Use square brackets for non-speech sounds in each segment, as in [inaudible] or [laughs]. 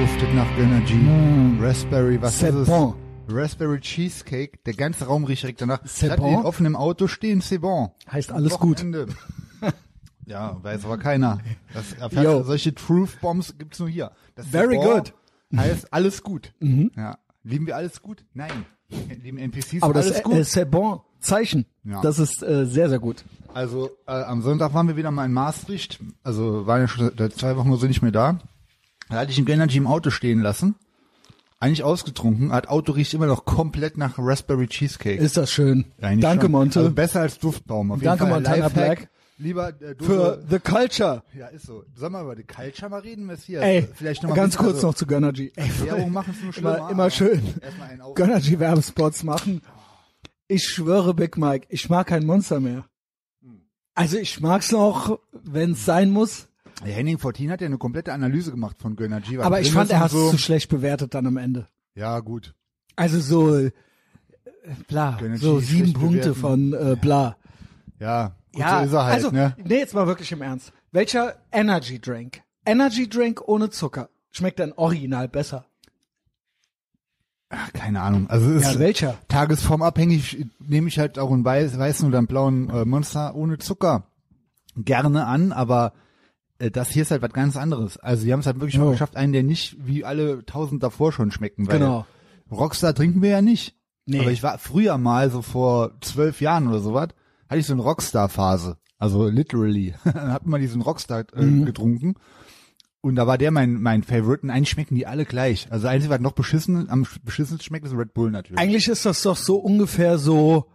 duftet nach Energy. Mm. Raspberry, was ist es? bon. Raspberry Cheesecake. Der ganze Raum riecht direkt danach. Ich hatte bon? offen im Auto stehen, c'est bon. Heißt alles gut. Wochenende. [laughs] ja, weiß aber keiner. Das erfährt, solche Truth Bombs gibt's nur hier. Das Very bon good. Heißt alles gut. Ja. Lieben wir alles gut? Nein. Lieben NPCs Aber das alles äh, gut? c'est bon Zeichen. Ja. Das ist äh, sehr, sehr gut. Also äh, am Sonntag waren wir wieder mal in Maastricht. Also waren ja schon seit zwei Wochen oder so nicht mehr da. Da hatte ich einen Energy im Auto stehen lassen. Eigentlich ausgetrunken. Das Auto riecht immer noch komplett nach Raspberry Cheesecake. Ist das schön. Eigentlich Danke, schon. Monte. Also besser als Duftbaum. Auf jeden Danke, Fall. Montana. Black. Lieber äh, du Für The Culture. ja, ist so. Sollen wir über die Culture mal reden, Messias? Ey, Vielleicht noch mal ganz kurz also, noch zu Gönnergy. Ey, Werbung machen es nur schlimmer. immer, immer schön. Gönnergy Werbespots machen. Ich schwöre, Big Mike, ich mag kein Monster mehr. Also ich mag's noch, wenn's sein muss. Der Henning Fortin hat ja eine komplette Analyse gemacht von Gönnergy. was Aber ich fand, er hat es so. zu schlecht bewertet dann am Ende. Ja, gut. Also so, äh, bla, Gönnergy so sieben Punkte bewerten. von äh, bla. Ja, gut, Ja, so ist er halt, also, ne? nee, jetzt mal wirklich im Ernst. Welcher Energy Drink? Energy Drink ohne Zucker. Schmeckt dann original besser. Ach, keine Ahnung. Also es Ja, ist welcher? tagesformabhängig nehme ich halt auch einen weiß, weißen oder einen blauen äh, Monster ohne Zucker gerne an, aber das hier ist halt was ganz anderes. Also die haben es halt wirklich mal Oh. geschafft, einen, der nicht wie alle tausend davor schon schmecken. Weil Genau. Rockstar trinken wir ja nicht. Nee. Aber ich war früher mal, so vor zwölf Jahren oder sowas, hatte ich so eine Rockstar-Phase. Also literally. [laughs] Dann hat man diesen Rockstar äh, Mhm. getrunken. Und da war der mein, mein Favorite. Und eigentlich schmecken die alle gleich. Also das Einzige, was noch beschissen, am beschissensten schmeckt, ist Red Bull natürlich. Eigentlich ist das doch so ungefähr so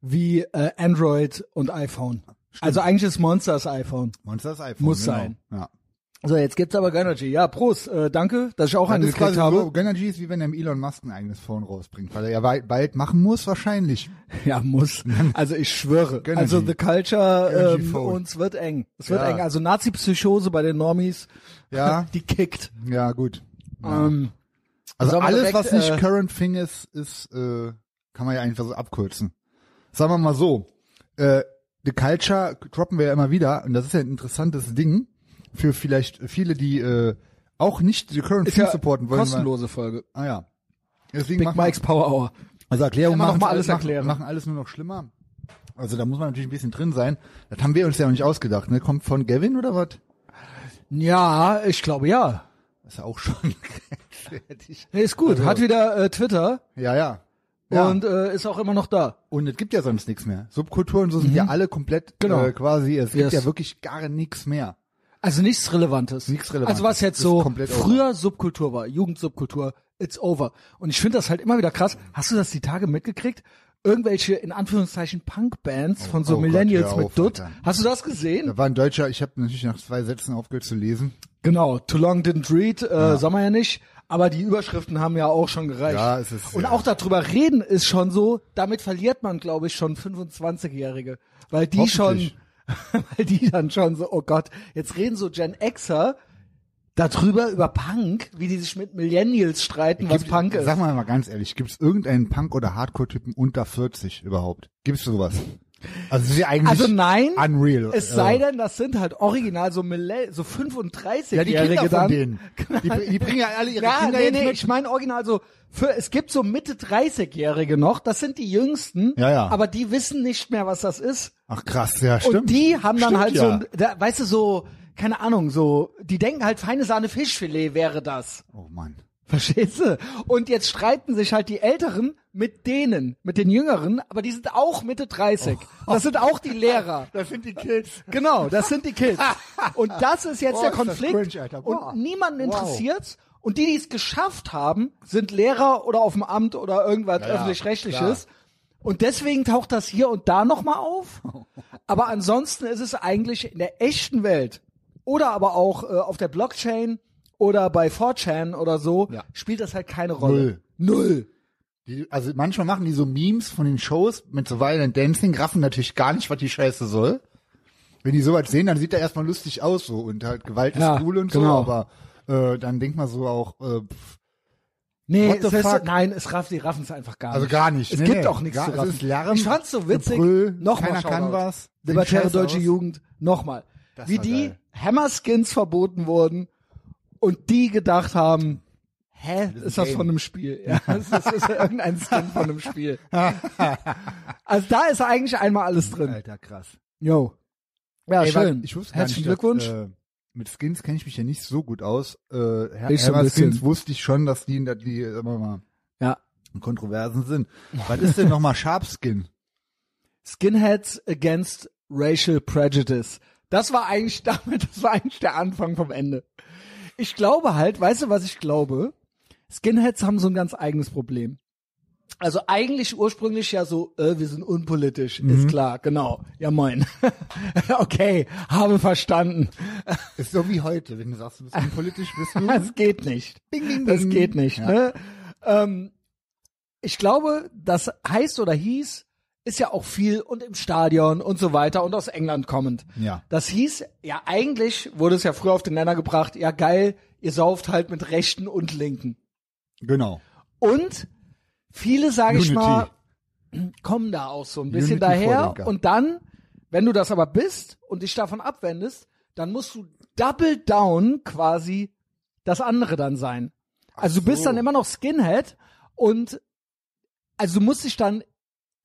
wie äh, Android und iPhone. Also eigentlich ist Monster das iPhone. Monster ist iPhone. Muss genau. sein. Ja. So, jetzt gibt's aber Gönnergy. Ja, Prost. Äh, danke, dass ich auch Das gekriegt habe. so, Gönnergy ist wie wenn er Elon Musk ein eigenes Phone rausbringt, weil er ja bald machen muss wahrscheinlich. [laughs] Ja, muss. Also ich schwöre. Gönnergy. Also The Culture, Gönnergy ähm, Phone. uns wird eng. Es wird Ja. eng. Also Nazi-Psychose bei den Normies, Ja, [laughs] die kickt. ja gut. Ähm, Also alles, direkt, was nicht äh, Current Thing ist, ist, äh, kann man ja einfach so abkürzen. Sagen wir mal so, äh, The Culture droppen wir ja immer wieder und das ist ja ein interessantes Ding für vielleicht viele, die äh, auch nicht The Current ist Thing ja supporten wollen. weil- kostenlose Folge. Ah ja. Deswegen Big Mike's Power Hour. Also Erklärungen noch machen, mal alles erklären. machen alles nur noch schlimmer. Also da muss man natürlich ein bisschen drin sein. Das haben wir uns ja auch nicht ausgedacht. Ne? Kommt von Gavin oder was? Ja, ich glaube ja. Das ist ja auch schon. [laughs] Nee, ist gut. Also- Hat wieder äh, Twitter Ja, ja. Ja. und äh, ist auch immer noch da. Und es gibt ja sonst nichts mehr. Subkulturen so sind ja alle komplett Genau. äh, quasi, es gibt Yes. ja wirklich gar nichts mehr. Also nichts Relevantes. Nichts Relevantes. Also was jetzt Ist so komplett over. früher Subkultur war, Jugendsubkultur, it's over. Und ich finde das halt immer wieder krass. Hast du das die Tage mitgekriegt? Irgendwelche, in Anführungszeichen, Punk-Bands von so oh Gott, Millennials hör mit Dutt. Alter. Hast du das gesehen? Da war ein Deutscher, ich habe natürlich nach zwei Sätzen aufgehört zu lesen. Genau, Too Long Didn't Read, äh, sagen wir ja nicht. Aber die Überschriften haben ja auch schon gereicht. Ja, es ist, Und ja. auch darüber reden ist schon so, damit verliert man, glaube ich, schon 25-Jährige. Weil die schon, [laughs] weil die dann schon so, oh Gott, jetzt reden so Gen Xer darüber, über Punk, wie die sich mit Millennials streiten, was Gibt- Punk ist. Sag mal mal ganz ehrlich, gibt es irgendeinen Punk- oder Hardcore-Typen unter 40 überhaupt? Gibt's sowas? Also ist ja eigentlich Also nein, unreal. es sei denn, das sind halt original so, Millenn so 35-Jährige ja, die Kinder von denen. [laughs] Die, die bringen ja alle ihre Ja, Kinder nee, nee, mit. ich meine original so, für, es gibt so Mitte 30-Jährige noch, das sind die Jüngsten, Ja, ja. aber die wissen nicht mehr, was das ist. Ach krass, ja, stimmt. Und die haben dann Stimmt, halt ja. so, da, weißt du, so, keine Ahnung, so, die denken halt feine Sahne Fischfilet wäre das. Oh Mann. Verstehst du? Und jetzt streiten sich halt die Älteren mit denen, mit den Jüngeren, aber die sind auch Mitte 30. Oh. Das sind auch die [laughs] Lehrer. Das sind die Kids. Genau, das sind die Kids. [laughs] Und das ist jetzt Boah, der Konflikt. cringe. Und niemanden Wow. interessiert's. Und die, die es geschafft haben, sind Lehrer oder auf dem Amt oder irgendwas ja, öffentlich-rechtliches. Und deswegen taucht das hier und da nochmal auf. [laughs] Aber ansonsten ist es eigentlich in der echten Welt oder aber auch äh, auf der Blockchain oder bei 4chan oder so, Ja. spielt das halt keine Rolle. Null. Die, also manchmal machen die so Memes von den Shows mit so Violent Dancing, raffen natürlich gar nicht, was die Scheiße soll. Wenn die sowas sehen, dann sieht er erstmal lustig aus so und halt Gewalt ist Ja, cool und genau. so, aber äh, dann denkt man so auch, äh, pff, Nee, es ist, nein, es raff, die raffen es einfach gar Also nicht. gar nicht. Es Nee, gibt nee. auch nichts Gar- zu es raffen. ist Lärm, ich fand's so witzig. Gebrüll, Nochmal keiner kann was, Libertäre deutsche aus. Jugend. Nochmal. Wie die geil. Hammerskins verboten wurden und die gedacht haben, hä, ist ist das von einem Spiel? Ja, das ist, ist ja irgendein Skin von einem Spiel. [laughs] Also da ist eigentlich einmal alles drin. Alter, krass. Yo. Ja, Ey, schön. Ich wusste Herzlichen nicht, dass, Glückwunsch. Äh, mit Skins kenne ich mich ja nicht so gut aus. Äh, Her Ich bisschen. Skins wusste ich schon, dass die, dass die sagen wir mal, ja. Kontroversen sind. Was ist denn nochmal Sharpskin? Skinheads against racial prejudice. Das war eigentlich damit, [laughs] das war eigentlich der Anfang vom Ende. Ich glaube halt, weißt du, was ich glaube? Skinheads haben so ein ganz eigenes Problem. Also eigentlich ursprünglich ja so, äh, wir sind unpolitisch, ist klar, genau. Ja moin. [laughs] okay, habe verstanden. Ist so wie heute, wenn du sagst, du bist unpolitisch, bist du. [laughs] Das geht nicht. Bing, bing, Das bing. geht nicht. Ja. Ne? Ähm, ich glaube, das heißt oder hieß, ist ja auch viel und im Stadion und so weiter und aus England kommend. Ja. Das hieß, ja eigentlich wurde es ja früher auf den Nenner gebracht, ja geil, ihr sauft halt mit Rechten und Linken. Genau. Und viele, sage ich mal, kommen da auch so ein bisschen Unity daher. Und dann, wenn du das aber bist und dich davon abwendest, dann musst du double down quasi das andere dann sein. Also du bist so. dann immer noch Skinhead und also du musst dich dann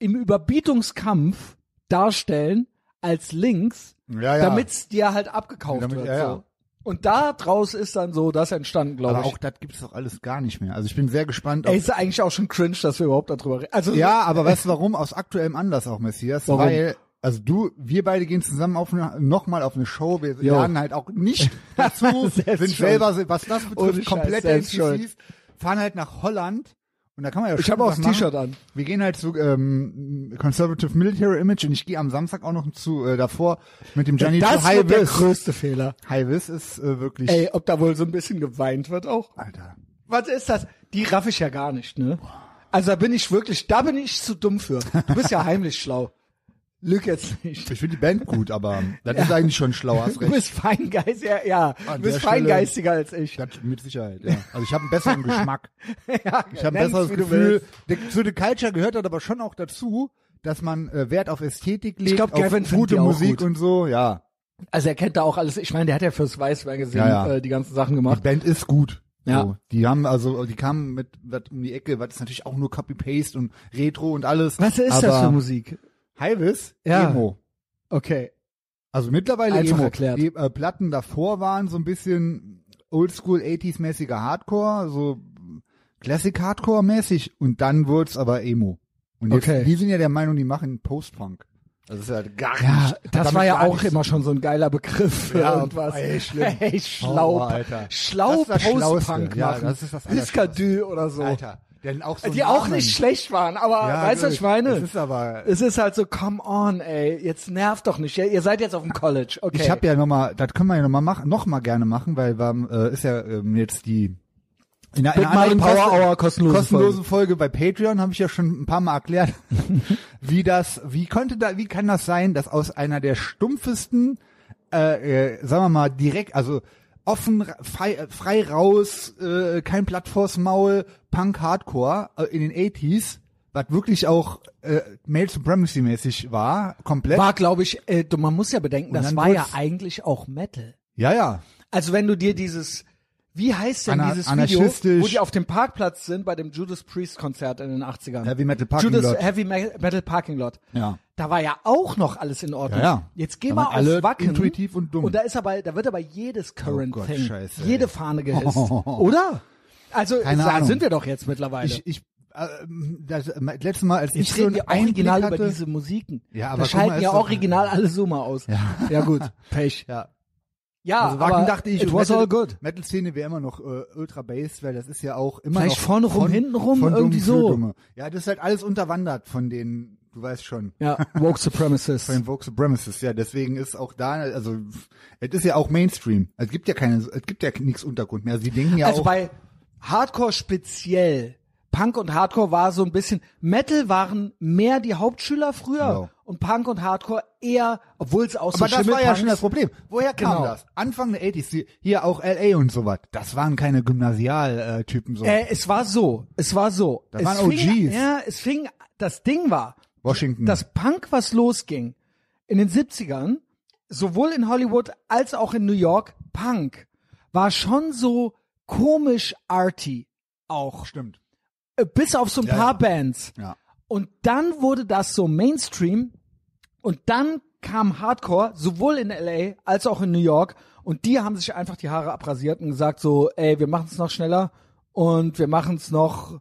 im Überbietungskampf darstellen als links, Ja, ja. damit's dir halt abgekauft Damit- wird. ja. So. Und da draus ist dann so das entstanden, glaube aber ich. auch das gibt's doch alles gar nicht mehr. Also ich bin sehr gespannt. Ey, ist eigentlich auch schon cringe, dass wir überhaupt darüber reden. Also ja, aber weißt du warum? Aus aktuellem Anlass auch, Messias. Warum? Weil, also du, wir beide gehen zusammen auf eine, nochmal auf eine Show. Wir Jo. lernen halt auch nicht dazu, [laughs] sind selber, was das betrifft, komplett NPCs, fahren halt nach Holland. Und da kann man ja Ich habe auch machen. T-Shirt an. Wir gehen halt zu ähm, Conservative Military Image und ich gehe am Samstag auch noch zu äh, davor mit dem Gianni das High wird der größte Fehler. High Vis ist äh, wirklich Ey, ob da wohl so ein bisschen geweint wird auch? Alter. Was ist das? Die raff ich ja gar nicht, ne? Also da bin ich wirklich, da bin ich zu dumm für. Du bist ja [laughs] heimlich schlau. Lüg jetzt nicht. Ich finde die Band gut, aber [laughs] das ist eigentlich schon schlau, hast Du recht. bist feingeist, ja, ja. Du bist feingeistiger als ich. Das mit Sicherheit, ja. Also ich habe einen besseren [laughs] Geschmack. ja, Ich habe ein besseres du Gefühl. Der, zu der Culture gehört das aber schon auch dazu, dass man äh, Wert auf Ästhetik legt, glaub, auf Gavin gute die Musik gut. und so. Ja, Also er kennt da auch alles. Ich meine, der hat ja fürs Weiß Magazine Ja, ja. Äh, die ganzen Sachen die gemacht. Band ist gut. Ja. So, die haben also, die kamen mit was um die Ecke, was ist natürlich auch nur Copy-Paste und Retro und alles. Was ist aber das für Musik? Highvis, Ja. Emo. Okay. Also mittlerweile Einfach Emo. erklärt. Die äh, Platten davor waren so ein bisschen Oldschool 80s-mäßiger Hardcore, so Classic Hardcore-mäßig und dann wurd's aber Emo. Und jetzt, Okay. die sind ja der Meinung, die machen Post-Punk. Das ist halt gar Ja, nicht. das war ja auch immer schon so ein geiler Begriff für Ja, irgendwas. ey, schlimm. Ey, schlau. Oh, Alter. Schlau. Post-Punk Ja, machen. das ist das Piscadü oder so. Alter. Denn auch so Die auch Namen. nicht schlecht waren, aber Ja, weißt du, was ich meine? Das ist aber, es ist halt so, come on, ey, jetzt nervt doch nicht. Ihr, seid jetzt auf dem College, okay. ich habe ja noch mal, das können wir ja noch mal machen, noch mal gerne machen, weil wir haben, äh, ist ja ähm, jetzt die in einer, in einer anderen Power kosten- Hour kostenlose kostenlosen Folge. bei Patreon habe ich ja schon ein paar Mal erklärt, [laughs] wie das, wie konnte da, wie kann das sein, dass aus einer der stumpfesten, äh, äh, sagen wir mal direkt, also offen, frei, frei raus, äh, kein Blatt vors Maul, Punk Hardcore äh, in den 80s, was wirklich auch äh, Male Supremacy mäßig war, komplett. war, glaube ich, äh, man muss ja bedenken, das dann war ja eigentlich auch Metal. ja, ja. Also wenn du dir dieses, wie heißt denn Ana- dieses Video, wo die auf dem Parkplatz sind bei dem Judas Priest Konzert in den 80ern? Heavy Metal Parking Judas Lot. Heavy Me- Metal Parking Lot. Ja. Da war ja auch noch alles in Ordnung. Ja, ja. Jetzt geh Da mal auf Wacken. intuitiv und dumm. Und da ist aber, da wird aber jedes Current Oh Gott, Thing, scheiße, jede. Fahne [laughs] gehisst. Oder? Also, Keine da Ahnung. sind wir doch jetzt mittlerweile. Ich, ich, äh, das äh, letzte Mal, als ich Jetzt so reden einen original Einblick über hatte, diese Musiken. Ja, aber da mal, schalten ist ja original alle Summer aus. Ja. ja gut, [laughs] Pech. ja, Ja, also Wacken aber dachte ich, it was Metal, all good. Metal-Szene wäre immer noch äh, ultra bass, weil das ist ja auch immer Vielleicht noch vorne rum, von, hinten rum, irgendwie so. Dumme. Ja, das ist halt alles unterwandert von den, du weißt schon, Ja, Woke Supremacists. von den Vogue Supremacists. Ja, deswegen ist auch da, also es ist ja auch Mainstream. Es gibt ja keine, es gibt ja nichts Untergrund mehr. Also die denken ja also auch, bei Hardcore speziell, Punk und Hardcore war so ein bisschen, Metal waren mehr die Hauptschüler früher Genau. Und Punk und Hardcore eher, obwohl es auch so aber das war ja schon das Problem. Woher kam Genau. das? Anfang der 80s, die- hier auch LA und sowas. Das waren keine Gymnasialtypen so. Äh, es war so, es war so. Das es waren fing, OGs. Ja, es fing, das Ding war, Washington. das Punk, was losging in den 70ern, sowohl in Hollywood als auch in New York, Punk war schon so komisch arty auch. Stimmt. Äh, Bis auf so ein Ja, paar ja. Bands. Ja. Und dann wurde das so Mainstream und dann kam Hardcore, sowohl in LA als auch in New York und die haben sich einfach die Haare abrasiert und gesagt so, ey, wir machen es noch schneller und wir machen es noch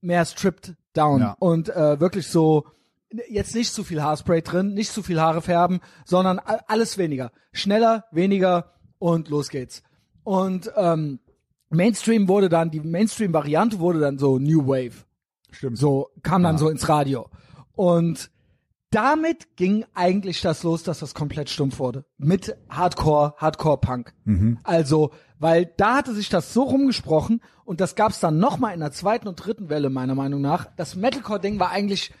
mehr stripped down Ja. und äh, wirklich so jetzt nicht zu viel Haarspray drin, nicht zu viel Haare färben, sondern alles weniger. Schneller, weniger und los geht's. Und ähm, Mainstream wurde dann, die Mainstream-Variante wurde dann so New Wave. Stimmt. So kam dann so ins Radio. Und damit ging eigentlich das los, dass das komplett stumpf wurde. Mit Hardcore, Hardcore-Punk. Also, weil da hatte sich das so rumgesprochen und das gab's dann nochmal in der zweiten und dritten Welle, meiner Meinung nach. Das Metalcore-Ding war eigentlich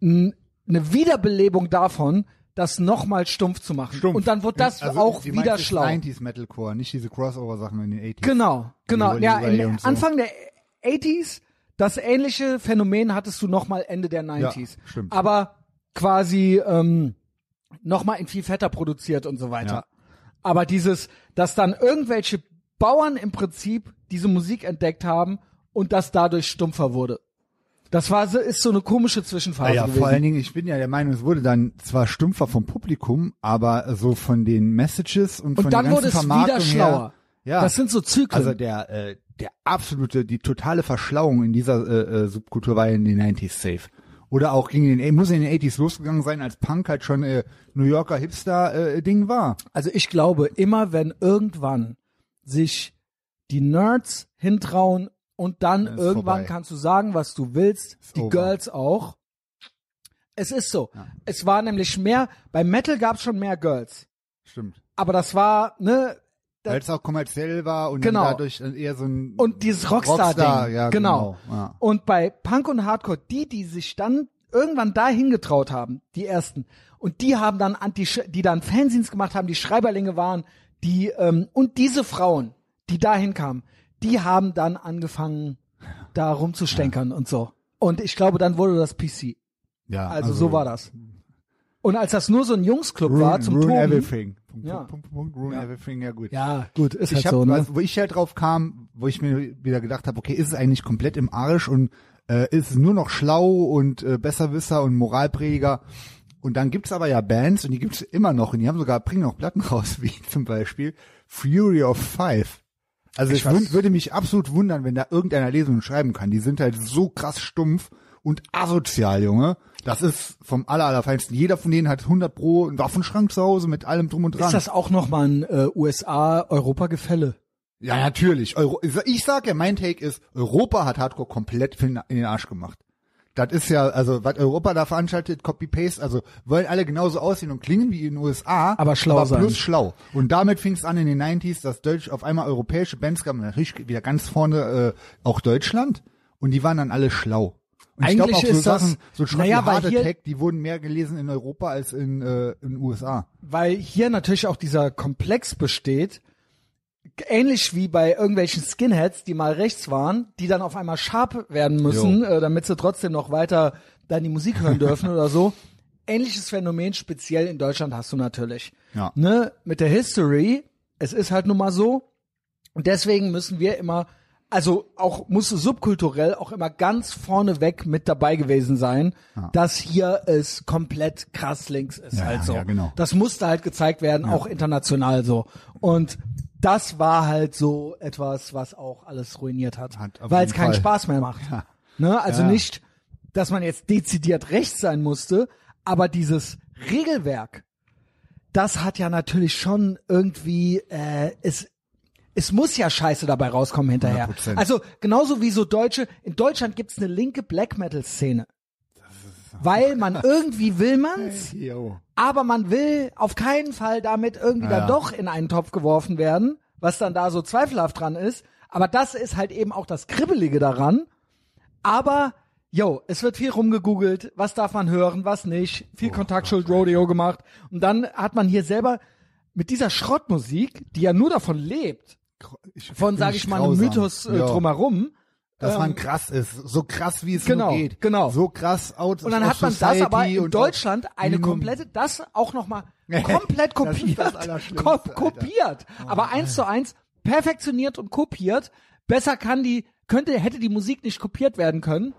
eine Wiederbelebung davon, das nochmal stumpf zu machen. Stumpf. Und dann wurde das Also, auch sie wieder schlau. 90s Metalcore, nicht diese Crossover-Sachen in den 80s. Genau, genau. Ja, und so. Anfang der 80s, das ähnliche Phänomen hattest du nochmal Ende der 90s. stimmt. Aber quasi ähm, nochmal in viel fetter produziert und so weiter. Ja. Aber dieses, dass dann irgendwelche Bauern im Prinzip diese Musik entdeckt haben und das dadurch stumpfer wurde. Das war so, ist so eine komische Zwischenphase ja, gewesen. vor allen Dingen, ich bin ja der Meinung, es wurde dann zwar stumpfer vom Publikum, aber so von den Messages und, von und dann der ganzen wurde es wieder schlauer. Her, ja, Das sind so Zyklen. also der äh, der absolute, die totale Verschlauung in dieser äh, äh, Subkultur war in den 90s safe. Oder auch ging in den, muss in den 80s losgegangen sein, als Punk halt schon äh, New Yorker Hipster-Ding war. Also ich glaube, immer wenn irgendwann sich die Nerds hintrauen und dann ist irgendwann vorbei. kannst du sagen, was du willst, die over. Girls auch. Es ist so. Es war nämlich mehr, bei Metal gab es schon mehr Girls. Stimmt. Aber das war, ne, Weil es auch kommerziell war und Genau. dadurch eher so ein und dieses Rockstar-Ding. Rockstar, ja, genau. genau, ja. Und bei Punk und Hardcore, die, die sich dann irgendwann dahin getraut haben, die ersten, und die haben dann anti, die dann Fanzines gemacht haben, die Schreiberlinge waren, die ähm, und diese Frauen, die dahin kamen, die haben dann angefangen, da rumzustänkern und so. Und ich glaube, dann wurde das PC. ja, Also, so war das. Und als das nur so ein Jungsclub Ruin, war zum Toben, everything. Punkt, Ja. Punkt, Punkt, Punkt, ruin Ja. everything, ja gut. ja gut, ist ich halt hab, so. Ne? also, wo ich halt drauf kam, wo ich mir wieder gedacht habe, okay, ist es eigentlich komplett im Arsch und äh, ist es nur noch schlau und äh, Besserwisser und Moralprediger. Und dann gibt's aber ja Bands und die gibt's immer noch und die haben sogar, bringen auch Platten [laughs] raus, wie zum Beispiel Fury of Five. Also Ich es wund, würde mich absolut wundern, wenn da irgendeiner lesen und schreiben kann. Die sind halt so krass stumpf und asozial, Junge. Das ist vom aller, allerfeinsten. Jeder von denen hat 100 pro einen Waffenschrank zu Hause mit allem drum und dran. Ist das auch nochmal ein äh, USA-Europa-Gefälle? Ja, natürlich. Euro ich sag ja, mein Take ist, Europa hat Hardcore komplett in den Arsch gemacht. Das ist ja, also, was Europa da veranstaltet, Copy-Paste, also, wollen alle genauso aussehen und klingen wie in den USA. Aber schlau aber sein. plus schlau. Und damit fing es an in den 90s, dass Deutsch auf einmal europäische Bands gab, natürlich wieder ganz vorne, äh, auch Deutschland. Und die waren dann alle schlau. Und ich glaube Eigentlich auch so ist das- Sachen, so Schrott naja, Heart hier- Attack, die wurden mehr gelesen in Europa als in, äh, in den USA. weil hier natürlich auch dieser Komplex besteht, ähnlich wie bei irgendwelchen Skinheads, die mal rechts waren, die dann auf einmal sharp werden müssen, äh, damit sie trotzdem noch weiter dann die Musik hören dürfen oder so. [laughs] Ähnliches Phänomen speziell in Deutschland hast du natürlich. Ja. Ne, mit der History, es ist halt nun mal so und deswegen müssen wir immer also auch musste subkulturell auch immer ganz vorneweg mit dabei gewesen sein, dass hier es komplett krass links ist Ja, halt so. ja, genau. Das musste halt gezeigt werden, auch international so. Und das war halt so etwas, was auch alles ruiniert hat, Hat weil es keinen Fall. Spaß mehr macht. Ne? Also Ja. nicht, dass man jetzt dezidiert rechts sein musste, aber dieses Regelwerk, das hat ja natürlich schon irgendwie, äh, es, es muss ja Scheiße dabei rauskommen hinterher. 100%. Also genauso wie so Deutsche, in Deutschland gibt's eine linke Black Metal Szene. Weil man [laughs] irgendwie will man's, Jo. aber man will auf keinen Fall damit irgendwie Ja, dann doch in einen Topf geworfen werden, was dann da so zweifelhaft dran ist. Aber das ist halt eben auch das Kribbelige daran. Aber, yo, es wird viel rumgegoogelt, was darf man hören, was nicht, Oh viel Kontaktschuld Rodeo gemacht. Und dann hat man hier selber mit dieser Schrottmusik, die ja nur davon lebt, Ich, von, find sag ich mal, einem. Mythos äh, Ja. drumherum, dass Ähm, man krass ist, so krass wie es genau, nur geht. genau. So krass out Und dann hat man das aber in Deutschland eine komplette, das auch nochmal [laughs] komplett Das ist kopiert, das ko Alter. Oh, kopiert, aber eins zu eins perfektioniert und kopiert. Besser kann die, könnte, hätte die Musik nicht kopiert werden können.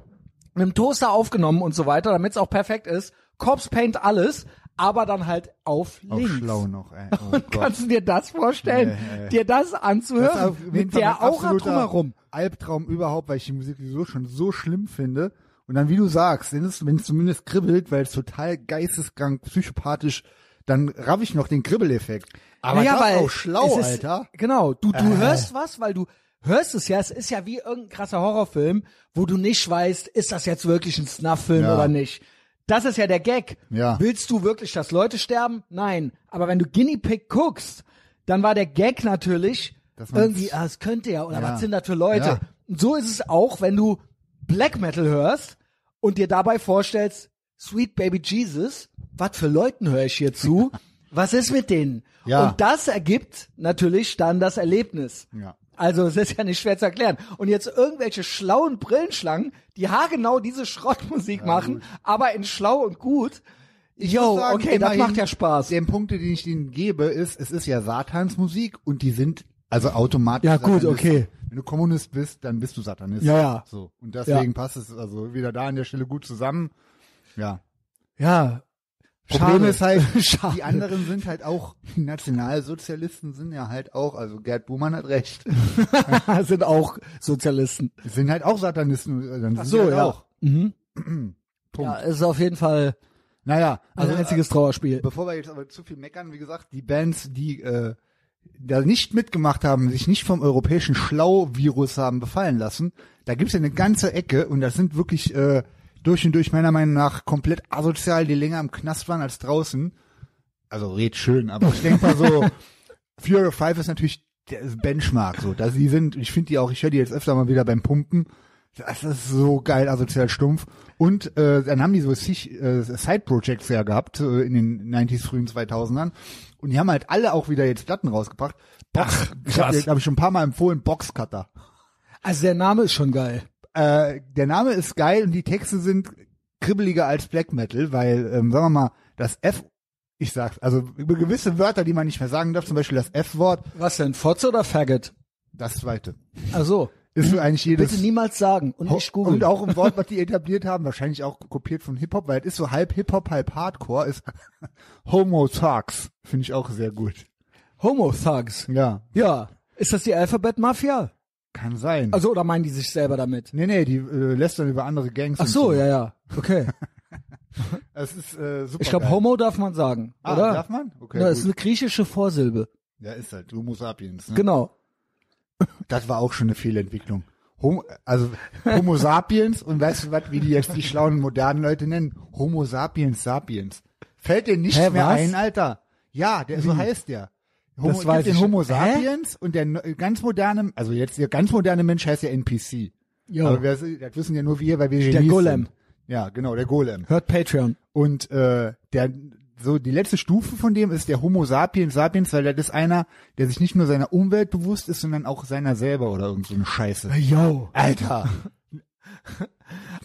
Mit dem Toaster aufgenommen und so weiter, damit es auch perfekt ist. Corpse Paint alles, aber dann halt auf Auch links. schlau noch, ey. [laughs] Oh Und Gott. kannst du dir das vorstellen? Nee, nee. Dir das Das anzuhören? jeden mit der Aura drumherum. Albtraum überhaupt, weil ich die Musik sowieso schon so schlimm finde. Und dann, wie du sagst, wenn es, wenn es zumindest kribbelt, weil es total geisteskrank, psychopathisch, dann raff ich noch den Kribbeleffekt. Aber Naja, das auch schlau, ist, Alter. Genau, du, du Äh. hörst was, weil du hörst es ja, es ist ja wie irgendein krasser Horrorfilm, wo du nicht weißt, ist das jetzt wirklich ein Snuff-Film Ja. oder nicht. Das ist ja der Gag. Ja. Willst du wirklich, dass Leute sterben? Nein. Aber wenn du Guinea Pig guckst, dann war der Gag natürlich irgendwie, ah, es könnte ja, oder Ja. was sind das für Leute? Ja. Und so ist es auch, wenn du Black Metal hörst und dir dabei vorstellst, Sweet Baby Jesus, was für Leuten höre ich hier zu? [laughs] was ist mit denen? Ja. Und das ergibt natürlich dann das Erlebnis. Ja. Also es ist ja nicht schwer zu erklären. Und jetzt irgendwelche schlauen Brillenschlangen, die haargenau diese Schrottmusik machen, aber in schlau und gut. Ich Yo, sagen, okay, das macht ja Spaß. Den Punkt, den ich ihnen gebe, ist, es ist ja Satansmusik und die sind also automatisch. Ja, gut, Satanisten. okay. Wenn du Kommunist bist, dann bist du Satanist. Ja, ja. So. Und deswegen Ja. passt es also wieder da an der Stelle gut zusammen. Ja. Ja. Problem Schade. ist halt, [laughs] Schade. die anderen sind halt auch, die Nationalsozialisten sind ja halt auch, also Gerd Buhmann hat recht, [laughs] sind auch Sozialisten. sind halt auch Satanisten, dann sind so, halt ja. auch. Mhm. [clears throat] Punkt. Ja, es ist auf jeden Fall Naja, ein also einziges Trauerspiel. Bevor wir jetzt aber zu viel meckern, wie gesagt, die Bands, die äh, da nicht mitgemacht haben, sich nicht vom europäischen Schlau-Virus haben befallen lassen, da gibt's ja eine ganze Ecke und das sind wirklich äh, durch und durch meiner Meinung nach komplett asozial, die länger im Knast waren als draußen. Also red schön, aber ich denke mal so, [laughs] Fury of Five ist natürlich der Benchmark so. Da sie sind, ich finde die auch, ich höre die jetzt öfter mal wieder beim Pumpen. Das ist so geil, asozial stumpf. Und äh, dann haben die so äh, Side-Projects ja gehabt äh, in den 90s, frühen 2000ern. Und die haben halt alle auch wieder jetzt Platten rausgebracht. Box, ich habe krass. hab ich schon ein paar Mal empfohlen, Boxcutter. Also der Name ist schon geil. Äh, der Name ist geil und die Texte sind kribbeliger als Black Metal, weil, ähm, sagen wir mal, das F, ich sag's, also über gewisse Wörter, die man nicht mehr sagen darf, zum Beispiel das F-Wort, Was denn, Fotze oder Faggot? das zweite, Also, ist für eigentlich jedes bitte niemals sagen und nicht googeln. Und auch ein Wort, was die etabliert haben, wahrscheinlich auch kopiert von Hip-Hop, weil es ist so halb Hip-Hop, halb Hardcore, ist [laughs] Homo Thugs. Finde ich auch sehr gut. Homo Thugs. Ja, Ja. Ist das die Alphabet Mafia? Kann sein. Also, oder meinen die sich selber damit? nee, nee, die äh, lässt dann über andere Gangs. Ach und so, ja, ja. Okay. [laughs] Es ist äh, super Ich glaube. Homo darf man sagen, ah, oder? darf man? Okay, ja, ist eine griechische Vorsilbe. Ja, ist halt Homo sapiens. Ne? Genau. Das war auch schon eine Fehlentwicklung. Homo, also Homo sapiens und weißt du was, wie die jetzt die schlauen modernen Leute nennen? Homo sapiens sapiens. Fällt dir nicht Hä, mehr was? ein, Alter? Ja, der so heißt der. Homo, Das weiß den Homo schon. Hä? sapiens und der ganz moderne, also jetzt der ganz moderne Mensch heißt ja NPC. Jo. Aber wir, das wissen ja nur wir, weil wir Genies Der Golem. Sind. Ja, genau, der Golem. Hört Patreon. Und äh, der so die letzte Stufe von dem ist der Homo sapiens sapiens, weil das ist einer, der sich nicht nur seiner Umwelt bewusst ist, sondern auch seiner selber oder irgend so eine Scheiße. Yo. Alter. [laughs]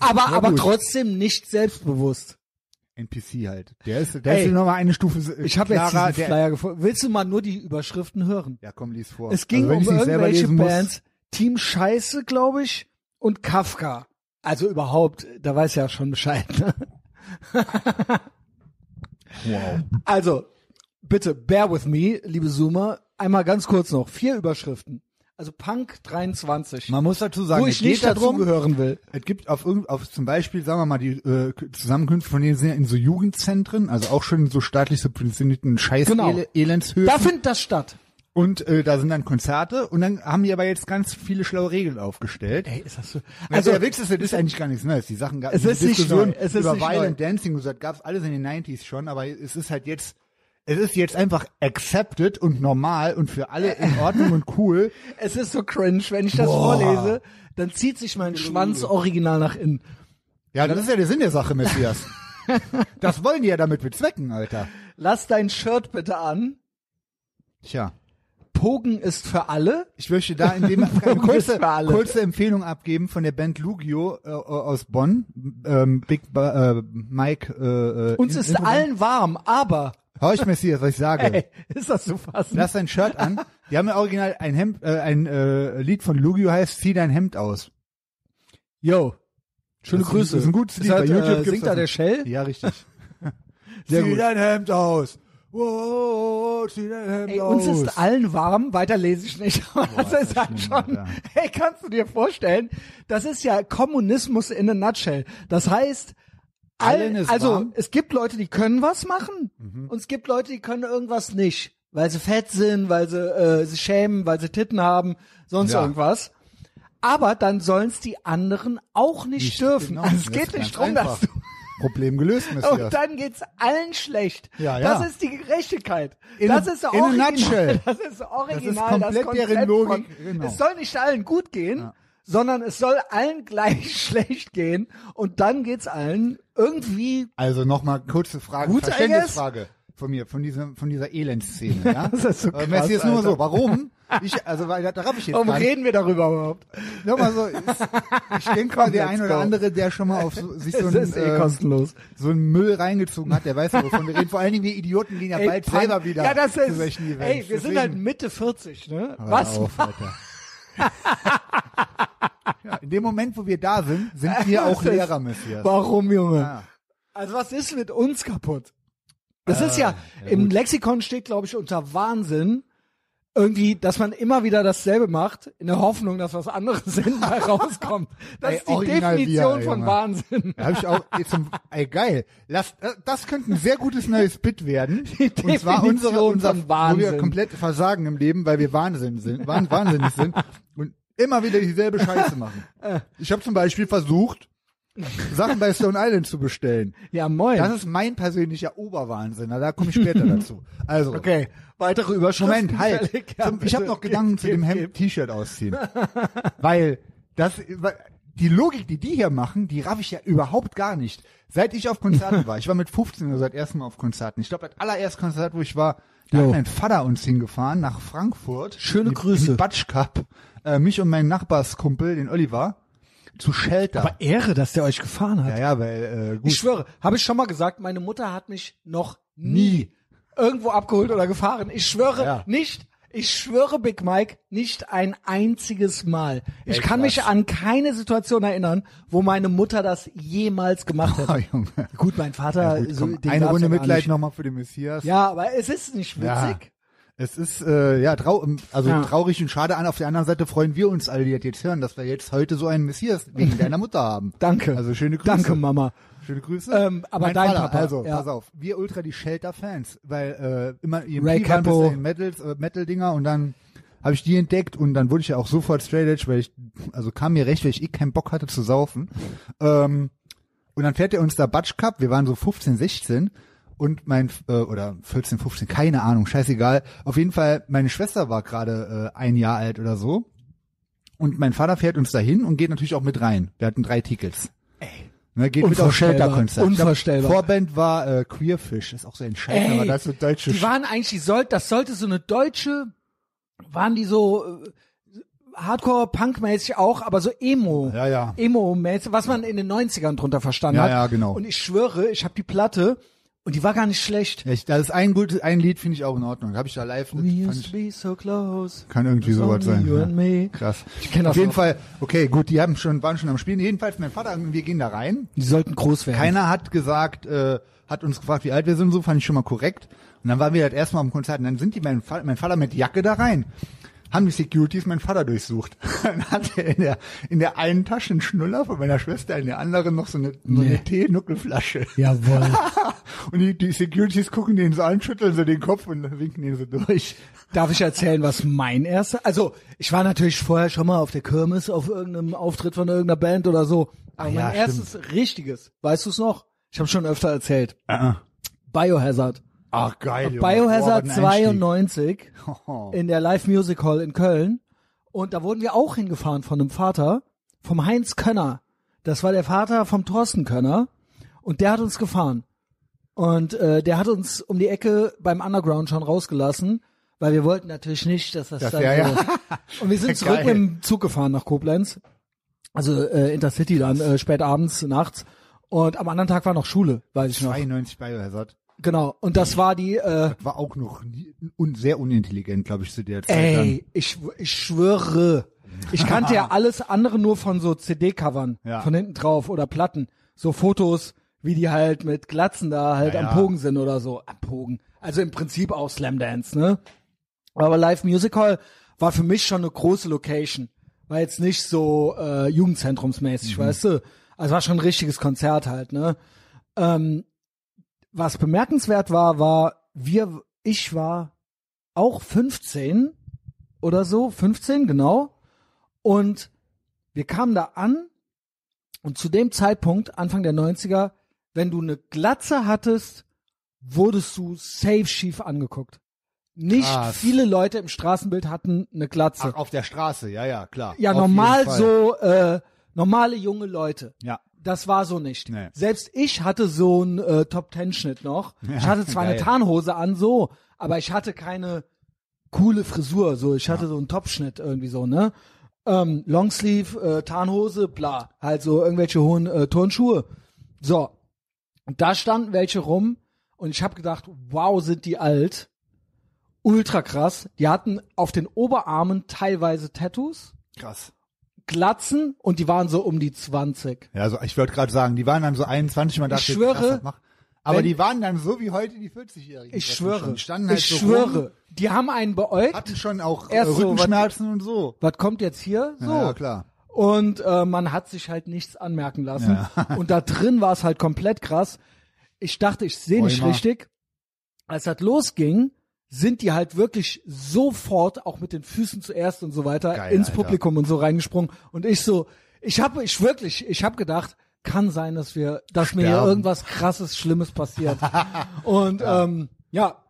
Aber, aber gut. trotzdem nicht selbstbewusst. NPC halt. Der ist, der Ey, ist noch mal eine Stufe Ich habe jetzt diesen Flyer gefunden. Willst du mal nur die Überschriften hören? Ja, komm, lies vor. Es ging also, um irgendwelche Bands. Team Scheiße, glaube ich, und Kafka. Also überhaupt, da weiß ja schon Bescheid. Ne? Wow. Also, bitte, bear with me, liebe Zoomer. Einmal ganz kurz noch. Vier Überschriften. Also Punk 23. Man muss dazu sagen, wo ich nicht dazu darum, gehören will. Es gibt auf auf zum Beispiel, sagen wir mal, die äh, Zusammenkünfte von denen sind ja in so Jugendzentren, also auch schon in so staatlich subventionierten scheiß Genau. -Ele Elendshöfen. Da findet das statt. Und äh, da sind dann Konzerte und dann haben die aber jetzt ganz viele schlaue Regeln aufgestellt. Ey, ist das so? Also der Witz ist, das ist eigentlich gar nichts Neues. Die Sachen gab Es ist nicht Diskussionen neu. Es ist über nicht Violent Dancing und so, das gab's alles in den 90s schon, aber es ist halt jetzt, es ist jetzt einfach accepted und normal und für alle in Ordnung und cool. [laughs] Es ist so cringe, wenn ich das Boah. vorlese, dann zieht sich mein Schwanz original nach innen. Ja, das ist ja der Sinn der Sache, Messias. [laughs] das wollen die ja damit bezwecken, Alter. Lass dein Shirt bitte an. Tja. Pogen ist für alle. Ich möchte da in dem [laughs] eine kurze, kurze Empfehlung abgeben von der Band Lugio äh, aus Bonn. Ähm, Big ba äh, Mike. Äh, äh, Uns in- ist Info- allen warm, aber Hör ich Messias, was ich sage. ey, ist das so fassend? Lass dein Shirt an, Die haben ja original ein Hemd, äh, ein äh, Lied von Lugio heißt Zieh dein Hemd aus. Yo. Schöne Das ist ein- Grüße. das ist ein gutes Ist Lied. halt, Bei YouTube äh, singt da der. Shell? Ja, richtig. [laughs] Sehr zieh gut. dein Hemd aus. Wow, zieh dein Hemd Ey, aus. uns ist allen warm, weiter lese ich nicht. [laughs] Aber das ist halt schon, Alter. hey, kannst du dir vorstellen, das ist ja Kommunismus in a nutshell. Das heißt, Allen all, ist also warm. Mhm. es gibt Leute, die können was machen und es gibt Leute, die können irgendwas nicht, weil sie fett sind, weil sie äh, sich schämen, weil sie Titten haben, sonst Ja. irgendwas. Aber dann sollen es die anderen auch nicht, Nicht, dürfen. genau. Also es Das geht nicht drum, einfach. dass du Problem gelöst, [laughs] Messias. und dann geht's allen schlecht. Ja, ja. Das ist die Gerechtigkeit. In das ist original. nutshell. [laughs] Das ist original. Das ist komplett das deren Logik, Von, genau. Es soll nicht allen gut gehen, sondern es soll allen [laughs] gleich schlecht gehen und dann geht's allen irgendwie. Also nochmal kurze Frage, Gut, Verständnisfrage von mir, von dieser, von dieser Elendszene, ja? [laughs] Das ist so Aber krass, Messi ist nur Alter. so, warum? Ich, also, weil, da raff ich jetzt Warum gar nicht. reden wir darüber überhaupt? Nochmal so, ist, ich denke [laughs] mal, der ein oder go. andere, der schon mal auf so, sich so Es ein, ist eh äh, so einen Müll reingezogen hat, der weiß ja, wovon wir reden. Vor allen Dingen wir Idioten gehen ja Ey, bald Punk- selber wieder Ja, das ist. Ey, wir sind Deswegen- halt Mitte 40, ne? Was? Auf, Alter. [laughs] ja, in dem Moment, wo wir da sind, sind wir [laughs] auch Lehrer, Messias. Warum, Junge? Ja. Also was ist mit uns kaputt? Das ist ja, ja, im gut. Lexikon steht, glaube ich, unter Wahnsinn irgendwie, dass man immer wieder dasselbe macht, in der Hoffnung, dass was anderes [laughs] hinten bei rauskommt. [laughs] Das Ey, ist die original Definition wir, von Junge. Wahnsinn. Da hab ich auch jetzt zum, ey geil. Lass, äh, das könnte ein sehr gutes neues Bit werden. Die Und zwar unsere, unser, von wo Wahnsinn. wir komplett versagen im Leben, weil wir Wahnsinn sind, wahn, wahnsinnig sind [laughs] und immer wieder dieselbe Scheiße machen. Ich habe zum Beispiel versucht, Sachen bei Stone Island zu bestellen. Ja, moin. Das ist mein persönlicher Oberwahnsinn. Da komme ich später [laughs] dazu. Also, okay, weitere Überschriften. Moment, halt. Zum, ich habe noch Gedanken zu dem gib, Hemd gib. T-Shirt ausziehen. [laughs] weil das die Logik, die die hier machen, die raff ich ja überhaupt gar nicht. Seit ich auf Konzerten war, ich war mit 15 oder seit erstem Mal auf Konzerten. Ich glaube, das allererste Konzert, wo ich war, da Jo. hat mein Vater uns hingefahren nach Frankfurt. Schöne die, Grüße. In die Batsch Cup. Äh, mich und meinen Nachbarskumpel, den Oliver, zu Shelter. Aber Ehre, dass der euch gefahren hat. ja, ja, weil äh, gut. Ich schwöre, habe ich schon mal gesagt, meine Mutter hat mich noch nie irgendwo abgeholt oder gefahren. Ich schwöre Ja. nicht, ich schwöre Big Mike, nicht ein einziges Mal. Ich Ey, kann mich krass. an keine Situation erinnern, wo meine Mutter das jemals gemacht [laughs] Oh, hätte. Junge. Gut, mein Vater, Ja, gut, so, eine Runde Mitleid nochmal für den Messias. Ja, aber es ist nicht witzig. Ja. Es ist äh, ja trau also Ja. traurig und schade an. Auf der anderen Seite freuen wir uns alle, die das jetzt hören, dass wir jetzt heute so einen Messias wegen deiner Mutter haben. [laughs] Danke. Also schöne Grüße. Danke, Mama. Schöne Grüße. Ähm, aber Mein dein Vater, Papa, Also ja. pass auf, wir Ultra die Shelter-Fans, weil äh, immer EMP Ray waren Capo. Metals, äh, Metal-Dinger und dann habe ich die entdeckt und dann wurde ich ja auch sofort straight edge, weil ich also kam mir recht, weil ich eh keinen Bock hatte zu saufen. Ähm, und dann fährt er uns da Batsch Cup, wir waren so 15, 16 und mein, äh, oder 14, 15, keine Ahnung, scheißegal. Auf jeden Fall, meine Schwester war gerade äh, ein Jahr alt oder so. Und mein Vater fährt uns dahin und geht natürlich auch mit rein. Wir hatten drei Tickets. Ey. Ne, geht mit auf Unvorstellbar. Shelter-Konzert. Ich glaub, Unvorstellbar. Vorband war äh, Queerfish, ist auch so ein Scheiß, aber das ist so deutsche Die waren eigentlich, die soll, das sollte so eine deutsche, waren die so äh, Hardcore-Punk-mäßig auch, aber so Emo. Ja, ja. Emo-mäßig, was man in den 90ern drunter verstanden Ja, hat. ja, genau. Und ich schwöre, ich habe die Platte und die war gar nicht schlecht. Ja, ich, das ist ein gutes, ein Lied finde ich auch in Ordnung. Habe ich da live. We used ich, be so close. kann irgendwie sowas sein. Ja. Krass. Ich kenn das Auf jeden noch. Fall, okay, gut, die haben schon, waren schon am Spielen. Jedenfalls mein Vater, wir gehen da rein. Die sollten groß werden. Keiner hat gesagt, äh, hat uns gefragt, wie alt wir sind, so fand ich schon mal korrekt. Und dann waren wir halt erstmal am Konzert und dann sind die, mein, Vater, mein Vater mit Jacke da rein. Haben die Securities meinen Vater durchsucht. [laughs] Dann hat er in der, in der einen Tasche einen Schnuller von meiner Schwester, in der anderen noch so eine, so Nee. eine Tee-Nuckelflasche. Jawohl. [laughs] Und die, die Securities gucken den so an, schütteln so den Kopf und winken den so durch. Darf ich erzählen, was mein erster? Also, ich war natürlich vorher schon mal auf der Kirmes auf irgendeinem Auftritt von irgendeiner Band oder so. Aber Ah, mein ja, erstes richtiges, weißt du es noch? Ich habe schon öfter erzählt. Ah, Biohazard. Ach geil. Junge. Biohazard Boah, was ein Einstieg. 92 [laughs] in der Live Music Hall in Köln. Und da wurden wir auch hingefahren von einem Vater, vom Heinz Könner. Das war der Vater vom Thorsten Könner. Und der hat uns gefahren. Und äh, der hat uns um die Ecke beim Underground schon rausgelassen, weil wir wollten natürlich nicht, dass das, Das dann wär so. ja- [laughs] Und wir sind zurück [laughs] Geil. mit dem Zug gefahren nach Koblenz. Also äh, Intercity dann, äh, spät abends, nachts. Und am anderen Tag war noch Schule, weiß ich noch. 92 Biohazard. Genau. Und das war die, äh, War auch noch nie, un, sehr unintelligent, glaube ich, zu der Zeit. dann. ey, ich, ich schwöre. Ich kannte ja [laughs] alles andere nur von so CD-Covern. Ja. Von hinten drauf oder Platten. So Fotos, wie die halt mit Glatzen da halt Ja, am. Pogen sind oder so. Am Pogen. Also im Prinzip auch Slam Dance, ne? Aber Live Music Hall war für mich schon eine große Location. War jetzt nicht so äh, Jugendzentrumsmäßig, Mhm. weißt du? Also war schon ein richtiges Konzert halt, ne? Ähm, was bemerkenswert war, war, wir, ich war auch 15 oder so, 15, genau. Und wir kamen da an und zu dem Zeitpunkt, Anfang der 90er, wenn du eine Glatze hattest, wurdest du safe schief angeguckt. Nicht Krass. viele Leute im Straßenbild hatten eine Glatze. Ach, auf der Straße, ja, ja, klar. ja, Auf normal so, äh, normale junge Leute. Ja. Das war so nicht. Nee. Selbst ich hatte so einen äh, Top-Ten-Schnitt noch. Ja, ich hatte zwar eine geil. Tarnhose an, so, aber ich hatte keine coole Frisur. So, ich hatte so einen Top-Schnitt irgendwie so, ne? Ähm, Longsleeve, äh, Tarnhose, bla. Halt so irgendwelche hohen äh, Turnschuhe. So. Und da standen welche rum und ich habe gedacht, wow, sind die alt. Ultra krass. Die hatten auf den Oberarmen teilweise Tattoos. Krass. Glatzen und die waren so um die 20. Ja, also ich wollte gerade sagen, die waren dann so 21, man dachte, schwöre, krass, was macht- aber wenn- die waren dann so wie heute die 40-Jährigen. Ich schwöre. Standen halt ich so schwöre. Rum, Die haben einen beäugt. hatten schon auch äh, Erst so, Rückenschmerzen und so. Was kommt jetzt hier? So. Ja, ja, klar. Und äh, man hat sich halt nichts anmerken lassen. [laughs] Und da drin war es halt komplett krass. Ich dachte, ich sehe nicht richtig. Als das losging, sind die halt wirklich sofort, auch mit den Füßen zuerst und so weiter, Geil, ins Alter. Publikum und so reingesprungen. Und ich so, ich habe, ich wirklich, ich habe gedacht, kann sein, dass wir, dass mir hier Sterben. irgendwas krasses, Schlimmes passiert. [laughs] und ja. ähm, ja,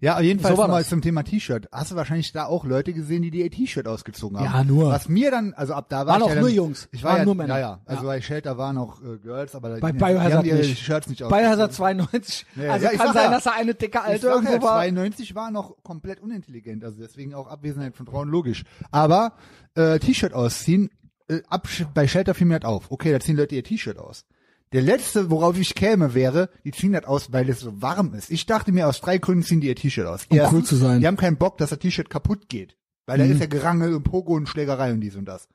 Ja, jedenfalls So war nochmal das. zum Thema T-Shirt. Hast du wahrscheinlich da auch Leute gesehen, die die ihr T-Shirt ausgezogen haben? Ja, nur. Was mir dann, also ab da war Waren ich auch ja dann, nur Jungs. Ich war Waren ja, nur Männer. Ja, ja. Also Ja. bei Shelter waren auch äh, Girls, aber bei die, Biohazard die haben nicht. Shirts nicht Biohazard ausgezogen. 92. Ja, also ja, kann sein, ja. dass er eine dicke Alte irgendwo ja, war. 92 war noch komplett unintelligent, also deswegen auch Abwesenheit von Frauen logisch. Aber äh, T-Shirt ausziehen, äh, ab, bei Shelter fiel mir das auf. Okay, da ziehen Leute ihr T-Shirt aus. Der letzte, worauf ich käme, wäre, die ziehen das aus, weil es so warm ist. Ich dachte mir, aus drei Gründen ziehen die ihr T-Shirt aus. Um Erstens, cool zu sein. Die haben keinen Bock, dass das T-Shirt kaputt geht. Weil da Mhm. ist ja Gerangel und Pogo und Schlägerei und dies und das.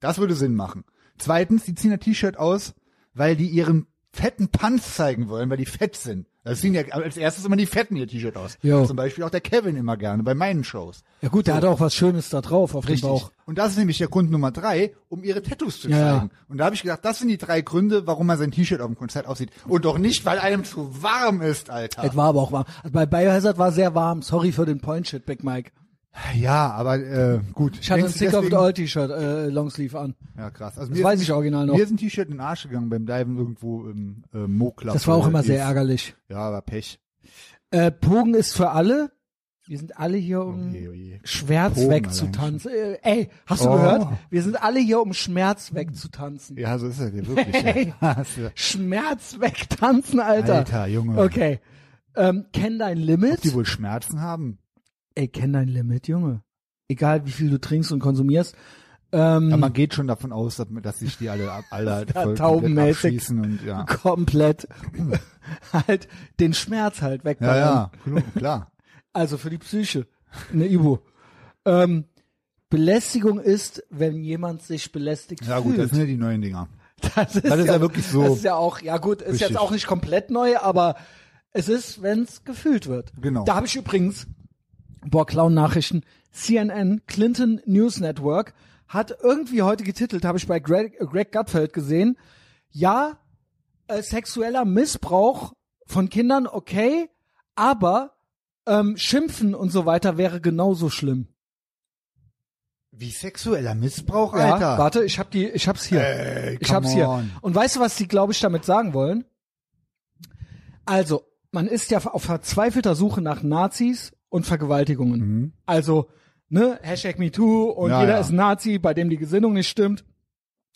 Das würde Sinn machen. Zweitens, die ziehen das T-Shirt aus, weil die ihren fetten Panz zeigen wollen, weil die fett sind. Das ziehen ja als erstes immer die Fetten ihr T-Shirt aus. Jo. Zum Beispiel auch der Kevin immer gerne bei meinen Shows. Ja gut, der hat auch was Schönes da drauf auf dem Bauch. Und das ist nämlich der Grund Nummer drei, um ihre Tattoos zu Ja, zeigen. Und da habe ich gedacht, das sind die drei Gründe, warum man sein T-Shirt auf dem Konzert aussieht. Und doch nicht, weil einem zu warm ist, Alter. Es war aber auch warm. Also bei Biohazard war sehr warm. Sorry für den Point Shit, Big Mike. Ja, aber äh, gut. Ich hatte ein Denkst Sick of deswegen- all T-Shirt, äh, Longsleeve an. Ja, krass. Also Das weiß ist ich original noch. Mir ist ein T-Shirt in den Arsch gegangen beim Diven irgendwo im äh, Mo-Club. Das war auch immer wie sehr ärgerlich. Ja, aber Pech. Äh, Pogen ist für alle. Wir sind alle hier, um Oje, oje. Schmerz Pogen wegzutanzen. Äh, ey, hast du Oh. gehört? Wir sind alle hier, um Schmerz wegzutanzen. Ja, so ist er dir wirklich. Hey. [laughs] ja. Schmerz wegtanzen, Alter. Alter, Junge. Okay. Ähm, kenn dein Limit. Die wohl Schmerzen haben. Ey, kenn dein Limit, Junge. Egal, wie viel du trinkst und konsumierst. Ähm, Ja, man geht schon davon aus, dass, dass sich die alle, [laughs] alle voll taubenmäßig. und ja. komplett [laughs] halt den Schmerz halt Ja, wegballern. ja, klar, klar. [laughs] Also für die Psyche. Eine Ibu. Ähm, Belästigung ist, wenn jemand sich belästigt Ja gut, fühlt. das sind ja die neuen Dinger. Das ist, Das ist ja wirklich so. Das ist ja auch, ja gut, ist Richtig. jetzt auch nicht komplett neu, aber es ist, wenn es gefühlt wird. Genau. Da habe ich übrigens, boah, Clown-Nachrichten, CNN, Clinton News Network, hat irgendwie heute getitelt, habe ich bei Greg, Greg Gutfeld gesehen, ja, äh, sexueller Missbrauch von Kindern, okay, aber ähm, Schimpfen und so weiter wäre genauso schlimm. Wie sexueller Missbrauch, Ja, Alter. warte, ich hab die, ich hab's hier. Ey, ich hab's hier. on. Und weißt du, was die, glaube ich, damit sagen wollen? Also, man ist ja auf verzweifelter Suche nach Nazis und Vergewaltigungen. Also, ne, Hashtag MeToo und Mhm. Ja, jeder ja. ist ein Nazi, bei dem die Gesinnung nicht stimmt.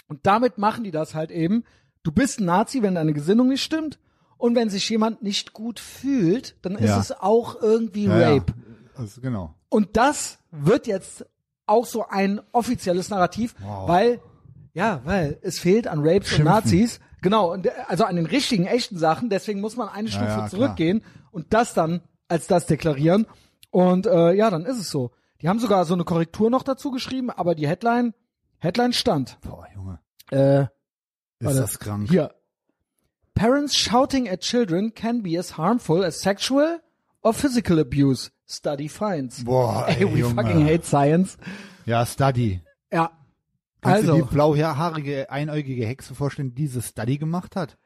Und damit machen die das halt eben. Du bist ein Nazi, wenn deine Gesinnung nicht stimmt. Und wenn sich jemand nicht gut fühlt, dann ist Ja. es auch irgendwie. Rape. Also, genau. Und das wird jetzt auch so ein offizielles Narrativ, Wow. weil, ja, weil es fehlt an Rapes Schimpfen. und Nazis. Genau, und, also an den richtigen, echten Sachen. Deswegen muss man eine Stufe ja, klar. zurückgehen und das dann als das deklarieren. Und äh, ja, dann ist es so. Die haben sogar so eine Korrektur noch dazu geschrieben, aber die Headline, Headline stand. Boah, Junge. Äh, Ist Warte. das krank. hier. Parents shouting at children can be as harmful as sexual or physical abuse. Study finds. Boah, ey, [laughs] Ey, we Junge. fucking hate science. Ja, Study. Ja. Kannst du also, die blauhaarige, einäugige Hexe vorstellen, die diese Study gemacht hat?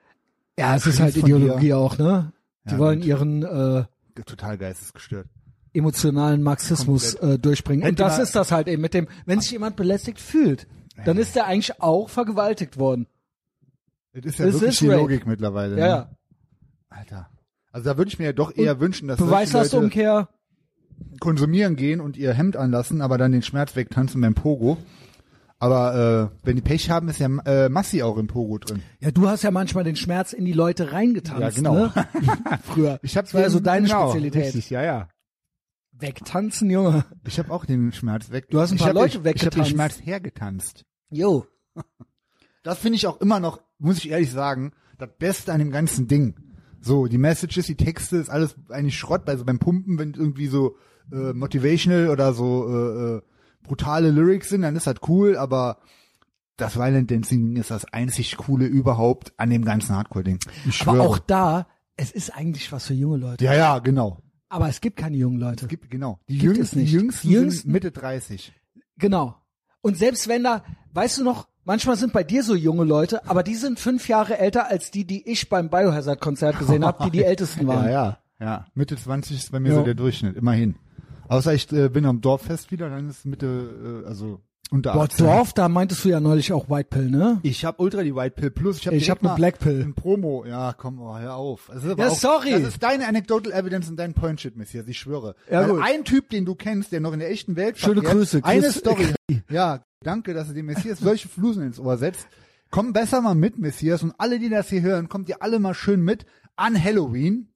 ja, es ist halt dir. Ideologie auch, ne? Die Ja, wollen gut. ihren äh, Total geistesgestört. Emotionalen Marxismus äh, durchbringen. Hätte Und das ist das halt eben mit dem, wenn sich jemand belästigt fühlt, dann ist er eigentlich auch vergewaltigt worden. Das ist ja Es wirklich ist die Rape. Logik mittlerweile. Ja, ne? Alter. Also da würde ich mir ja doch eher wünschen, dass Beweislastumkehr. konsumieren gehen und ihr Hemd anlassen, aber dann den Schmerz wegtanzen beim Pogo. Aber äh, wenn die Pech haben, ist ja äh, Massi auch im Pogo drin. Ja, du hast ja manchmal den Schmerz in die Leute reingetanzt, Ja, genau. ne? [laughs] Früher. Ich hab's das war ja so deine genau, Spezialität. Richtig, ja, ja. Wegtanzen, Junge. Ich habe auch den Schmerz weg. Du hast ein ich paar hab Leute den, Ich habe den weggetanzt. Schmerz hergetanzt. Jo. [laughs] Das finde ich auch immer noch, muss ich ehrlich sagen, das Beste an dem ganzen Ding. So, die Messages, die Texte, ist alles eigentlich Schrott. Also beim Pumpen, wenn irgendwie so äh, motivational oder so äh, äh, brutale Lyrics sind, dann ist das cool, aber das Violent Dancing ist das einzig coole überhaupt an dem ganzen Hardcore-Ding. Aber auch da, es ist eigentlich was für junge Leute. ja, ja, genau. Aber es gibt keine jungen Leute. Es gibt, genau. Die Gibt es jüngsten, nicht. die jüngsten, Die jüngsten- sind Mitte 30. Genau. Und selbst wenn da, weißt du noch, manchmal sind bei dir so junge Leute, aber die sind fünf Jahre älter als die, die ich beim Biohazard-Konzert gesehen habe, die die [laughs] ältesten waren. Ja, ja, ja. Mitte 20 ist bei mir Ja. so der Durchschnitt, immerhin. Außer ich äh, bin am Dorffest wieder, dann ist Mitte, äh, also unter Boah, 18. Dorf, da meintest du ja neulich auch White Pill, ne? Ich habe Ultra die White Pill Plus. Ich habe Ich hab eine Black Pill. Ein Promo. Ja, komm, oh, hör auf. Das ist aber Ja, auch, sorry. Das ist deine Anecdotal Evidence und dein Point Shit, Messias. Ich schwöre. Ja, Weil gut. ein Typ, den du kennst, der noch in der echten Welt Schöne verkehrt, Grüße, Eine Chris- Story. [laughs] ja, danke, dass du dem Messias solche Flusen ins Ohr setzt. Komm besser mal mit, Messias. Und alle, die das hier hören, kommt ihr alle mal schön mit an Halloween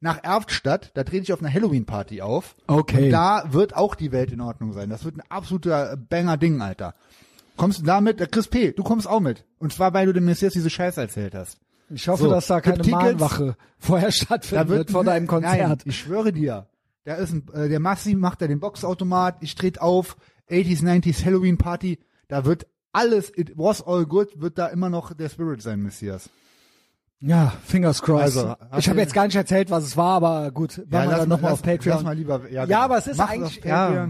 nach Erftstadt. Da trete ich auf einer Halloween-Party auf. Okay. Und da wird auch die Welt in Ordnung sein. Das wird ein absoluter Banger-Ding, Alter. Kommst du damit? Äh, Chris P., du kommst auch mit. Und zwar, weil du dem Messias diese Scheiße erzählt hast. Ich hoffe, So, dass da keine Tickets. Mahnwache vorher stattfinden wird vor deinem Konzert. Nein, ich schwöre dir. Da ist ein, äh, der Massi macht da den Boxautomat, ich trete auf, 80s, 90s Halloween Party, da wird alles, it was all good, wird da immer noch der Spirit sein, Messias. Ja, fingers crossed. Also, ich habe jetzt gar nicht erzählt, was es war, aber gut, machen wir dann mal- nochmal auf Patreon. Lass mal lieber, ja, ja, genau. aber es ist Mach eigentlich, ja,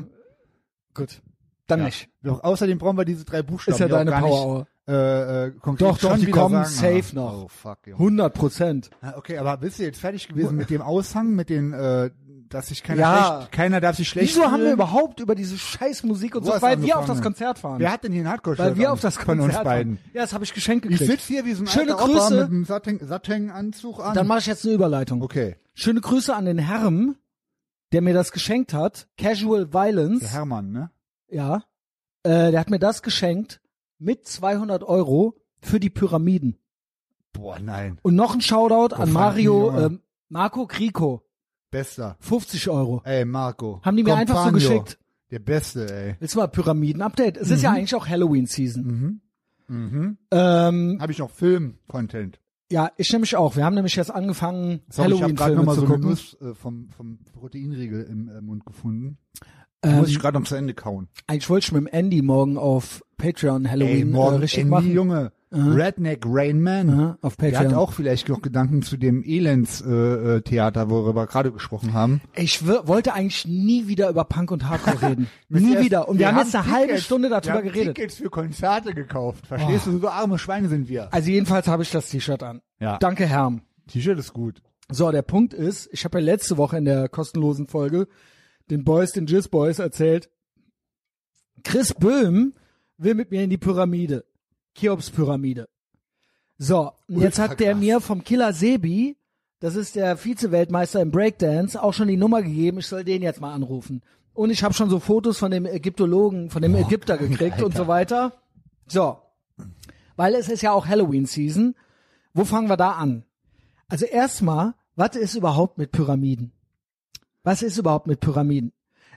gut, dann Ja. nicht. Doch, außerdem brauchen wir diese drei Buchstaben. Ist ja deine Power nicht, äh, äh, konkret Doch, doch, die kommen sagen. safe noch. Oh, fuck, Junge. 100 Prozent. Ah, Okay, aber bist du jetzt fertig gewesen mit dem Aushang, mit den, äh, dass sich keiner Ja. schlecht, keiner darf sich schlecht Wieso haben wir fühlen? überhaupt über diese scheiß Musik und Wo so, weil du wir auf das angefangen? Konzert fahren. Wer hat denn hier ein hardcore weil wir auf das Konzert von uns fahren. beiden? Ja, das habe ich geschenkt Ich gekriegt. sitze hier wie so ein Schöne alter Opa Grüße. mit einem Satteng- Satteng-Anzug an. Dann mache ich jetzt eine Überleitung. okay, Schöne Grüße an den Herrn, der mir das geschenkt hat. Casual Violence. der Hermann, ne? Ja. Äh, der hat mir das geschenkt mit 200 Euro für die Pyramiden. Boah, nein. Und noch ein Shoutout an funky, Mario, ähm, Marco Kriko. Bester. 50 Euro. Ey, Marco. Haben die mir einfach so Compagno. geschickt. Der Beste, ey. Du mal Pyramiden-Update? Es ist ja eigentlich auch Halloween-Season. Mhm. Mhm. Ähm, Habe ich noch Film-Content. ja, ich nämlich auch. Wir haben nämlich jetzt angefangen, Sorry, ich habe gerade Halloween-Filme noch mal zu so eine gucken. Nuss äh, vom, vom Proteinriegel im äh, Mund gefunden. Ähm, Muss ich gerade noch zu Ende kauen. eigentlich wollte ich mit dem Andy morgen auf Patreon Halloween Ey, morgen äh, richtig Andy, machen. Junge. Redneck Rain Man. Aha, auf Der Patreon. hat auch vielleicht noch Gedanken zu dem Elends-Theater, äh, Theater, worüber wir gerade gesprochen haben. Ich wollte eigentlich nie wieder über Punk und Hardcore [laughs] reden. nie wieder. Und wir, haben jetzt eine halbe Tickets- Stunde wir darüber haben geredet. Tickets für Konzerte gekauft. Verstehst du? So arme Schweine sind wir. Also jedenfalls habe ich das T-Shirt an. Ja. Danke, Herm. T-Shirt ist gut. So, der Punkt ist, ich habe ja letzte Woche in der kostenlosen Folge den Boys, den Jizz Boys erzählt, Chris Böhm will mit mir in die Pyramide. Cheops Pyramide. So, und jetzt hat der mir vom Killer Sebi, das ist der Vize-Weltmeister im Breakdance, auch schon die Nummer gegeben, ich soll den jetzt mal anrufen. Und ich habe schon so Fotos von dem Ägyptologen, von dem Ägypter gekriegt und so weiter. So, weil es ist ja auch Halloween-Season. Wo fangen wir da an? Also erstmal, was ist überhaupt mit Pyramiden? Was ist überhaupt mit Pyramiden?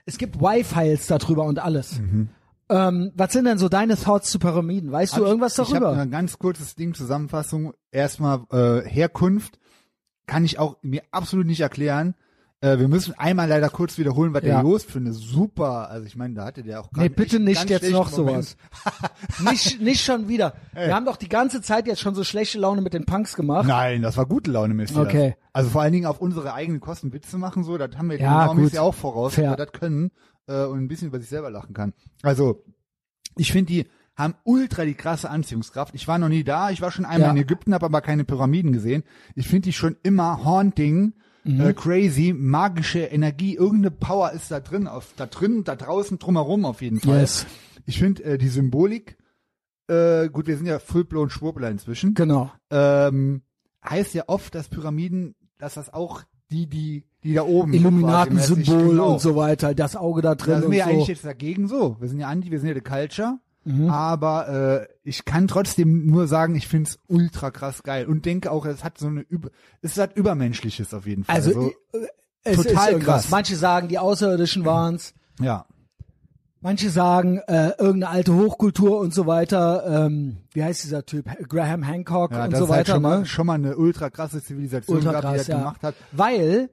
Es gibt Y-Files darüber und alles. Ähm, was sind denn so deine Thoughts zu Pyramiden? Weißt Hab du ich- irgendwas Ich darüber? habe ein ganz kurzes Ding, Zusammenfassung. Erstmal äh, Herkunft kann ich auch mir absolut nicht erklären. Äh, wir müssen einmal leider kurz wiederholen, was Ja. der Jost für eine super, also ich meine, da hatte der auch Nee, bitte echt nicht jetzt noch Moment. sowas. [laughs] [laughs] nicht, nicht schon wieder. Wir haben doch die ganze Zeit jetzt schon so schlechte Laune mit den Punks gemacht. Nein, das war gute Laune, Mist. Okay. Also vor allen Dingen auf unsere eigenen Kosten Witze machen, so, das haben wir Ja, den Normis ja auch voraus, Fair. dass wir das können äh, und ein bisschen über sich selber lachen kann. Also, ich finde, die haben ultra die krasse Anziehungskraft. Ich war noch nie da, ich war schon einmal Ja. in Ägypten, habe aber keine Pyramiden gesehen. Ich finde die schon immer haunting, Mhm. äh, crazy, magische Energie, irgendeine Power ist da drin, auf, da drin, da draußen, drumherum auf jeden Fall. Yes. Ich finde äh, die Symbolik, äh, gut, wir sind ja full-blown Schwurbler inzwischen Genau. ähm, heißt ja oft, dass Pyramiden, dass das auch die, die, die da oben Illuminatensymbol genau. und so weiter, das Auge da Da drin sind und wir ja eigentlich so. jetzt dagegen so. Wir sind ja anti, wir sind ja the culture. Mhm. Aber äh, ich kann trotzdem nur sagen, ich find's ultra krass geil und denke auch, es hat so eine über, es hat übermenschliches auf jeden Fall. Also, so, äh, es total krass. Manche sagen, die Außerirdischen [clears throat] waren's. ja, Manche sagen, äh, irgendeine alte Hochkultur und so weiter. Ähm, wie heißt dieser Typ? Graham Hancock ja, und das so ist halt weiter. schon, mal, ne? schon mal eine ultra krasse Zivilisation Ultra gehabt, die krass, das ja. gemacht hat. Weil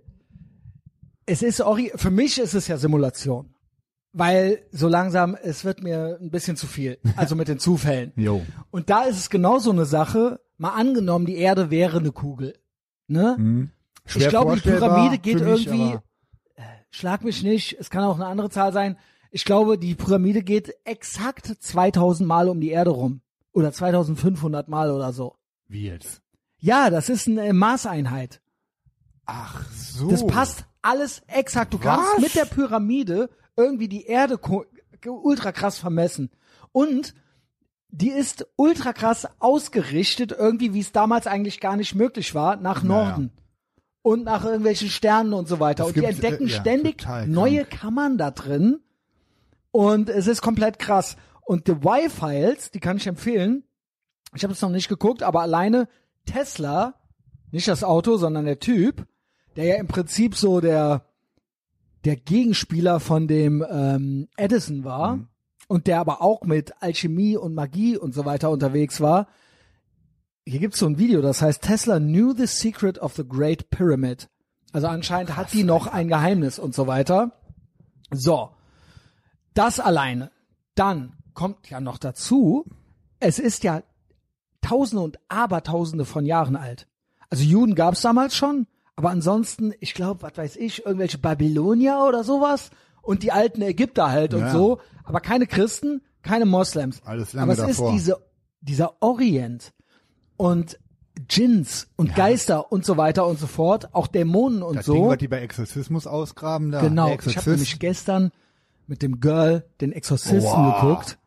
es ist für mich ist es ja Simulation. Weil so langsam, es wird mir ein bisschen zu viel. Also mit den Zufällen. [laughs] Jo. Und da ist es genau so eine Sache, mal angenommen, die Erde wäre eine Kugel. Ne? Hm. Ich glaube, die Pyramide geht mich, irgendwie, aber- schlag mich nicht, es kann auch eine andere Zahl sein. Ich glaube, die Pyramide geht exakt 2000 Mal um die Erde rum. Oder 2500 Mal oder so. Wie jetzt? Ja, das ist eine Maßeinheit. Ach so. Das passt alles exakt. Du kannst Was? mit der Pyramide irgendwie die Erde ultra krass vermessen. Und die ist ultra krass ausgerichtet, irgendwie, wie es damals eigentlich gar nicht möglich war, nach Naja. Norden. Und nach irgendwelchen Sternen und so weiter. Es und die entdecken äh, ja, ständig neue. Kammern da drin. Und es ist komplett krass. Und The Y-Files, die kann ich empfehlen. Ich habe es noch nicht geguckt, aber alleine Tesla, nicht das Auto, sondern der Typ, der ja im Prinzip so der der Gegenspieler von dem ähm, Edison war Mhm. und der aber auch mit Alchemie und Magie und so weiter unterwegs war. Hier gibt's so ein Video, das heißt Tesla knew the secret of the Great Pyramid. Also anscheinend hat die noch ein Geheimnis und so weiter. So, das alleine. Dann kommt ja noch dazu, es ist ja Tausende und Abertausende von Jahren alt. Also Juden gab's damals schon, aber ansonsten, ich glaube, was weiß ich, irgendwelche Babylonier oder sowas und die alten Ägypter halt und Ja. so, aber keine Christen, keine Moslems. Alles lange aber es davor. ist diese, dieser Orient und Djinns und Geister und so weiter und so fort, auch Dämonen und Das so. Ding, was die bei Exorzismus ausgraben da. Genau, ich habe nämlich gestern mit dem Girl den Exorzisten Wow. geguckt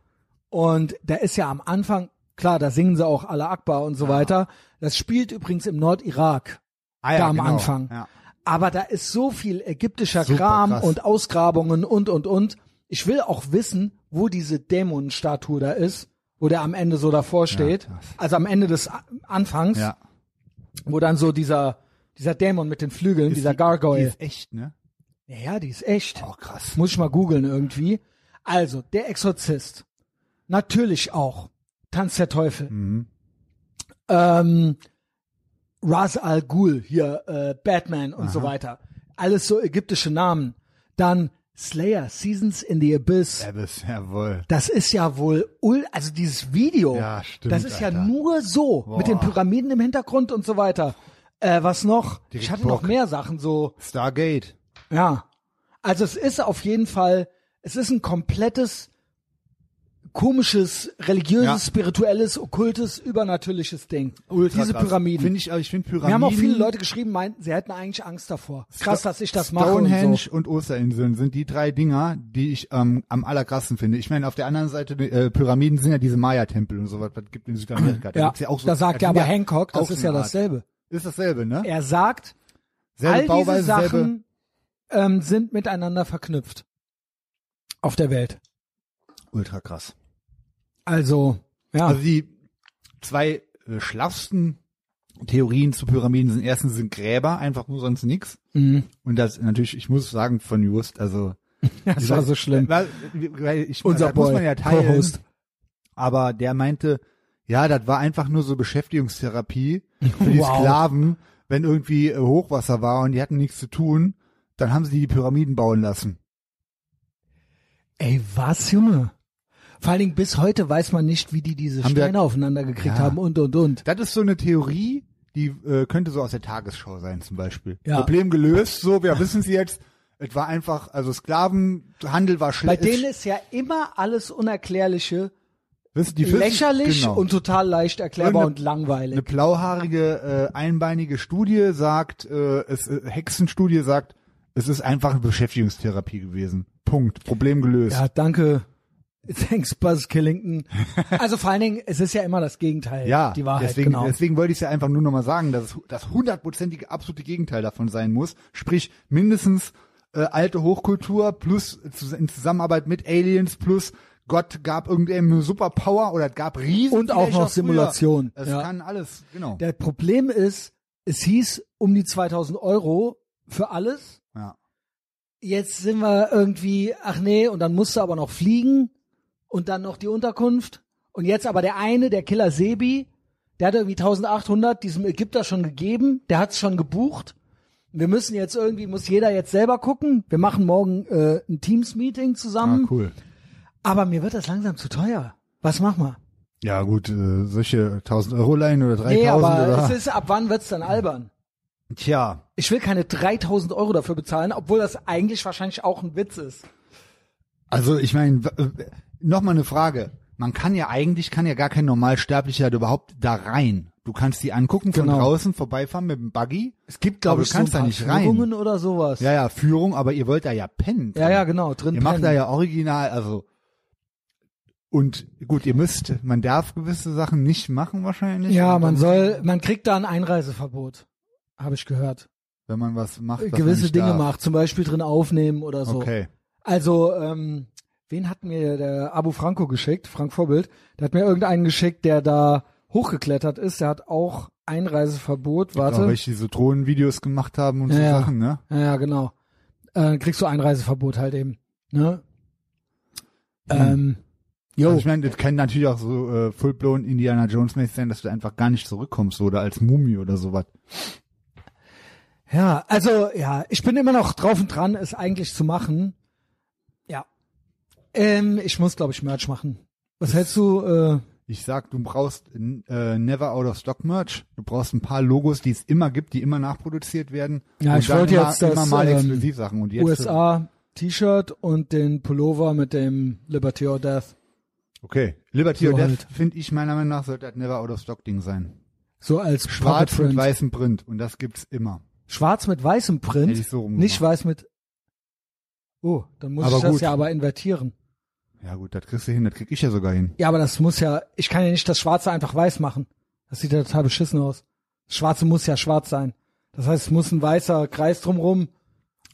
und da ist ja am Anfang, klar, da singen sie auch Allah Akbar und so weiter. Das spielt übrigens im Nordirak, ah, ja, da am genau. Anfang. Ja. aber da ist so viel ägyptischer Super Kram krass. und Ausgrabungen und und und. Ich will auch wissen, wo diese Dämonenstatue da ist, wo der am Ende so davor steht. also am Ende des Anfangs, ja. wo dann so dieser dieser Dämon mit den Flügeln, Ist dieser die- Gargoyle. Die ist echt, ne? Ja, ja, die ist echt. Oh, krass. Muss ich mal googeln irgendwie. Also, der Exorzist. Natürlich auch. Tanz der Teufel. Mhm. Ähm, Ras Al Ghul, hier, äh, Batman und so weiter. Alles so ägyptische Namen. Dann Slayer, Seasons in the Abyss. Abyss, jawohl. Das ist ja wohl, ul also dieses Video, Ja, stimmt, das ist ja Alter. nur so, Boah. mit den Pyramiden im Hintergrund und so weiter. Äh, was noch? Direkt ich hatte noch Bock. mehr Sachen so. Stargate. Ja. Also es ist auf jeden Fall, es ist ein komplettes komisches, religiöses, Ja. spirituelles, okkultes, übernatürliches Ding. Ultra Diese krass. Pyramiden. Finde ich, ich finde Pyramiden. Mir haben auch viele Leute geschrieben, meinten, sie hätten eigentlich Angst davor. Krass, dass ich das mache Stonehenge und so. und, Osterinseln sind die drei Dinger, die ich ähm, am allerkrassten finde. Ich meine, auf der anderen Seite, äh, Pyramiden sind ja diese Maya-Tempel und so was, gibt in Südamerika. Da Ja, ja auch so, da sagt ja aber Hancock, das ist ja dasselbe. Ist dasselbe, ne? Er sagt, Selbe all diese Bauweise, selbe. Sachen ähm, sind miteinander verknüpft. Auf der Welt. Ultra krass. Also, ja. Also die zwei äh, schlaffsten Theorien zu Pyramiden sind erstens sind Gräber, einfach nur sonst nix. mhm. Und das natürlich, ich muss sagen, von Just, also [laughs] Das war so schlimm. Weil, weil ich, Unser das muss Boy, man ja teilen. Aber der meinte, ja, das war einfach nur so Beschäftigungstherapie für die [laughs] Wow. Sklaven, wenn irgendwie äh, Hochwasser war und die hatten nichts zu tun, dann haben sie die Pyramiden bauen lassen. Ey, was, Junge? Vor allen Dingen bis heute weiß man nicht, wie die diese Haben wir- Steine aufeinander gekriegt Ja. haben und und und. Das ist so eine Theorie, die äh, könnte so aus der Tagesschau sein zum Beispiel. Ja. Problem gelöst, so, wir wissen es jetzt. Es war einfach, also Sklavenhandel war Bei schlecht. denen ist ja immer alles Unerklärliche die lächerlich genau. und total leicht erklärbar Und und, langweilig. Eine blauhaarige, äh, einbeinige Studie sagt, äh, es, äh, Hexenstudie sagt, es ist einfach eine Beschäftigungstherapie gewesen. Punkt. Problem gelöst. ja, danke. Thanks, Buzz Killington. Also vor allen Dingen, es ist ja immer das Gegenteil. Ja, die Wahrheit, deswegen, genau. deswegen wollte ich es ja einfach nur nochmal sagen, dass es das hundertprozentige absolute Gegenteil davon sein muss. Sprich, mindestens äh, alte Hochkultur plus in Zusammenarbeit mit Aliens plus Gott gab irgendeine Superpower oder gab riesen Und auch noch Simulation, Es ja. kann alles, genau. Der Problem ist, es hieß um die 2000 Euro für alles. Jetzt sind wir irgendwie, ach nee, und dann musste aber noch fliegen und dann noch die Unterkunft. Und jetzt aber der eine, der Killer Sebi, der hat irgendwie 1800 diesem Ägypter schon gegeben, der hat's schon gebucht. Wir müssen jetzt irgendwie, muss jeder jetzt selber gucken. Wir machen morgen äh, ein Teams-Meeting zusammen. Ah, cool. Aber mir wird das langsam zu teuer. Was machen wir? Ja gut, äh, solche 1000 Euro leihen oder 3000 Nee, aber oder? es ist, ab wann wird's dann albern? Tja, Ich will keine 3000 Euro dafür bezahlen, obwohl das eigentlich wahrscheinlich auch ein Witz ist. also ich meine, noch mal eine Frage. Man kann ja eigentlich, kann ja gar kein Normalsterblicher überhaupt da rein. Du kannst die angucken, von Genau. draußen vorbeifahren mit dem Buggy. Es gibt, glaube du ich, so kannst da paar nicht rein. Führungen oder sowas. Ja, ja, Führung, aber ihr wollt da ja pennen. ja, ja, genau, drin Ihr macht pennen. da ja original, also und gut, ihr müsst, man darf gewisse Sachen nicht machen wahrscheinlich. Ja, man soll, man kriegt da ein Einreiseverbot. Habe ich gehört. Wenn man was macht, was Gewisse Dinge darf. macht, zum Beispiel drin aufnehmen oder so. Okay. Also, ähm, wen hat mir der Abu Franco geschickt? Frank Vorbild. Der hat mir irgendeinen geschickt, der da hochgeklettert ist. Der hat auch Einreiseverbot. Warte. welche die so Drohnenvideos gemacht haben und Ja, so ja. Sachen, ne? Ja, ja, genau. Äh, kriegst du Einreiseverbot halt eben. Ne? Ähm, jo. Also ich meine, das kann natürlich auch so äh, full-blown Indiana Jones-mäßig sein, dass du einfach gar nicht zurückkommst oder als Mumie oder sowas. Ja, also ja, ich bin immer noch drauf und dran, es eigentlich zu machen. Ja. Ähm, ich muss, glaube ich, Merch machen. Was hältst du? Äh, Ich sag, du brauchst äh, Never Out of Stock Merch. Du brauchst ein paar Logos, die es immer gibt, die immer nachproduziert werden. Ja, Und ich wollte immer, jetzt das, immer mal ähm, Exklusivsachen und jetzt USA T-Shirt und den Pullover mit dem Liberty or Death. Okay. Liberty So or Death halt. finde ich meiner Meinung nach sollte das Never Out of Stock Ding sein. So als Schwarz mit Print. weißem Print und das gibt's immer. Schwarz mit weißem Print, so nicht weiß mit. Oh, dann muss Aber ich das gut. ja aber invertieren. Ja gut, das kriegst du hin, das krieg ich ja sogar hin. Ja, aber das muss ja, ich kann ja nicht das Schwarze einfach weiß machen. Das sieht ja total beschissen aus. Das Schwarze muss ja schwarz sein. Das heißt, es muss ein weißer Kreis drumrum.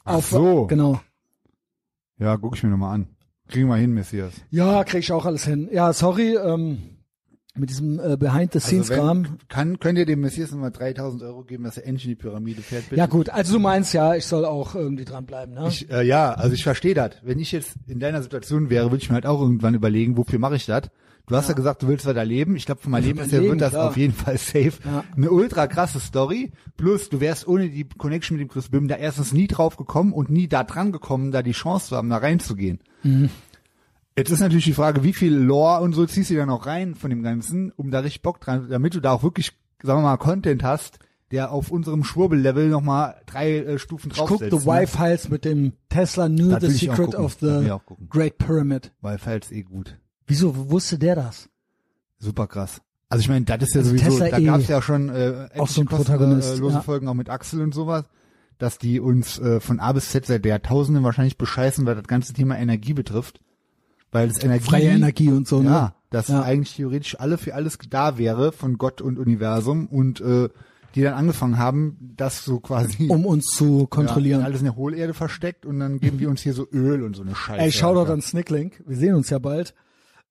Ach auf, so. Genau. Ja, guck ich mir nochmal an. Kriegen wir hin, Messias. Ja, krieg ich auch alles hin. Ja, sorry, ähm, mit diesem äh, Also Behind-the-Scenes-Kram. wenn, kann, könnt ihr dem Messias nochmal 3000 Euro geben, dass er endlich in die Pyramide fährt, bitte? ja gut, also du meinst ja, ich soll auch irgendwie dranbleiben, ne? Ich, äh, ja, also ich verstehe das. Wenn ich jetzt in deiner Situation wäre, würde ich mir halt auch irgendwann überlegen, wofür mache ich das? Du hast ja. gesagt, du willst weiter leben. Ich glaube, von meinem Ja, Leben für ist mein Leben, wird das klar. auf jeden Fall safe. Ja. Eine ultra krasse Story. Plus, du wärst ohne die Connection mit dem Chris Böhm da erstens nie drauf gekommen und nie da dran gekommen, da die Chance zu haben, da reinzugehen. Mhm. Jetzt ist natürlich die Frage, wie viel Lore und so ziehst du da noch rein von dem Ganzen, um da richtig Bock dran, damit du da auch wirklich, sagen wir mal, Content hast, der auf unserem Schwurbel-Level nochmal drei äh, Stufen Ich guck draufsetzt. The Y-Files mit dem Tesla Knew Das the Secret of the. Great Pyramid. Weil Files eh gut. Wieso wusste der das? Super krass. Also ich meine, das ist ja Also sowieso, Tesla da eh gab's ja schon äh, auch so ein Protagonist, kostenlose ja. Folgen auch mit Axel und sowas, dass die uns äh, von A bis Z seit Jahrtausenden wahrscheinlich bescheißen, weil das ganze Thema Energie betrifft. Weil das Energie, Freie Energie und so, ne? ja, dass Ja. eigentlich theoretisch alle für alles da wäre von Gott und Universum und äh, die dann angefangen haben, das so quasi [laughs] Um uns zu kontrollieren. ja, alles in der Hohlerde versteckt und dann geben die uns hier so Öl und so eine Scheiße. Ey, Shoutout Alter. an Snicklink. Wir sehen uns ja bald.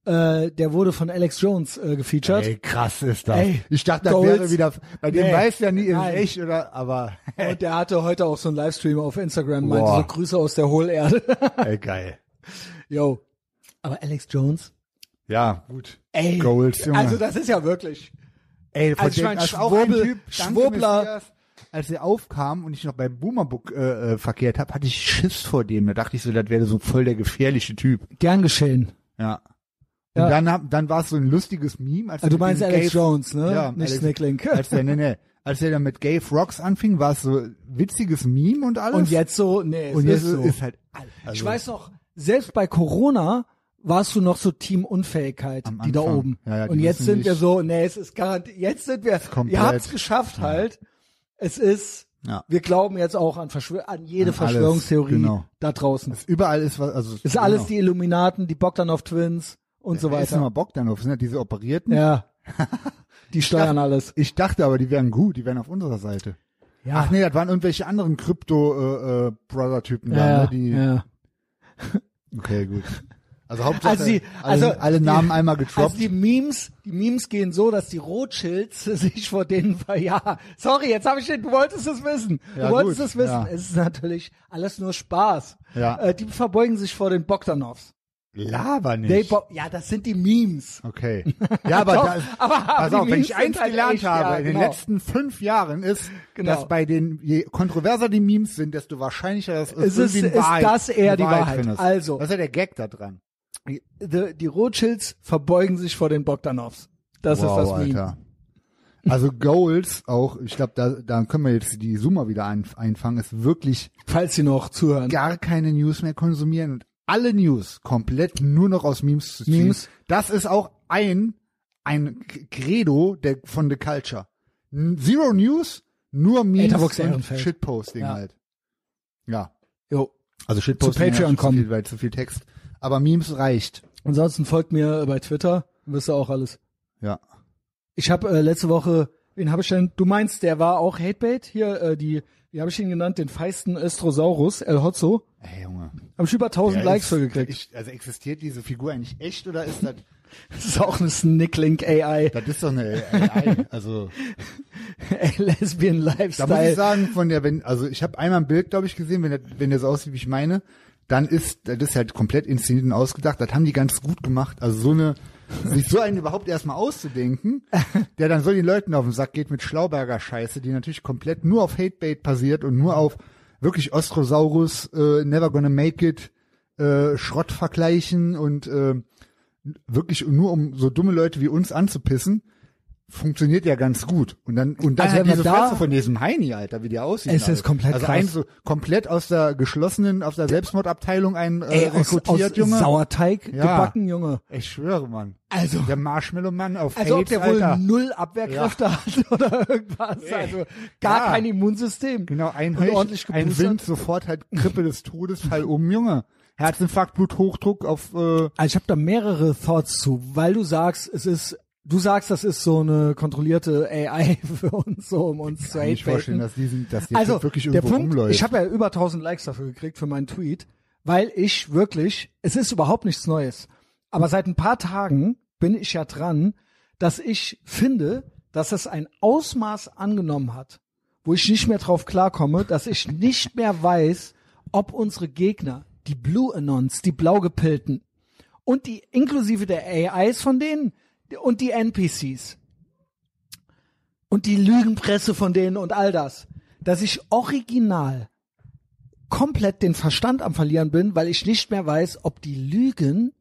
Äh, der wurde von Alex Jones äh, gefeatured. Ey, krass ist das. Ey, ich dachte, das Goals. wäre wieder, bei dem Nee. weiß ja nie, ist es Nein. echt oder, aber, [laughs] Und der hatte heute auch so einen Livestream auf Instagram, meinte Boah. so Grüße aus der Hohlerde. ey, geil. [laughs] Yo. Aber Alex Jones? Ja, gut. Ey. Goals, Junge. Also das ist ja wirklich. Ey, von Also ich dem- mein, das ist auch ein Schwurbel- Typ, Schwurbler- Messias, als er aufkam und ich noch beim Boomerbook äh, äh, verkehrt habe, hatte ich Schiss vor dem. Da dachte ich so, das wäre so voll der gefährliche Typ. Gern geschehen. Ja. Und Ja. dann, hab, dann war es so ein lustiges Meme. Als Also du er meinst Alex Gay- Jones, ne? Ja, Nicht Alex- Snicklink. [laughs] Als der, nee, nee, als er dann mit Gay Rocks anfing, war es so witziges Meme und alles. Und jetzt so, nee, es und jetzt ist so. ist halt, also, ich weiß noch, selbst bei Corona warst du noch so Team Unfähigkeit, Am die da Anfang. oben. Ja, ja, die und jetzt sind wir so, nee, es ist garantiert, jetzt sind wir, komplett. ihr habt's geschafft halt. Es ist, Ja. wir glauben jetzt auch an, Verschwör an jede An alles, Verschwörungstheorie genau. da draußen. überall ist was, also ist alles genau. die Illuminaten, die Bogdanov Twins und so Wer ist weiter. immer auf? Sind das diese Operierten? Ja. [laughs] Die steuern alles. Ich dachte aber, die wären gut, die wären auf unserer Seite. Ja. Ach nee, das waren irgendwelche anderen Krypto-Brother-Typen da, ja, ne? Die, ja. Okay, gut. [laughs] Also Hauptsache, Also die, alle, also alle die- Namen einmal getroppt. Also die Memes, die Memes gehen so, dass die Rothschilds [laughs] sich vor denen ver ja, sorry, jetzt habe ich den, du wolltest es wissen. Ja, du wolltest gut, es wissen. ja. Es ist natürlich alles nur Spaß. Ja. Äh, die verbeugen sich vor den Bogdanovs. Laber nicht. ja, das sind die Memes. Okay. [laughs] Ja, aber, Doch, da, aber- pass die auf, wenn ich eins halt gelernt echt, habe ja, in den genau. letzten fünf Jahren ist, Genau. dass bei den, je kontroverser die Memes sind, desto wahrscheinlicher das Es ist- eine ist Wahrheit, das eher die Wahrheit. findest. Also. Das ist ja der Gag da dran. Die, die Rothschilds verbeugen sich vor den Bogdanovs. Das wow, ist das Meme. Alter. Also Goals auch, ich glaube, da, da können wir jetzt die Summer wieder ein, einfangen, ist wirklich Falls sie noch zuhören. gar keine News mehr konsumieren und alle News komplett nur noch aus Memes zu ziehen. Memes. Das ist auch ein, ein Credo der, von The Culture. Zero News, nur Memes und. Shitposting Ja. halt. Ja. Jo. Also Shitposting Zu Patreon ja, kommen. Zu viel, weil zu viel Text. Aber Memes reicht. Ansonsten folgt mir bei Twitter, wirst du auch alles. Ja. Ich habe äh, letzte Woche, wen habe ich denn? Du meinst, der war auch Hatebait hier, äh, die, wie habe ich ihn genannt, den feisten Östrosaurus, El Hotzo. Ey, Junge. Habe ich über 1000 Der Likes ist- für gekriegt. Ich, also existiert diese Figur eigentlich echt oder ist das, [laughs] Das ist auch eine Snicklink AI, das ist doch eine AI. Also, [laughs] Lesbian Da muss ich Lifestyle. sagen, von der, wenn, also ich habe einmal ein Bild, glaube ich, gesehen, wenn der, wenn der so aussieht, wie ich meine, dann ist, das ist halt komplett inszeniert und ausgedacht. Das haben die ganz gut gemacht. Also so eine, sich so einen überhaupt erstmal auszudenken, [laughs] der dann so den Leuten auf den Sack geht mit Schlauberger Scheiße, die natürlich komplett nur auf Hatebait basiert und nur auf wirklich Ostrosaurus, äh, Never Gonna Make It, äh, Schrott vergleichen und äh, wirklich nur um so dumme Leute wie uns anzupissen, funktioniert ja ganz gut. Und dann, und dann Also halt diese da- Fresse von diesem Heini, Alter, wie die aussieht. Es ist komplett Also krass. ein so komplett aus der geschlossenen, aus der Selbstmordabteilung ein äh, Ey, aus, rekrutiert, aus Junge. Sauerteig Ja. gebacken, Junge. Ich schwöre, Mann. Also, Der Marshmallow-Mann auf also ob AIDS, der wohl Alter. null Abwehrkräfte hat [laughs] oder irgendwas. Also gar Ja. kein Immunsystem. Genau, ein, Heuch, ordentlich ein. Wind, sofort halt Krippe des Todes, Fall um, Junge. Herzinfarkt, Bluthochdruck auf, äh, Also ich habe da mehrere Thoughts zu, weil du sagst, es ist, du sagst, das ist so eine kontrollierte AI [laughs] für uns, so um uns zu kann ich vorstellen, dass die, dass die Also wirklich der irgendwo Punkt, rumläuft. ich habe ja über 1000 Likes dafür gekriegt für meinen Tweet, weil ich wirklich, es ist überhaupt nichts Neues, aber seit ein paar Tagen bin ich ja dran, dass ich finde, dass es ein Ausmaß angenommen hat, wo ich nicht mehr drauf klarkomme, dass ich nicht mehr weiß, ob unsere Gegner, die Blue Anons, die Blaugepilten und die inklusive der AIs von denen und die NPCs und die Lügenpresse von denen und all das, dass ich original komplett den Verstand am verlieren bin, weil ich nicht mehr weiß, ob die lügen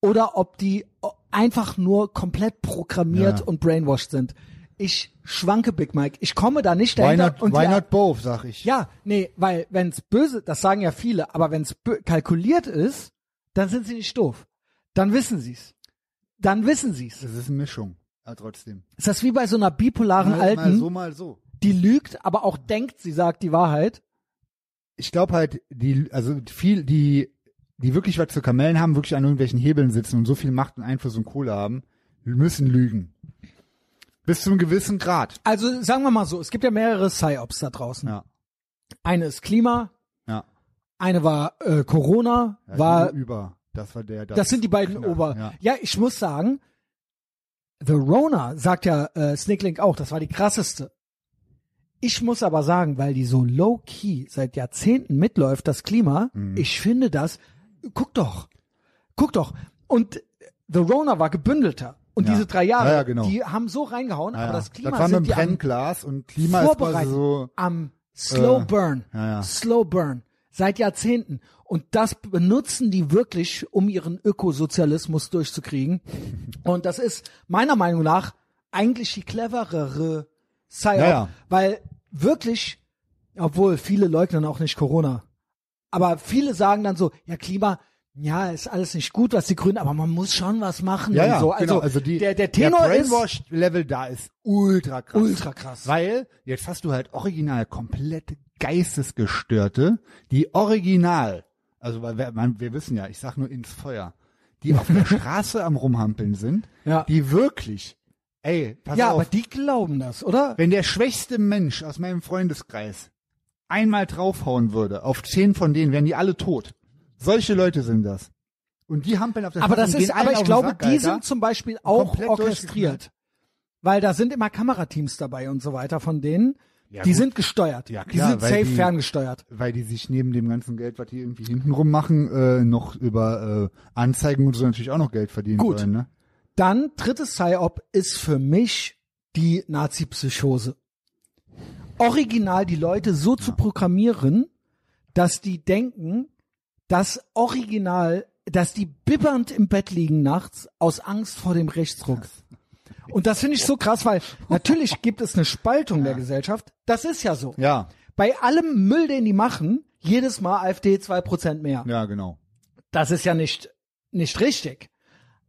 oder ob die einfach nur komplett programmiert Ja. und brainwashed sind. Ich schwanke, Big Mike. Ich komme da nicht why dahinter. not, und why die- not both, sag ich. ja, nee, weil wenn's böse, das sagen ja viele, aber wenn's kalkuliert ist, dann sind sie nicht doof. Dann wissen sie's. Dann wissen sie's. Das ist eine Mischung. Ja, trotzdem. Ist das wie bei so einer bipolaren Mal, Alten, mal so, mal so. die lügt, aber auch denkt, sie sagt die Wahrheit? ich glaube halt, die, also viel, die, die wirklich was zu Kamellen haben, wirklich an irgendwelchen Hebeln sitzen und so viel Macht und Einfluss und Kohle haben, müssen lügen. Bis zu einem gewissen Grad. Also sagen wir mal so, es gibt ja mehrere Psyops da draußen. Ja. Eine ist Klima, Ja. eine war äh, Corona, ja war über. Das war der. Das sind die beiden Klar, Ober. Ja. Ja. ich muss sagen, The Rona sagt ja äh, Snicklink auch, das war die krasseste. Ich muss aber sagen, weil die so low-key seit Jahrzehnten mitläuft, das Klima, Mhm. ich finde das, guck doch, guck doch. Und The Rona war gebündelter. Und Ja. diese drei Jahre, Ja, genau. die haben so reingehauen, aber das Klima das war sind mit dem Brennglas und Klima ist quasi so. am Slow äh, Burn, ja. Slow Burn, seit Jahrzehnten. Und das benutzen die wirklich, um ihren Ökosozialismus durchzukriegen. Und das ist meiner Meinung nach eigentlich die cleverere Psyop, Ja, ja. weil wirklich, obwohl viele leugnen auch nicht Corona, aber viele sagen dann so, ja Klima, ja, ist alles nicht gut, was die Grünen, aber man muss schon was machen Ja, ja, so. Also, genau. Also die, der, der Tenor der ist Brainwash-Level da ist ultra krass. ultra krass. Weil jetzt hast du halt original komplett Geistesgestörte, die original, also weil wir, man, wir wissen ja, ich sag nur ins Feuer, die auf der [laughs] Straße am rumhampeln sind, Ja. die wirklich, ey, pass ja, auf, aber die glauben das, oder? wenn der schwächste Mensch aus meinem Freundeskreis einmal draufhauen würde, auf zehn von denen wären die alle tot. Solche Leute sind das. Und die hampeln auf der Aber Straße das ist, aber ich glaube, Sack, die Alter. sind zum Beispiel auch orchestriert. Weil da sind immer Kamerateams dabei und so weiter von denen. Ja, die gut. sind gesteuert. Ja, die klar, sind weil safe die- ferngesteuert. weil die sich neben dem ganzen Geld, was die irgendwie hintenrum machen, äh, noch über äh, Anzeigen und so natürlich auch noch Geld verdienen Gut. wollen. Ne? Dann drittes Psyop ist für mich die Nazi-Psychose. Original die Leute so zu programmieren, dass die denken, dass original, dass die bibbernd im Bett liegen nachts aus Angst vor dem Rechtsruck. Und das finde ich so krass, weil natürlich gibt es eine Spaltung der Gesellschaft. Das ist ja so. Ja, Bei allem Müll, den die machen, jedes Mal AfD zwei Prozent mehr. ja, genau. Das ist ja nicht, nicht richtig.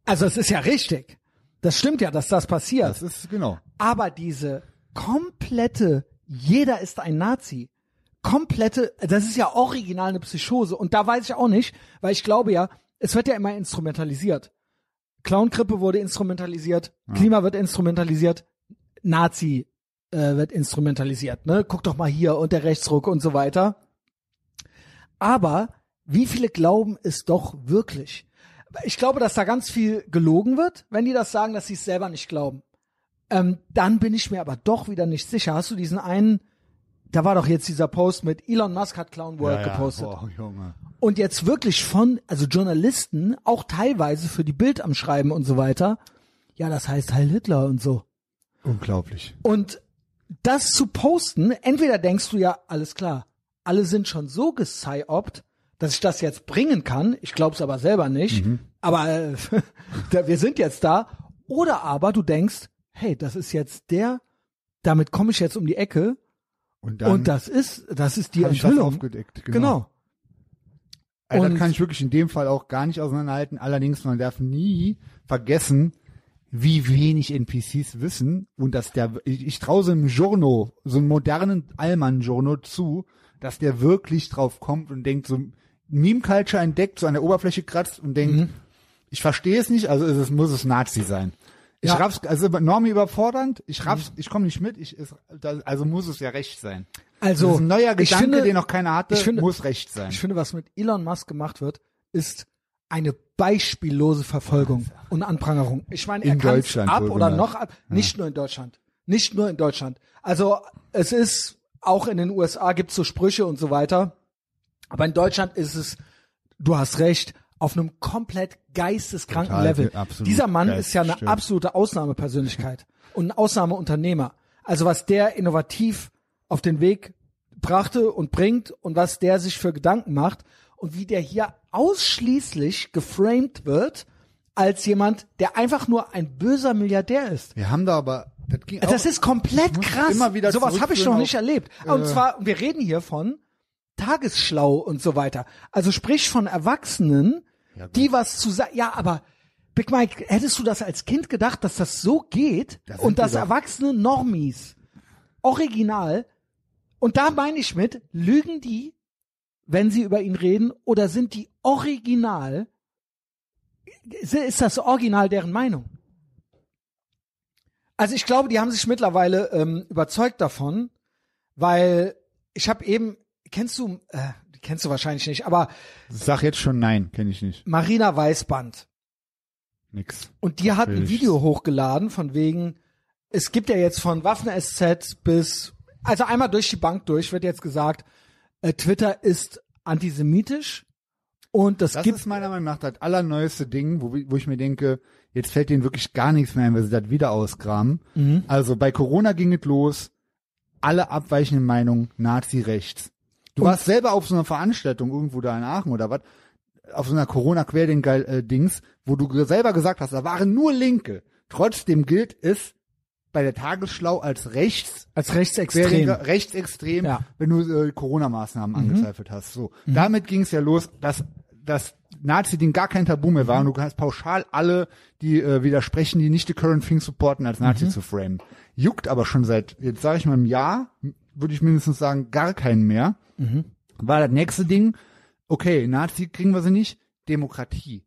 Also es ist ja richtig. Das stimmt ja, dass das passiert. Das ist genau. Aber diese komplette, jeder ist ein Nazi, komplette, das ist ja original eine Psychose. Und da weiß ich auch nicht, weil ich glaube ja, es wird ja immer instrumentalisiert. Clown-Grippe wurde instrumentalisiert, Klima wird instrumentalisiert, Nazi äh, wird instrumentalisiert. Ne? Guck doch mal hier und der Rechtsruck und so weiter. Aber wie viele glauben es doch wirklich? Ich glaube, dass da ganz viel gelogen wird, wenn die das sagen, dass sie es selber nicht glauben. Ähm, dann bin ich mir aber doch wieder nicht sicher. Hast du diesen einen, da war doch jetzt dieser Post mit Elon Musk hat Clown World ja, ja. gepostet. Boah, Junge. Und jetzt wirklich von, also Journalisten, auch teilweise für die Bild am Schreiben und so weiter. Ja, das heißt Heil Hitler und so. Unglaublich. Und das zu posten, entweder denkst du ja, alles klar, alle sind schon so gesciopt, dass ich das jetzt bringen kann. Ich glaube es aber selber nicht. Aber äh, [laughs] wir sind jetzt da. Oder aber du denkst, hey, das ist jetzt der, damit komme ich jetzt um die Ecke Und dann und das ist, das ist die ich das Enthüllung. aufgedeckt. Genau. Also Und- das kann ich wirklich in dem Fall auch gar nicht auseinanderhalten. Allerdings, man darf nie vergessen, wie wenig NPCs wissen und dass der, ich, ich traue so einem Journo, so einem modernen Allmann-Journo zu, dass der wirklich drauf kommt und denkt, so Meme-Culture entdeckt, so an der Oberfläche kratzt und denkt, Mhm. ich verstehe es nicht, also es, muss es Nazi sein. Ich Ja. Mhm. raff's, also Normi überfordernd, ich raff's, ich komme nicht mit, ich, ist, also muss es ja recht sein. Also, das ist ein neuer Gedanke, finde- den noch keiner hatte, ich finde- muss recht sein. Ich finde, was mit Elon Musk gemacht wird, ist eine beispiellose Verfolgung und Anprangerung. Ich meine, er kann Deutschland ab oder wohlgemerkt. noch ab, nicht nur in Deutschland. Nicht nur in Deutschland. Also es ist, auch in den USA gibt's so Sprüche und so weiter. Aber in Deutschland ist es, du hast recht, auf einem komplett geisteskranken Total, Level. Dieser Mann ist ja eine geistesgestört. absolute Ausnahmepersönlichkeit [laughs] und ein Ausnahmeunternehmer. Also was der innovativ auf den Weg brachte und bringt und was der sich für Gedanken macht und wie der hier ausschließlich geframed wird als jemand, der einfach nur ein böser Milliardär ist. Wir haben da aber, das ging Das ist komplett krass. immer wieder Sowas habe ich noch nicht erlebt. Und äh, zwar, wir reden hier von Tagesschlau und so weiter. Also sprich von Erwachsenen, Ja, die was zu sagen. Ja, aber Big Mike, hättest du das als Kind gedacht, dass das so geht Da sind und dass Erwachsene Normies original und da meine ich mit, lügen die, wenn sie über ihn reden oder sind die original ist das Original deren Meinung? Also ich glaube, die haben sich mittlerweile ähm, überzeugt davon, weil ich habe eben, kennst du, äh, kennst du wahrscheinlich nicht, aber Sag jetzt schon nein, kenne ich nicht. Marina Weißband. Nix. Und die hat ein Video hochgeladen von wegen, es gibt ja jetzt von Waffen-SZ bis, also einmal durch die Bank durch, wird jetzt gesagt, äh, Twitter ist antisemitisch und das, Das gibt, ist meiner Meinung nach das allerneueste Ding, wo, wo ich mir denke, jetzt fällt denen wirklich gar nichts mehr ein, weil sie das wieder ausgraben. Mhm. Also bei Corona ging es los, alle abweichenden Meinungen, Nazi-Rechts. Du Und- warst selber auf so einer Veranstaltung irgendwo da in Aachen oder was, auf so einer Corona-Querdenker-Dings, wo du selber gesagt hast, da waren nur Linke. Trotzdem gilt es bei der Tagesschlau als rechts als rechtsextrem. Rechtsextrem, Ja. wenn du äh, Corona-Maßnahmen angezweifelt hast. So, damit ging es ja los, dass das Nazi-Ding gar kein Tabu mehr war und du kannst pauschal alle, die äh, widersprechen, die nicht die Current Thing supporten, als Nazi zu framen. Juckt aber schon seit, jetzt sage ich mal, einem Jahr, würde ich mindestens sagen, gar keinen mehr. War das nächste Ding, okay, Nazi kriegen wir sie nicht, Demokratie.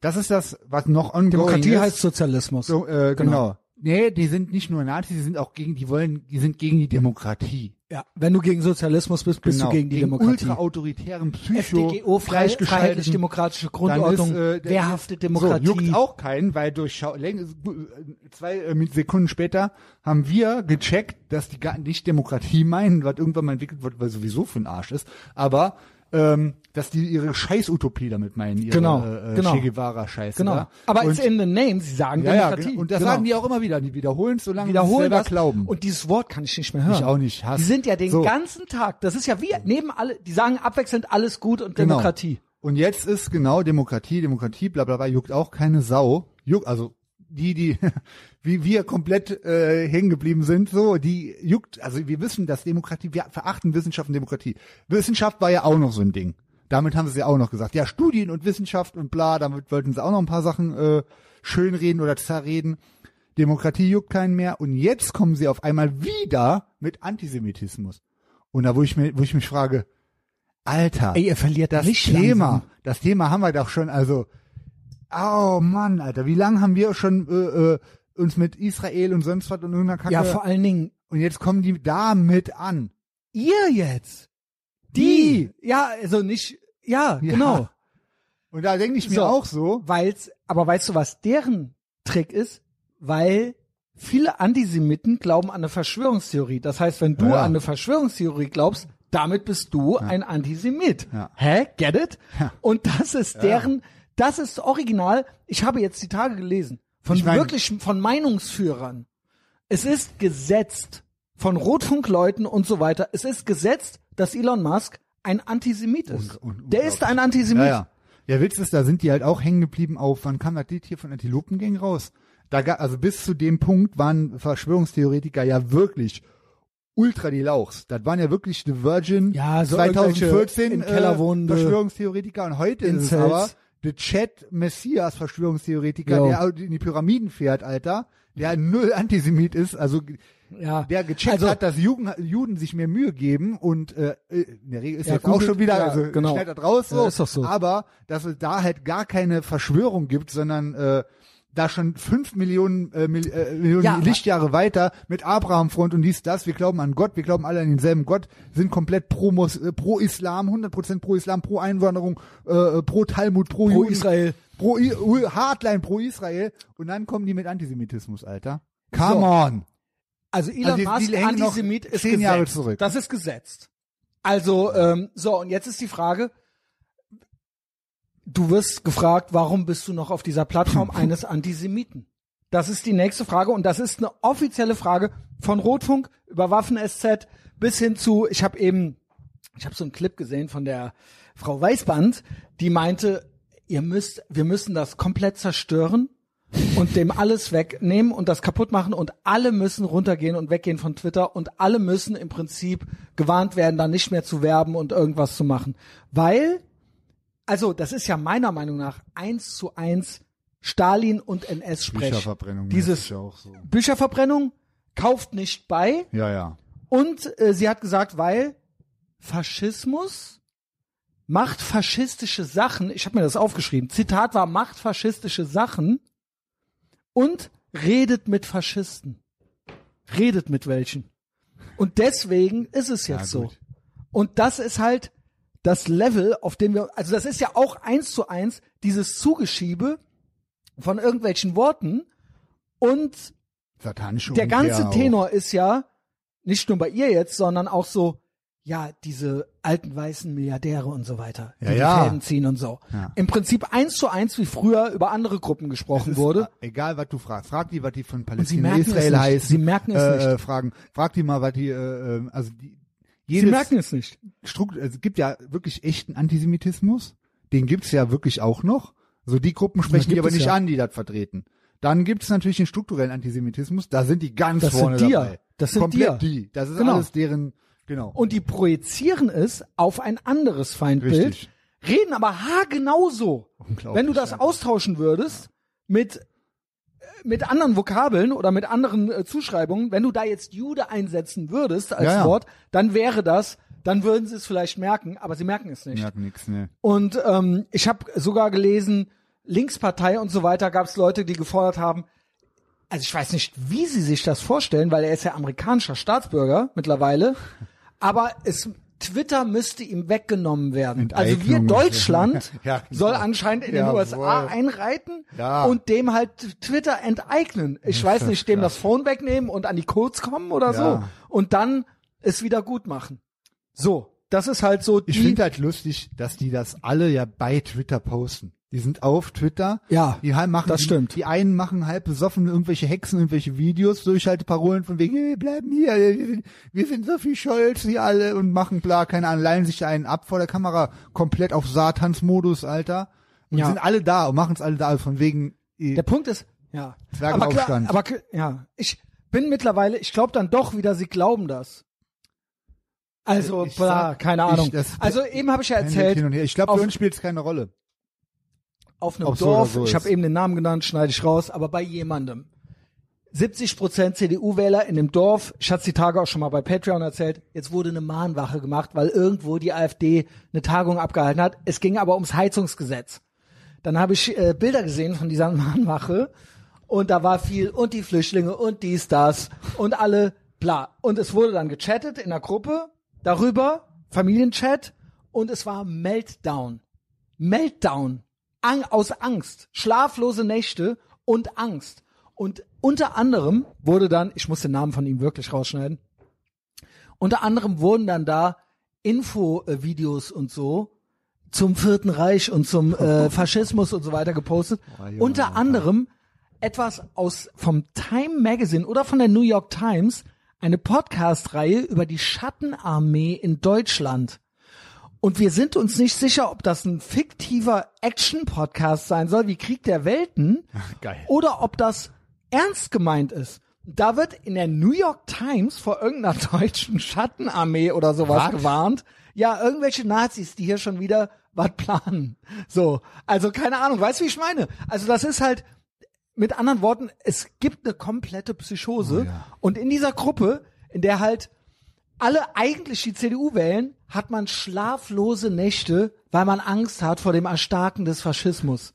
Das ist das, was noch ongoing Demokratie ist. heißt Sozialismus. So, äh, genau. Nee, die sind nicht nur Nazis, die sind auch gegen, die wollen, die sind gegen die Demokratie. Ja, wenn du gegen Sozialismus bist, bist Genau. du gegen die Demokratie. ultra-autoritären Psycho, FDGO, frei, freiheitlich-demokratische Grundordnung, ist, äh, wehrhafte Demokratie. So, juckt auch keinen, weil durch Schau läng- äh, zwei äh, Sekunden später haben wir gecheckt, dass die gar nicht Demokratie meinen, was irgendwann mal entwickelt wird, weil sowieso für ein Arsch ist, aber ähm, dass die ihre Scheiß-Utopie damit meinen, ihre Genau, äh, äh, genau. Che Guevara-Scheiße. Genau. Aber und, it's in the name, sie sagen ja, ja, Demokratie. genau. und das genau. sagen die auch immer wieder, die wiederholen es, solange sie wiederholen selber das. glauben. Und dieses Wort kann ich nicht mehr hören. Ich auch nicht, Hass. Die sind ja den So. ganzen Tag, das ist ja wie neben alle, die sagen abwechselnd alles gut und Genau. Demokratie. Und jetzt ist genau Demokratie, Demokratie, bla bla bla, juckt auch keine Sau. Juckt, also die, die [laughs] wie wir komplett äh, hängen geblieben sind, so, die juckt, also wir wissen, dass Demokratie, wir verachten Wissenschaft und Demokratie. Wissenschaft war ja auch noch so ein Ding. Damit haben sie ja auch noch gesagt. Ja, Studien und Wissenschaft und bla, damit wollten sie auch noch ein paar Sachen äh, schönreden oder zerreden. Demokratie juckt keinen mehr. Und jetzt kommen sie auf einmal wieder mit Antisemitismus. Und da, wo ich mir, wo ich mich frage, Alter, Ey, ihr verliert das Thema, langsam. das Thema haben wir doch schon, also, oh Mann, Alter, wie lange haben wir schon äh, äh, uns mit Israel und sonst was und irgendeiner Kacke, Ja, vor allen Dingen und jetzt kommen die damit an. ihr jetzt. Die. Ja, also nicht, ja, Ja. genau. Und da denke ich mir So. auch so, Weil's, aber weißt du, was deren Trick ist? Weil viele Antisemiten glauben an eine Verschwörungstheorie. Das heißt, wenn du Ja. an eine Verschwörungstheorie glaubst, damit bist du ein Antisemit. Ja. Hä? Get it? Ja. Und das ist deren, das ist original. Ich habe jetzt die Tage gelesen. Von Ich mein- wirklich, von Meinungsführern. Es ist gesetzt von Rotfunkleuten und so weiter. Es ist gesetzt, dass Elon Musk ein Antisemit ist. Un- un- Der ist ein Antisemit. ja, ja. Der Witz ist, da sind die halt auch hängen geblieben auf, wann kam das Lied hier von Antilopengang raus? Da ga, also bis zu dem Punkt waren Verschwörungstheoretiker ja wirklich ultra die Lauchs. Das waren ja wirklich The Virgin Ja, so 2014 irgendwelche in Keller äh, Verschwörungstheoretiker und heute ist es aber The Chat Messias Verschwörungstheoretiker, Jo. der in die Pyramiden fährt, Alter, der null Antisemit ist, also Ja. der gecheckt Also- hat, dass Juden, Juden sich mehr Mühe geben und äh, in der Regel ist Ja, jetzt auch schon wieder, ja, also genau. schneidet das raus so, Ja, so. aber dass es da halt gar keine Verschwörung gibt, sondern äh, da schon fünf Millionen, äh, äh, Millionen Ja, Lichtjahre weiter mit Abraham-Front und dies, das, wir glauben an Gott, wir glauben alle an denselben Gott, sind komplett pro, Mos äh, pro Islam, 100% pro Islam, pro Einwanderung, äh, pro Talmud, pro, Pro Juden, Israel. pro I U- Hardline pro Israel und dann kommen die mit Antisemitismus, Alter. Come So. on. Also Elon Also die- Musk, die Antisemit, ist zehn gesetzt. Jahre zurück. Das ist gesetzt. Also, ähm, so, und jetzt ist die Frage, du wirst gefragt, warum bist du noch auf dieser Plattform [clears throat] eines Antisemiten? Das ist die nächste Frage und das ist eine offizielle Frage von Rotfunk über Waffen-SZ bis hin zu, ich habe eben, ich habe so einen Clip gesehen von der Frau Weißband, die meinte, ihr müsst, wir müssen das komplett zerstören und dem alles wegnehmen und das kaputt machen und alle müssen runtergehen und weggehen von Twitter und alle müssen im Prinzip gewarnt werden, da nicht mehr zu werben und irgendwas zu machen. Weil, also das ist ja meiner Meinung nach eins zu eins Stalin und NS-Sprech. Bücherverbrennung. Dieses ist ja auch so. Bücherverbrennung kauft nicht bei Ja, ja. und äh, sie hat gesagt, weil Faschismus macht faschistische Sachen, ich habe mir das aufgeschrieben, Zitat war, macht faschistische Sachen und redet mit Faschisten. Redet mit welchen. Und deswegen ist es jetzt Ja, so. Und das ist halt, das Level, auf dem wir, also das ist ja auch eins zu eins dieses Zugeschiebe von irgendwelchen Worten und Satanische der ganze auch. Tenor ist ja nicht nur bei ihr jetzt, sondern auch so, ja, diese alten weißen Milliardäre und so weiter, die Ja, die ja. Fäden ziehen und so. Ja. Im Prinzip eins zu eins, wie früher über andere Gruppen Es gesprochen ist, wurde. äh, Egal, was du fragst. Frag die, was die von Palästina Israel heißen. Sie merken es äh, nicht. Äh, fragen. Frag die mal, was die, äh, äh, also die, Sie merken es nicht. Strukt, also es gibt ja wirklich echten Antisemitismus. Den gibt's ja wirklich auch noch. So die Gruppen sprechen die aber nicht ja. an, die das vertreten. Dann gibt's natürlich den strukturellen Antisemitismus. Da sind die ganz Das sind vorne die ja. dabei. Das sind Komplett die die. Das ist Genau. alles deren, genau. Und die projizieren es auf ein anderes Feindbild, Richtig. reden aber haargenau so. Wenn du das austauschen würdest mit mit anderen Vokabeln oder mit anderen äh, Zuschreibungen, wenn du da jetzt Jude einsetzen würdest als Ja, ja. Wort, dann wäre das, dann würden sie es vielleicht merken, aber sie merken es nicht. Merkt nix, ne. Und ähm, ich habe sogar gelesen, Linkspartei und so weiter, gab es Leute, die gefordert haben, also ich weiß nicht, wie sie sich das vorstellen, weil er ist ja amerikanischer Staatsbürger mittlerweile, aber es Twitter müsste ihm weggenommen werden. Also wir. Deutschland [laughs] Ja, genau. soll anscheinend in den Jawohl. USA einreiten Ja. und dem halt Twitter enteignen. Ich weiß das nicht, dem das Phone wegnehmen und an die Codes kommen oder so Ja. und dann es wieder gut machen. So, das ist halt so Ich die finde halt lustig, dass die das alle ja bei Twitter posten. Die sind auf Twitter. Ja, die halt machen, das die, stimmt. Die einen machen halb besoffen irgendwelche Hexen, irgendwelche Videos, Durchhalteparolen von wegen, wir bleiben hier, wir sind, wir sind so viel Scholz, wie alle und machen bla, keine Ahnung, leihen sich einen ab vor der Kamera, komplett auf Satans-Modus, Alter. Und Ja. sind alle da und machen es alle da, also von wegen, Der Punkt ist, ja. Aber, klar, aber ja, ich bin mittlerweile, ich glaube dann doch wieder, sie glauben das. Also, Ich bla, sag- keine ich- Ahnung. das- also eben habe ich ja erzählt. Ich glaube, für uns spielt es keine Rolle. Auf einem so oder Dorf, so ich ist. habe eben den Namen genannt, schneide ich raus, aber bei jemandem. 70 Prozent CDU-Wähler in dem Dorf, ich hatte die Tage auch schon mal bei Patreon erzählt, jetzt wurde eine Mahnwache gemacht, weil irgendwo die AfD eine Tagung abgehalten hat. Es ging aber ums Heizungsgesetz. Dann habe ich äh, Bilder gesehen von dieser [laughs] Mahnwache und da war viel und die Flüchtlinge und dies, das und alle bla. Und es wurde dann gechattet in der Gruppe darüber, Familienchat und es war Meltdown. Meltdown. Ang aus Angst. Schlaflose Nächte und Angst. Und unter anderem wurde dann, ich muss den Namen von ihm wirklich rausschneiden, unter anderem wurden dann da Infovideos und so zum Vierten Reich und zum äh, [laughs] Faschismus und so weiter gepostet. Oh, Junge, unter Alter. anderem etwas aus vom Time Magazine oder von der New York Times, eine Podcast-Reihe über die Schattenarmee in Deutschland. Und wir sind uns nicht sicher, ob das ein fiktiver Action-Podcast sein soll, wie Krieg der Welten, Geil. oder ob das ernst gemeint ist. Da wird in der New York Times vor irgendeiner [laughs] deutschen Schattenarmee oder sowas Was? gewarnt. Ja, irgendwelche Nazis, die hier schon wieder was planen. So, also keine Ahnung, weißt du, wie ich meine? Also das ist halt, mit anderen Worten, es gibt eine komplette Psychose. Oh ja. Und in dieser Gruppe, in der halt alle eigentlich die CDU wählen, hat man schlaflose Nächte, weil man Angst hat vor dem Erstarken des Faschismus.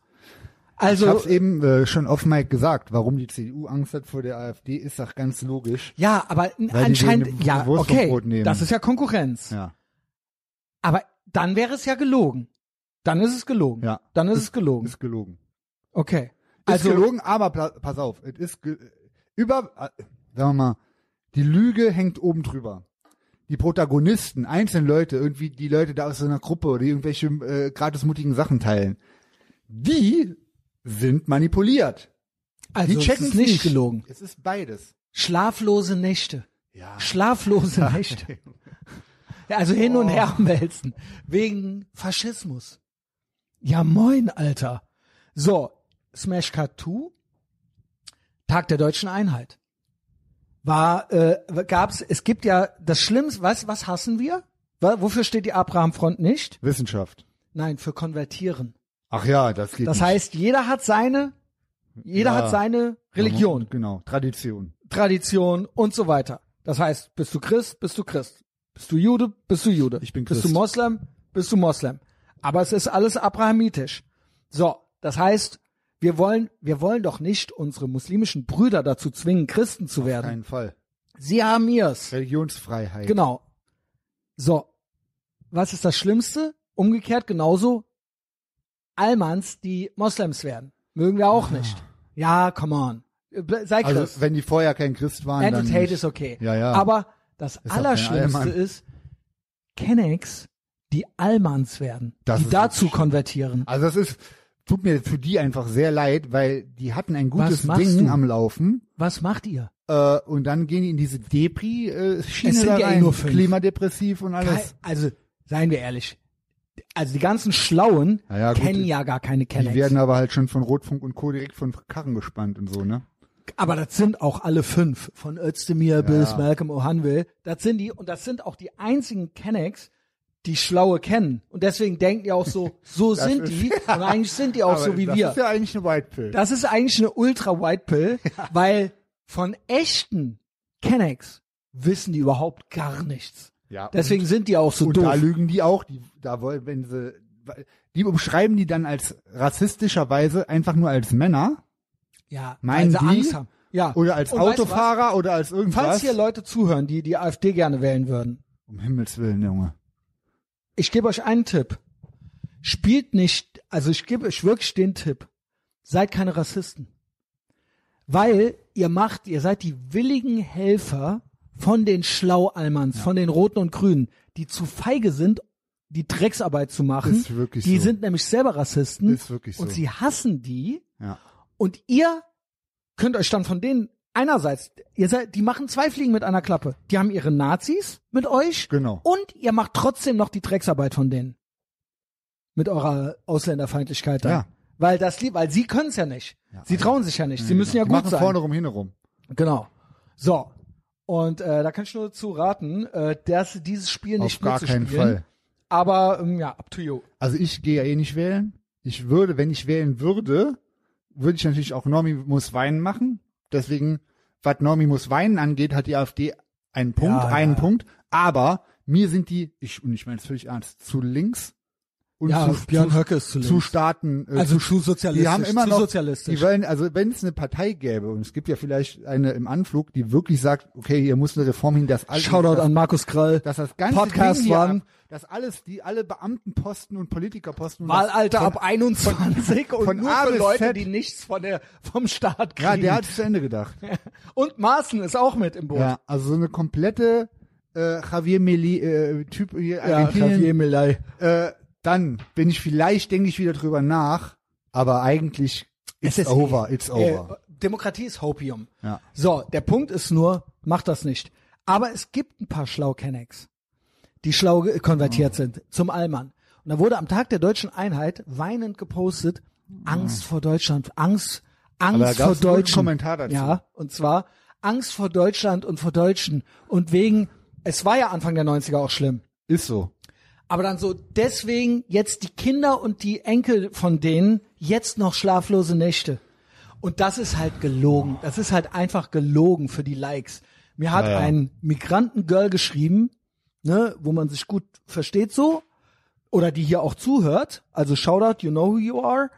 Ich Also, hab's eben äh, schon off Mic gesagt, warum die CDU Angst hat vor der AfD, ist doch ganz logisch. ja, aber anscheinend, ja, okay, das ist ja Konkurrenz. Ja. Aber dann wäre es ja gelogen. Dann ist es gelogen. Ja. Dann ist es gelogen. Ist gelogen. Okay. Ist Also, gelogen, aber pass auf, es ist über, äh, sagen wir mal, die Lüge hängt oben drüber. Die Protagonisten, einzelne Leute, irgendwie die Leute da aus so einer Gruppe, die irgendwelche äh, gratis mutigen Sachen teilen, die sind manipuliert. also die es checken ist nicht gelogen. Es ist beides. Schlaflose Nächte. Ja. Schlaflose [laughs] Nächte. Ja, also hin und her wälzen. Wegen Faschismus. Ja, moin, Alter. So, Smash Cut 2, Tag der deutschen Einheit. War, äh, gab's, es gibt ja das Schlimmste, was, was hassen wir? Wofür steht die Abraham-Front nicht? Wissenschaft. Nein, für konvertieren. Ach ja, das geht Das nicht. heißt, jeder hat seine, jeder Ja. hat seine Religion. Genau, Tradition. Tradition und so weiter. Das heißt, bist du Christ, bist du Christ. Bist du Jude, bist du Jude. Ich bin Bist du Christ. Moslem, bist du Moslem. Aber es ist alles abrahamitisch. So, das heißt, wir wollen, wir wollen doch nicht unsere muslimischen Brüder dazu zwingen, Christen zu werden. Kein Fall. Sie haben ihrs. Religionsfreiheit. Genau. So. Was ist das Schlimmste? umgekehrt genauso Almans, die Moslems werden. Mögen wir auch nicht. Ja, come on. Sei Also Christ. wenn die vorher kein Christ waren, Hate dann Hate ist okay. Ja, ja. Aber das Ist Allerschlimmste ist Kennex, die Almans werden, Das die dazu konvertieren. Also das ist, tut mir für die einfach sehr leid, weil die hatten ein gutes Ding du? am Laufen Was macht ihr? äh, und dann gehen die in diese Depri-Schiene da ja eh rein, nur fünf. klimadepressiv und alles. Also, seien wir ehrlich. Also die ganzen Schlauen Ja, ja, gut. kennen ja gar keine Die Kennex. werden aber halt schon von Rotfunk und Co. direkt von Karren gespannt und so, ne? Aber das sind auch alle fünf. Von Özdemir bis ja. Malcolm O'Hanville. Das sind die, und das sind auch die einzigen Kennex, die Schlaue kennen. Und deswegen denken die auch so, so Das sind ist- die. [laughs] Und eigentlich sind die auch aber so wie das wir. ist ja eigentlich eine White Pill. Das ist eigentlich eine ultra White Pill, [laughs] weil von echten Kennex wissen die überhaupt gar nichts. ja, Deswegen sind die auch so und doof. da lügen die auch, die, da wollen, wenn sie, die umschreiben die dann als rassistischerweise einfach nur als Männer ja, Meinen weil sie die? Angst haben. Ja. oder als Und Autofahrer oder als was? irgendwas. Falls hier Leute zuhören, die die AfD gerne wählen würden, um Himmels Willen, Junge. Ich gebe euch einen Tipp. Spielt nicht, also ich gebe euch wirklich den Tipp. Seid keine Rassisten. Weil ihr macht, ihr seid die willigen Helfer von den Schlaualmans, von den Roten und Grünen, die zu feige sind, die Drecksarbeit zu machen. Ist wirklich die so. sind nämlich selber Rassisten. Ist wirklich so. Und sie hassen die. Ja. Und ihr könnt euch dann von denen einerseits, ihr seid, die machen zwei Fliegen mit einer Klappe. Die haben ihre Nazis mit euch. Genau. Und ihr macht trotzdem noch die Drecksarbeit von denen. Mit eurer Ausländerfeindlichkeit da. Ja. Weil das, lieb- weil sie können es ja nicht. Ja, sie trauen sich ja nicht. Sie müssen ja die gut machen sein. vorne rum, hinten rum. Genau. So. Und äh, da kann ich nur zu raten, äh, dass dieses Spiel nicht Auf gar keinen mitzuspielen. Fall. Aber ähm, ja, up to you. Also ich gehe ja eh nicht wählen. Ich würde, wenn ich wählen würde, würde ich natürlich auch Normi muss weinen machen. Deswegen, was Normi muss weinen angeht, hat die AfD einen Punkt, Ja, einen ja. Punkt. Aber mir sind die, ich, und ich meine es völlig ernst, zu links und Ja, zu, Björn Höcke ist zu zu. Staaten, äh, Also zu, zu sozialistisch. die haben immer zu noch, sozialistisch. die wollen, also wenn es eine Partei gäbe und es gibt ja vielleicht eine im Anflug, die wirklich sagt, okay, hier muss eine Reform hin, dass alles, Shoutout dass, an Markus Krall. dass das ganze Podcast Ding hier ab, dass alles, die alle Beamtenposten und Politikerposten und Wahlalter das- ab 21 und von nur A für Leute, Z. die nichts von der, vom Staat kriegen. Ja, der hat zu Ende gedacht. [laughs] und Maaßen ist auch mit im Boot. Ja, also so eine komplette äh, Javier Meli äh, Typ hier Ja, Javier. Milei. Äh, dann bin ich vielleicht denke ich wieder drüber nach, aber eigentlich it's Es ist over, eh- it's over. Äh, Demokratie ist Hopium. Ja. So, der Punkt ist nur, macht das nicht. Aber es gibt ein paar Schlaukennex, die schlau konvertiert sind zum Allmann. Und da wurde am Tag der deutschen Einheit weinend gepostet, Angst vor Deutschland, Angst, Angst vor Deutschen. Kommentar dazu. Ja, und zwar Angst vor Deutschland und vor Deutschen. Und wegen, es war ja Anfang der 90er auch schlimm. Ist so. Aber dann so, deswegen jetzt die Kinder und die Enkel von denen jetzt noch schlaflose Nächte. Und das ist halt gelogen. Das ist halt einfach gelogen für die Likes. Mir hat Ja, ja. ein Migrantengirl geschrieben, ne, wo man sich gut versteht so, oder die hier auch zuhört. Also Shoutout, you know who you are.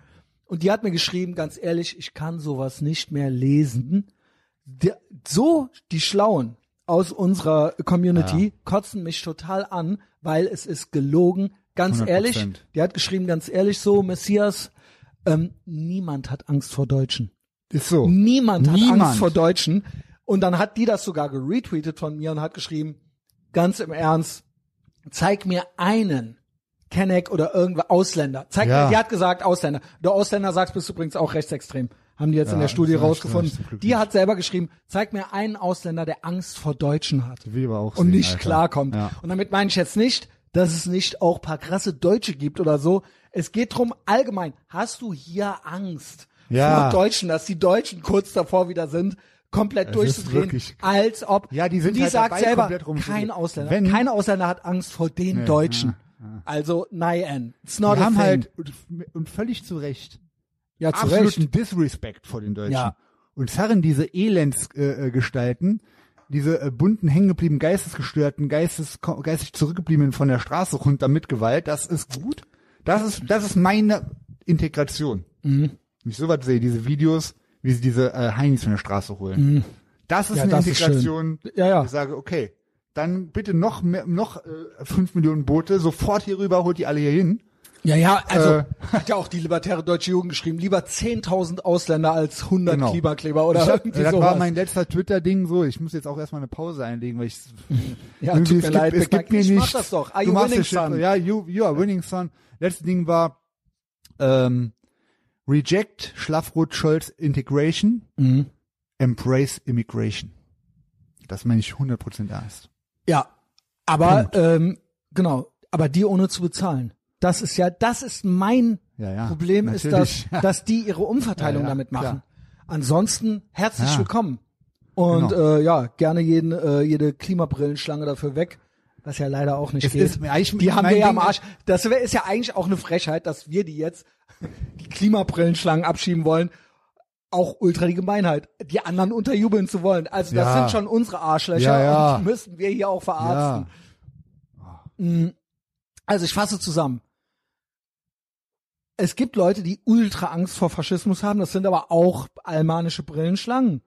Und die hat mir geschrieben, ganz ehrlich, ich kann sowas nicht mehr lesen. So die Schlauen aus unserer Community kotzen mich total an, weil es ist gelogen. Ganz 100%. ehrlich, die hat geschrieben, ganz ehrlich so, Messias, ähm, niemand hat Angst vor Deutschen. Ist so. Niemand hat Niemand. Angst vor Deutschen. Und dann hat die das sogar geretweetet von mir und hat geschrieben, ganz im Ernst, zeig mir einen Kenneck oder irgendwer Ausländer. Zeig Ja. mir, die hat gesagt Ausländer. Der Ausländer sagt, bist übrigens auch rechtsextrem. Haben die jetzt in Ja, der Studie rausgefunden. Die hat selber geschrieben, zeig mir einen Ausländer, der Angst vor Deutschen hat ich aber auch und sehen, nicht Alter. klarkommt. Ja. Und damit meine ich jetzt nicht, dass es nicht auch paar krasse Deutsche gibt oder so. Es geht drum allgemein. Hast du hier Angst Ja. vor Deutschen, dass die Deutschen kurz davor wieder sind, komplett ist durchzudrehen, als ob Ja, die sind die halt sagt selber, kein Ausländer, Wenn- kein Ausländer hat Angst vor den Deutschen. Also, nein, it's not Die a haben thing. halt und, und völlig zu Recht ja, zu Recht. absoluten Disrespect vor den Deutschen. Ja. Und zerren diese Elendsgestalten, äh, Gestalten, diese äh, bunten, hängengebliebenen, geistesgestörten, geistes, geistig zurückgebliebenen von der Straße runter mit Gewalt, das ist gut. Das ist, das ist meine Integration. Mhm. Wenn ich sowas sehe, diese Videos, wie sie diese äh, Heinis von der Straße holen. Das ist Mhm. Ja, eine das ist Integration. schön. Ja, ja. Ich sage, okay, dann bitte noch mehr, noch äh, fünf Millionen Boote, sofort hier rüber, holt die alle hier hin. Ja, ja, also Äh. [laughs] hat ja auch die libertäre deutsche Jugend geschrieben, lieber 10.000 Ausländer als 100 Genau. Klimakleber oder Ich hab, irgendwie das sowas. war mein letzter Twitter-Ding so. Ich muss jetzt auch erstmal eine Pause einlegen, weil ich [laughs] Ja, tut mir leid, es Big gibt Mike. mir Ich nicht. mach das doch. Are du you machst winning, son? Ja, you, you are winning, son. Letztes Ding war ähm, Reject Schlafrot-Scholz Integration, Mhm. Embrace Immigration. Das meine ich 100% ernst. Ja, aber ähm, genau, aber die ohne zu bezahlen. Das ist ja, das ist mein Ja, ja, Problem, ist, dass, natürlich. dass die ihre Umverteilung Ja, damit machen. klar. Ansonsten herzlich willkommen. Und Genau. äh, ja, gerne jeden, äh, jede Klimabrillenschlange dafür weg, was ja leider auch nicht Es geht. ist- die haben wir ja am Arsch. Das wär, ist ja eigentlich auch eine Frechheit, dass wir die jetzt die Klimabrillenschlangen abschieben wollen. Auch ultra die Gemeinheit, die anderen unterjubeln zu wollen. Also das sind schon unsere Arschlöcher Ja, ja. und die müssen wir hier auch verarzten. Mm. Also ich fasse zusammen. Es gibt Leute, die ultra Angst vor Faschismus haben, das sind aber auch almanische Brillenschlangen.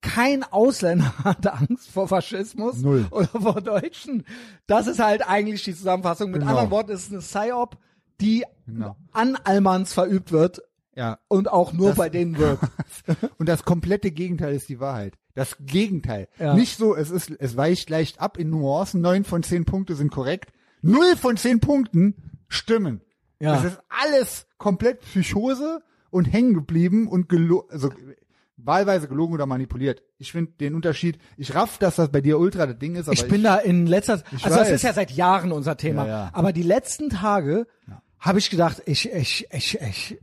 Kein Ausländer [laughs] hat Angst vor Faschismus Null. oder vor Deutschen. Das ist halt eigentlich die Zusammenfassung. Mit Genau. anderen Worten, es ist eine PSYOP, die Genau. an Almans verübt wird Ja. und auch nur Das- bei denen wirkt. [laughs] Und das komplette Gegenteil ist die Wahrheit. Das Gegenteil. Ja. Nicht so, es ist, es weicht leicht ab in Nuancen. Neun von zehn Punkte sind korrekt. Null von zehn Punkten stimmen. Ja. Es ist alles komplett Psychose und hängen geblieben und gelo also wahlweise gelogen oder manipuliert. Ich finde den Unterschied, ich raff, dass das bei dir ultra das Ding ist, aber Ich bin da in letzter Ich also das weiß. ist ja seit Jahren unser Thema, Ja, ja. aber die letzten Tage habe ich gedacht, ich, ich, ich, ich,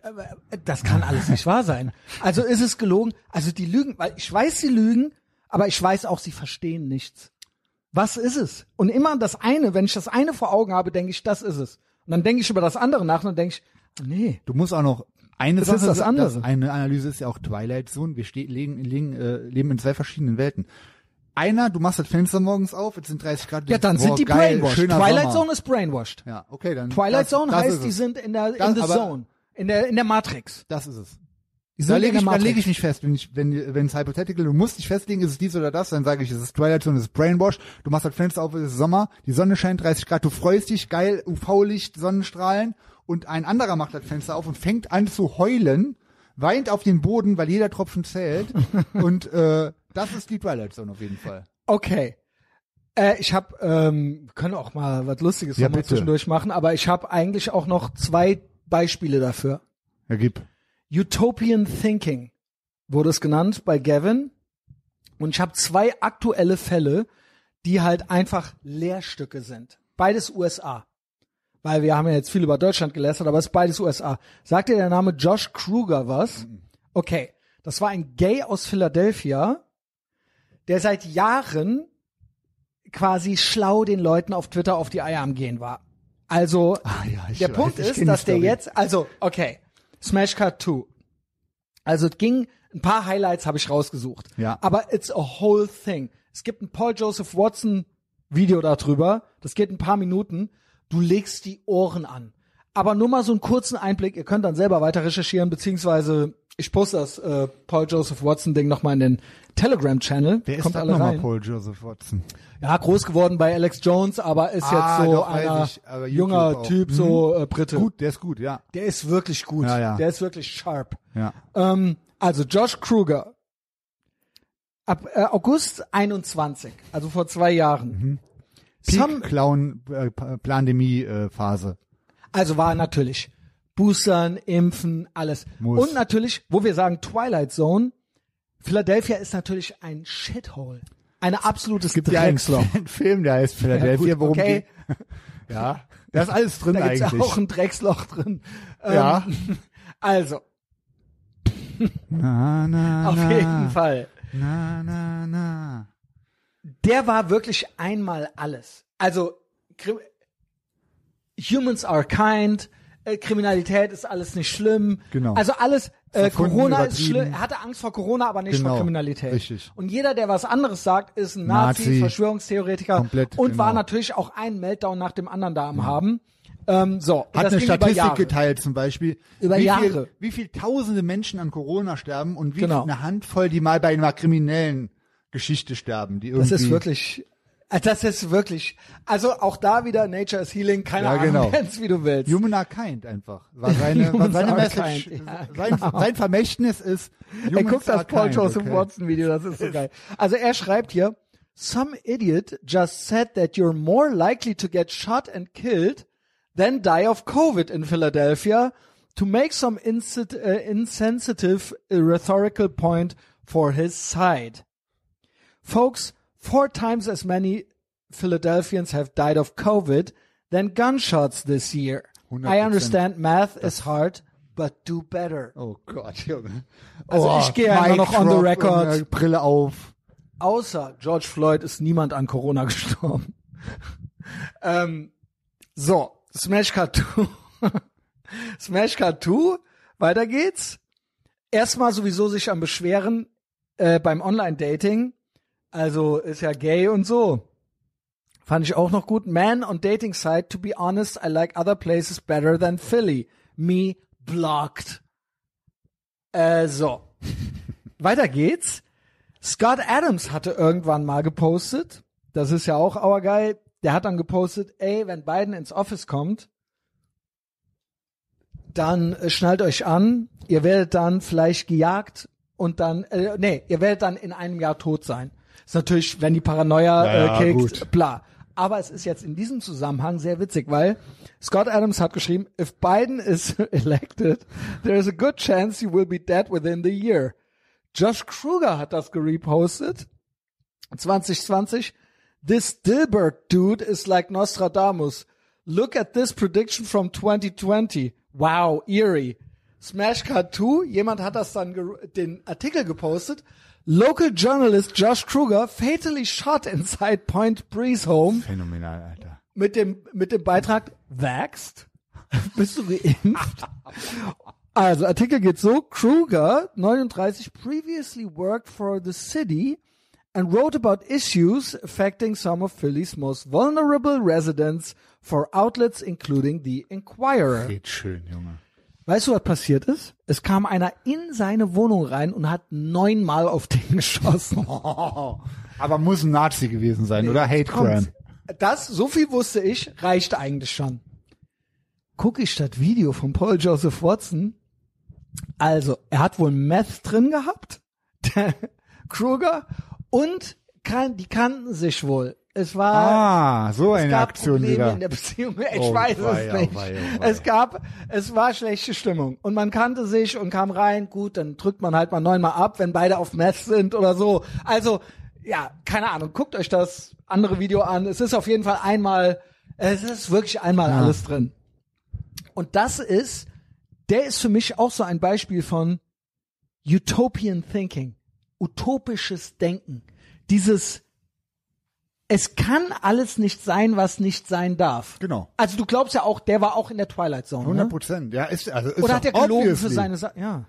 das kann alles nicht wahr sein. Also ist es gelogen? Also die lügen, weil ich weiß, sie lügen, aber ich weiß auch, sie verstehen nichts. Was ist es? Und immer das eine, wenn ich das eine vor Augen habe, denke ich, das ist es. Und dann denke ich über das andere nach und dann denke ich, nee, Du musst auch noch eine Das Sache ist das andere. eine Analyse ist ja auch Twilight Zone. Wir ste legen, legen, äh, leben in zwei verschiedenen Welten. Einer, du machst das Fenster morgens auf, jetzt sind 30 Grad. ja, dann boah, sind die geil, brainwashed. Twilight Sommer. Zone ist brainwashed. Ja, okay, dann. Twilight das, Zone das heißt, die sind in der Das- in the aber- Zone, in der in der Matrix. Das ist es. Da lege ich, dann lege ich mich fest, wenn ich, wenn, wenn es hypothetical, du musst dich festlegen, ist es dies oder das, dann sage ich, es ist Twilight Zone, es ist Brainwash, du machst das Fenster auf, es ist Sommer, die Sonne scheint 30 Grad, du freust dich, geil, UV-Licht, Sonnenstrahlen und ein anderer macht das Fenster auf und fängt an zu heulen, weint auf den Boden, weil jeder Tropfen zählt [laughs] und äh, das ist die Twilight Zone auf jeden Fall. Okay. Äh, ich habe, ähm, wir können auch mal was Lustiges Ja, mal zwischendurch machen, aber ich habe eigentlich auch noch zwei Beispiele dafür. Ja, gib. Utopian Thinking wurde es genannt bei Gavin. Und ich habe zwei aktuelle Fälle, die halt einfach Lehrstücke sind. Beides USA. Weil wir haben ja jetzt viel über Deutschland gelästert, aber es ist beides USA. Sagt dir der Name Josh Kruger was? Okay. Das war ein Gay aus Philadelphia, der seit Jahren quasi schlau den Leuten auf Twitter auf die Eier am Gehen war. Also, Ah, ja, der weiß, Punkt ist, dass der jetzt, also, okay, Smash Cut 2. Also, es ging, ein paar Highlights habe ich rausgesucht. Ja. Aber it's a whole thing. Es gibt ein Paul Joseph Watson Video darüber. Das geht ein paar Minuten. Du legst die Ohren an. Aber nur mal so einen kurzen Einblick. Ihr könnt dann selber weiter recherchieren, beziehungsweise ich poste das äh, Paul Joseph Watson Ding nochmal in den Telegram-Channel. Wer ist Kommt das alle nochmal. Paul Joseph Watson? Ja, groß geworden bei Alex Jones, aber ist Ah, jetzt so doch, einer ich, junger auch. Typ, Mhm. so äh, Brite. Gut, der ist gut, ja. Der ist wirklich gut. Ja, ja. Der ist wirklich sharp. Ja. Ähm, also Josh Kruger. Ab äh, August 21, also vor zwei Jahren. Some, Peak Clown äh, äh, also war natürlich Boostern, Impfen, alles. Muss. Und natürlich, wo wir sagen Twilight Zone, Philadelphia ist natürlich ein Shithole. Eine absolutes gibt ja einen, Drecksloch. Film, der heißt Philadelphia, Ja, gut, worum okay. geht. [laughs] Ja, da ist alles drin Da eigentlich. auch ein Drecksloch drin. Ähm, ja. [laughs] Also, Na, na, auf na, jeden Fall. Na, na, na. der war wirklich einmal alles. Also Humans are kind, äh, Kriminalität ist alles nicht schlimm. Genau. Also alles, äh, Corona ist schlimm. Er hatte Angst vor Corona, aber nicht Genau, vor Kriminalität. richtig. Und jeder, der was anderes sagt, ist ein Nazi, Nazi. Verschwörungstheoretiker Komplett, und war genau. natürlich auch ein Meltdown nach dem anderen da am haben. Ähm, so, Hat eine Statistik geteilt zum Beispiel. Über wie Jahre. Viel, wie viel tausende Menschen an Corona sterben und wie Genau. eine Handvoll, die mal bei einer kriminellen Geschichte sterben. Die irgendwie, Das ist wirklich, Das ist wirklich, also auch da wieder Nature is Healing, keine Ja, Ahnung, genau. nenn's wie du willst. Human are kind einfach. War seine, [laughs] war seine Message. kind, ja, sein, sein Vermächtnis ist, Er humans guckt das Paul kind, Joseph okay. Watson Video, das ist so geil. Also er schreibt hier, some idiot just said that you're more likely to get shot and killed than die of COVID in Philadelphia to make some insit- uh, insensitive uh, rhetorical point for his side. Folks, four times as many Philadelphians have died of COVID than gunshots this year. I 100%. understand math is hard, but do better. Oh Gott, Junge. Also oh, ich gehe ja Mic noch on the record. äh, Brille auf. außer George Floyd ist niemand an Corona gestorben. [laughs] ähm, so, Smash Cut 2. [laughs] Smash Cut 2, weiter geht's. Erstmal sowieso sich am Beschweren äh, beim Online-Dating. Also ist ja gay und so. Fand ich auch noch gut. Man on dating site, to be honest, I like other places better than Philly. Me blocked. Äh, so. [laughs] weiter geht's. Scott Adams hatte irgendwann mal gepostet, das ist ja auch auergeil, der hat dann gepostet, ey, wenn Biden ins Office kommt, dann äh, schnallt euch an, ihr werdet dann vielleicht gejagt und dann, äh, nee, ihr werdet dann in einem Jahr tot sein. Ist natürlich, wenn die Paranoia Ja, ja, äh, kickt, bla. Aber es ist jetzt in diesem Zusammenhang sehr witzig, weil Scott Adams hat geschrieben, if Biden is [laughs] elected, there is a good chance you will be dead within the year. Josh Kruger hat das gerepostet. 2020. This Dilbert dude is like Nostradamus. Look at this prediction from 2020. Wow, eerie. Smash Cut 2, jemand hat das dann den Artikel gepostet. Local journalist Josh Kruger fatally shot inside Point Breeze home Phänomenal, Alter. mit dem, mit dem Beitrag Vaxxed? [laughs] Bist du geimpft? Also, Artikel geht so. Kruger, 39, previously worked for the city and wrote about issues affecting some of Philly's most vulnerable residents for outlets including the Inquirer. Geht schön, Junge. Weißt du, was passiert ist? Es kam einer in seine Wohnung rein und hat neunmal auf den [laughs] geschossen. [laughs] Aber muss ein Nazi gewesen sein, oder? Hate Crime. Das, so viel wusste ich, reicht eigentlich schon. Gucke ich das Video von Paul Joseph Watson. Also, er hat wohl Meth drin gehabt, [laughs] der Kruger, und kann, die kannten sich wohl. Es war, Ah, so es eine gab Aktion Probleme wieder. in der Beziehung. [laughs] Ich Oh, weiß wei, es oh, nicht. wei, oh, wei. Es gab, es war schlechte Stimmung und man kannte sich und kam rein. Gut, dann drückt man halt mal neunmal ab, wenn beide auf Meth sind oder so. Also ja, keine Ahnung. Guckt euch das andere Video an. Es ist auf jeden Fall einmal, es ist wirklich einmal alles drin. Und das ist, der ist für mich auch so ein Beispiel von Utopian Thinking, utopisches Denken. Dieses es kann alles nicht sein, was nicht sein darf. Genau. Also du glaubst ja auch, der war auch in der Twilight Zone. 100 Ne? Prozent. Ja, ist, also ist Oder hat er gelogen für obviously. seine Sa Ja.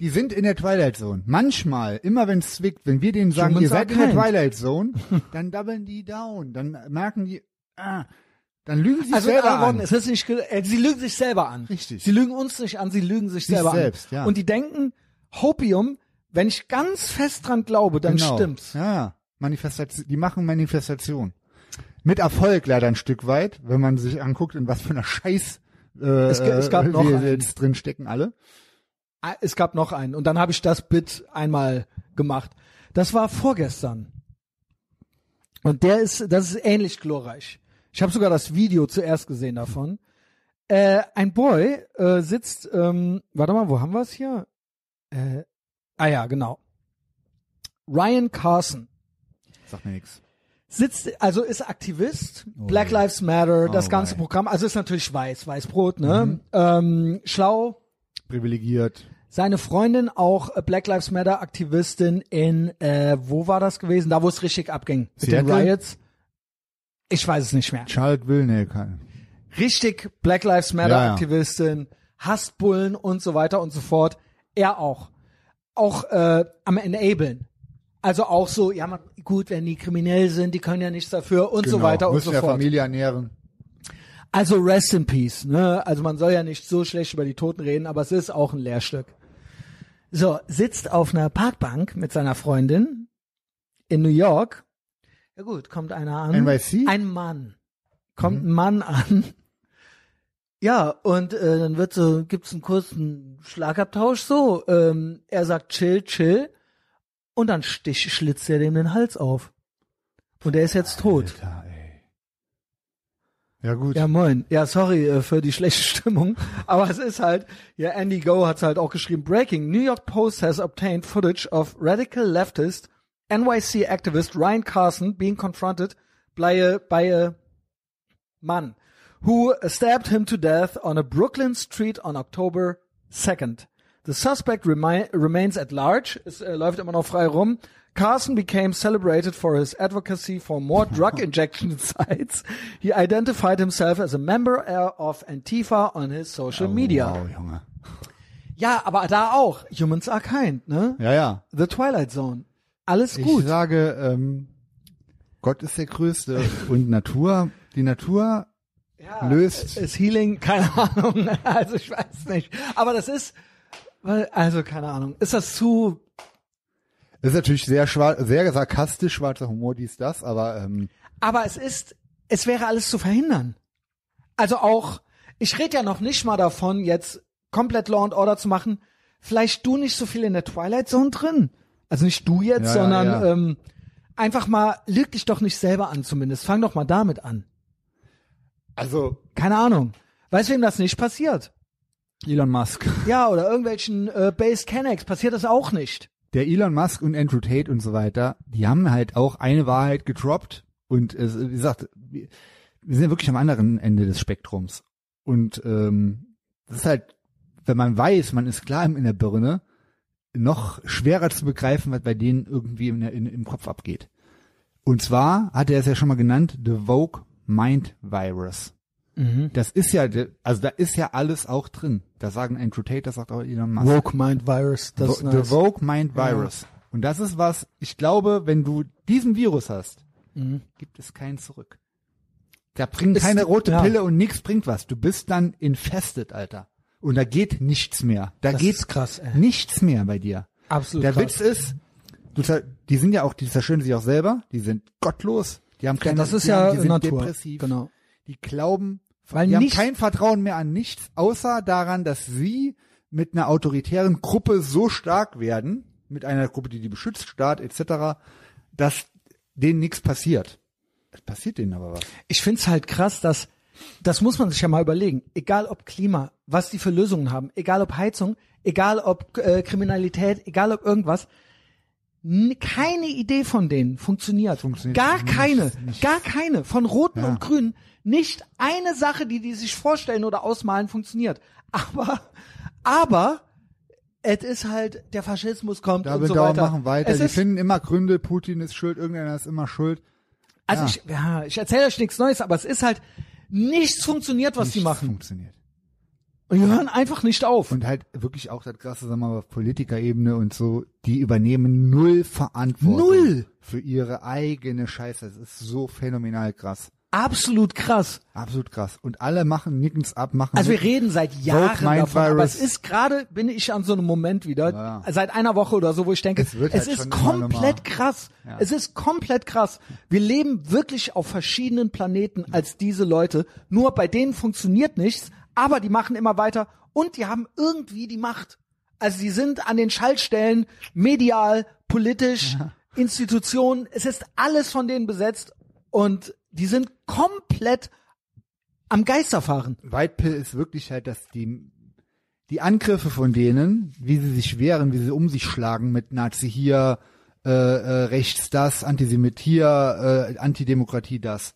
Die sind in der Twilight Zone. Manchmal, immer wenn es zwickt, wenn wir denen sagen, ihr seid in der. Twilight Zone, [laughs] dann doublen die down. Dann merken die, ah, dann lügen sie Also selber Worten, an. es ist nicht, äh, sie lügen sich selber an. Richtig. Sie lügen uns nicht an, sie lügen sich, Sich selber selbst, an. ja. Und die denken, Hopium, wenn ich ganz fest dran glaube, dann Genau. stimmt's. Ja, Manifestation, die machen Manifestation. Mit Erfolg leider ein Stück weit, wenn man sich anguckt, in was für einer Scheiß äh, Es es gab äh, noch wir einen. jetzt drin stecken alle. Ah, Es gab noch einen. Und dann habe ich das Bit einmal gemacht. Das war vorgestern. Und der ist, das ist ähnlich glorreich. Ich habe sogar das Video zuerst gesehen davon. Äh, ein Boy äh, sitzt, ähm, warte mal, wo haben wir es hier? Äh, ah ja, genau. Ryan Carson Sagt mir nix. sitzt, also ist Aktivist, Black Lives Matter, das Oh ganze. Mhm. Programm, also ist natürlich weiß, Weißbrot, ne? Ähm, schlau, Privilegiert. seine Freundin auch Black Lives Matter Aktivistin in äh, wo war das gewesen? Da wo es richtig abging mit den Seattle? Riots. Ich weiß es nicht mehr. Will, nee, kann. Richtig Black Lives Matter Ja, ja. Aktivistin, hasst Bullen und so weiter und so fort. Er auch. Auch äh, am Enablen. Also auch so, ja man, gut, wenn die kriminell sind, die können ja nichts dafür und so Genau. weiter und Müssen so ja fort. Familie ernähren. Also rest in peace, ne? Also man soll ja nicht so schlecht über die Toten reden, aber es ist auch ein Lehrstück. So, sitzt auf einer Parkbank mit seiner Freundin in New York. Ja gut, kommt einer an. NYC? Ein Mann. Kommt ein Mann an. Ja, und äh, dann wird so, gibt's einen kurzen Schlagabtausch so. Ähm, er sagt chill, chill. Und dann stich, schlitzt er dem den Hals auf. Und er ist jetzt tot. Alter. Ja gut. Ja, moin. Ja, sorry äh, für die schlechte Stimmung. Aber es ist halt, ja, Andy Go hat's halt auch geschrieben. Breaking. New York Post has obtained footage of radical leftist NYC activist Ryan Carson being confronted by a, by a man who stabbed him to death on a Brooklyn street on October 2nd. The suspect remi remains at large. Es äh, läuft immer noch frei rum. Carson became celebrated for his advocacy for more [laughs] drug injection sites. He identified himself as a member uh, of Antifa on his social media. Wow, Junge. Ja, aber da auch. Humans are kind, ne? Ja, ja. The Twilight Zone. Alles Ich gut. sage, ähm, Gott ist der Größte und Natur, die Natur löst. Ist Healing, keine Ahnung. [laughs] Also ich weiß nicht. Aber das ist, weil- also keine Ahnung. Ist das zu, ist natürlich sehr schwar sehr sarkastisch, schwarzer Humor, dies, das, aber ähm, aber es ist, es wäre alles zu verhindern. Also auch, ich rede ja noch nicht mal davon, jetzt komplett Law and Order zu machen. Vielleicht du nicht so viel in der Twilight Zone drin. Also nicht du jetzt, Ja, ja, sondern ja. Ähm, einfach mal, lüg dich doch nicht selber an zumindest. Fang doch mal damit an. also Keine Ahnung. Weißt du, wem das nicht passiert? Elon Musk. Ja, oder irgendwelchen äh, Base Canex passiert das auch nicht. Der Elon Musk und Andrew Tate und so weiter, die haben halt auch eine Wahrheit gedroppt und äh, wie gesagt, wir sind wirklich am anderen Ende des Spektrums. Und ähm, das ist halt, wenn man weiß, man ist klar in der Birne, noch schwerer zu begreifen, was bei denen irgendwie in, in, im Kopf abgeht. Und zwar hat er es ja schon mal genannt, The Vogue Mind Virus. Das ist ja, also da ist ja alles auch drin. Da sagen Andrew Tate, das sagt auch Elon Musk. Woke Mind Virus, das ist nice. The Vogue Mind Virus. Und das ist was, ich glaube, wenn du diesen Virus hast, gibt es keinen zurück. Da bringt Ist- keine rote ja. Pille und nix bringt was. Du bist dann infested, Alter. Und da geht nichts mehr. Da Das geht krass, ey. nichts mehr bei dir. Absolut Der krass. Witz ist, du, die sind ja auch, die zerstören sich auch selber. Die sind gottlos. Die haben keine, das ist die ja die sind Natur. depressiv. Genau. Die glauben, Weil die haben nicht- kein Vertrauen mehr an nichts, außer daran, dass sie mit einer autoritären Gruppe so stark werden, mit einer Gruppe, die die beschützt, Staat etc., dass denen nichts passiert. Es passiert denen aber was. Ich find's halt krass, dass das muss man sich ja mal überlegen. Egal ob Klima, was die für Lösungen haben, egal ob Heizung, egal ob äh, Kriminalität, egal ob irgendwas. Keine Idee von denen funktioniert. Funktioniert gar keine, nichts. gar keine. Von Roten Ja. und Grünen. Nicht eine Sache, die die sich vorstellen oder ausmalen, funktioniert. Aber, aber, es ist halt, der Faschismus kommt Da und so weiter. machen weiter. Es Die ist, finden immer Gründe, Putin ist schuld, irgendeiner ist immer schuld. also ja. ich, ja, ich erzähle euch nichts Neues, aber es ist halt, nichts funktioniert, was die Nichts machen. funktioniert. Und die hören einfach nicht auf. Und halt wirklich auch das krasse, sagen wir mal, auf Politikerebene und so, die übernehmen null Verantwortung. Null. Für ihre eigene Scheiße. Das ist so phänomenal krass. Absolut krass. Absolut krass. Und alle machen nickens ab, machen Also wir reden seit Jahren davon, aber Virus. es ist gerade, bin ich an so einem Moment wieder, Ja. seit einer Woche oder so, wo ich denke, Es es, halt ist komplett krass. Ja. Es ist komplett krass. Wir leben wirklich auf verschiedenen Planeten als diese Leute. Nur bei denen funktioniert nichts, aber die machen immer weiter und die haben irgendwie die Macht. Also sie sind an den Schaltstellen, medial, politisch, Institutionen. Es ist alles von denen besetzt und die sind komplett am Geisterfahren. White Pill ist wirklich halt, dass die, die Angriffe von denen, wie sie sich wehren, wie sie um sich schlagen mit Nazi hier, äh, äh, rechts das, Antisemit hier, äh, Antidemokratie das,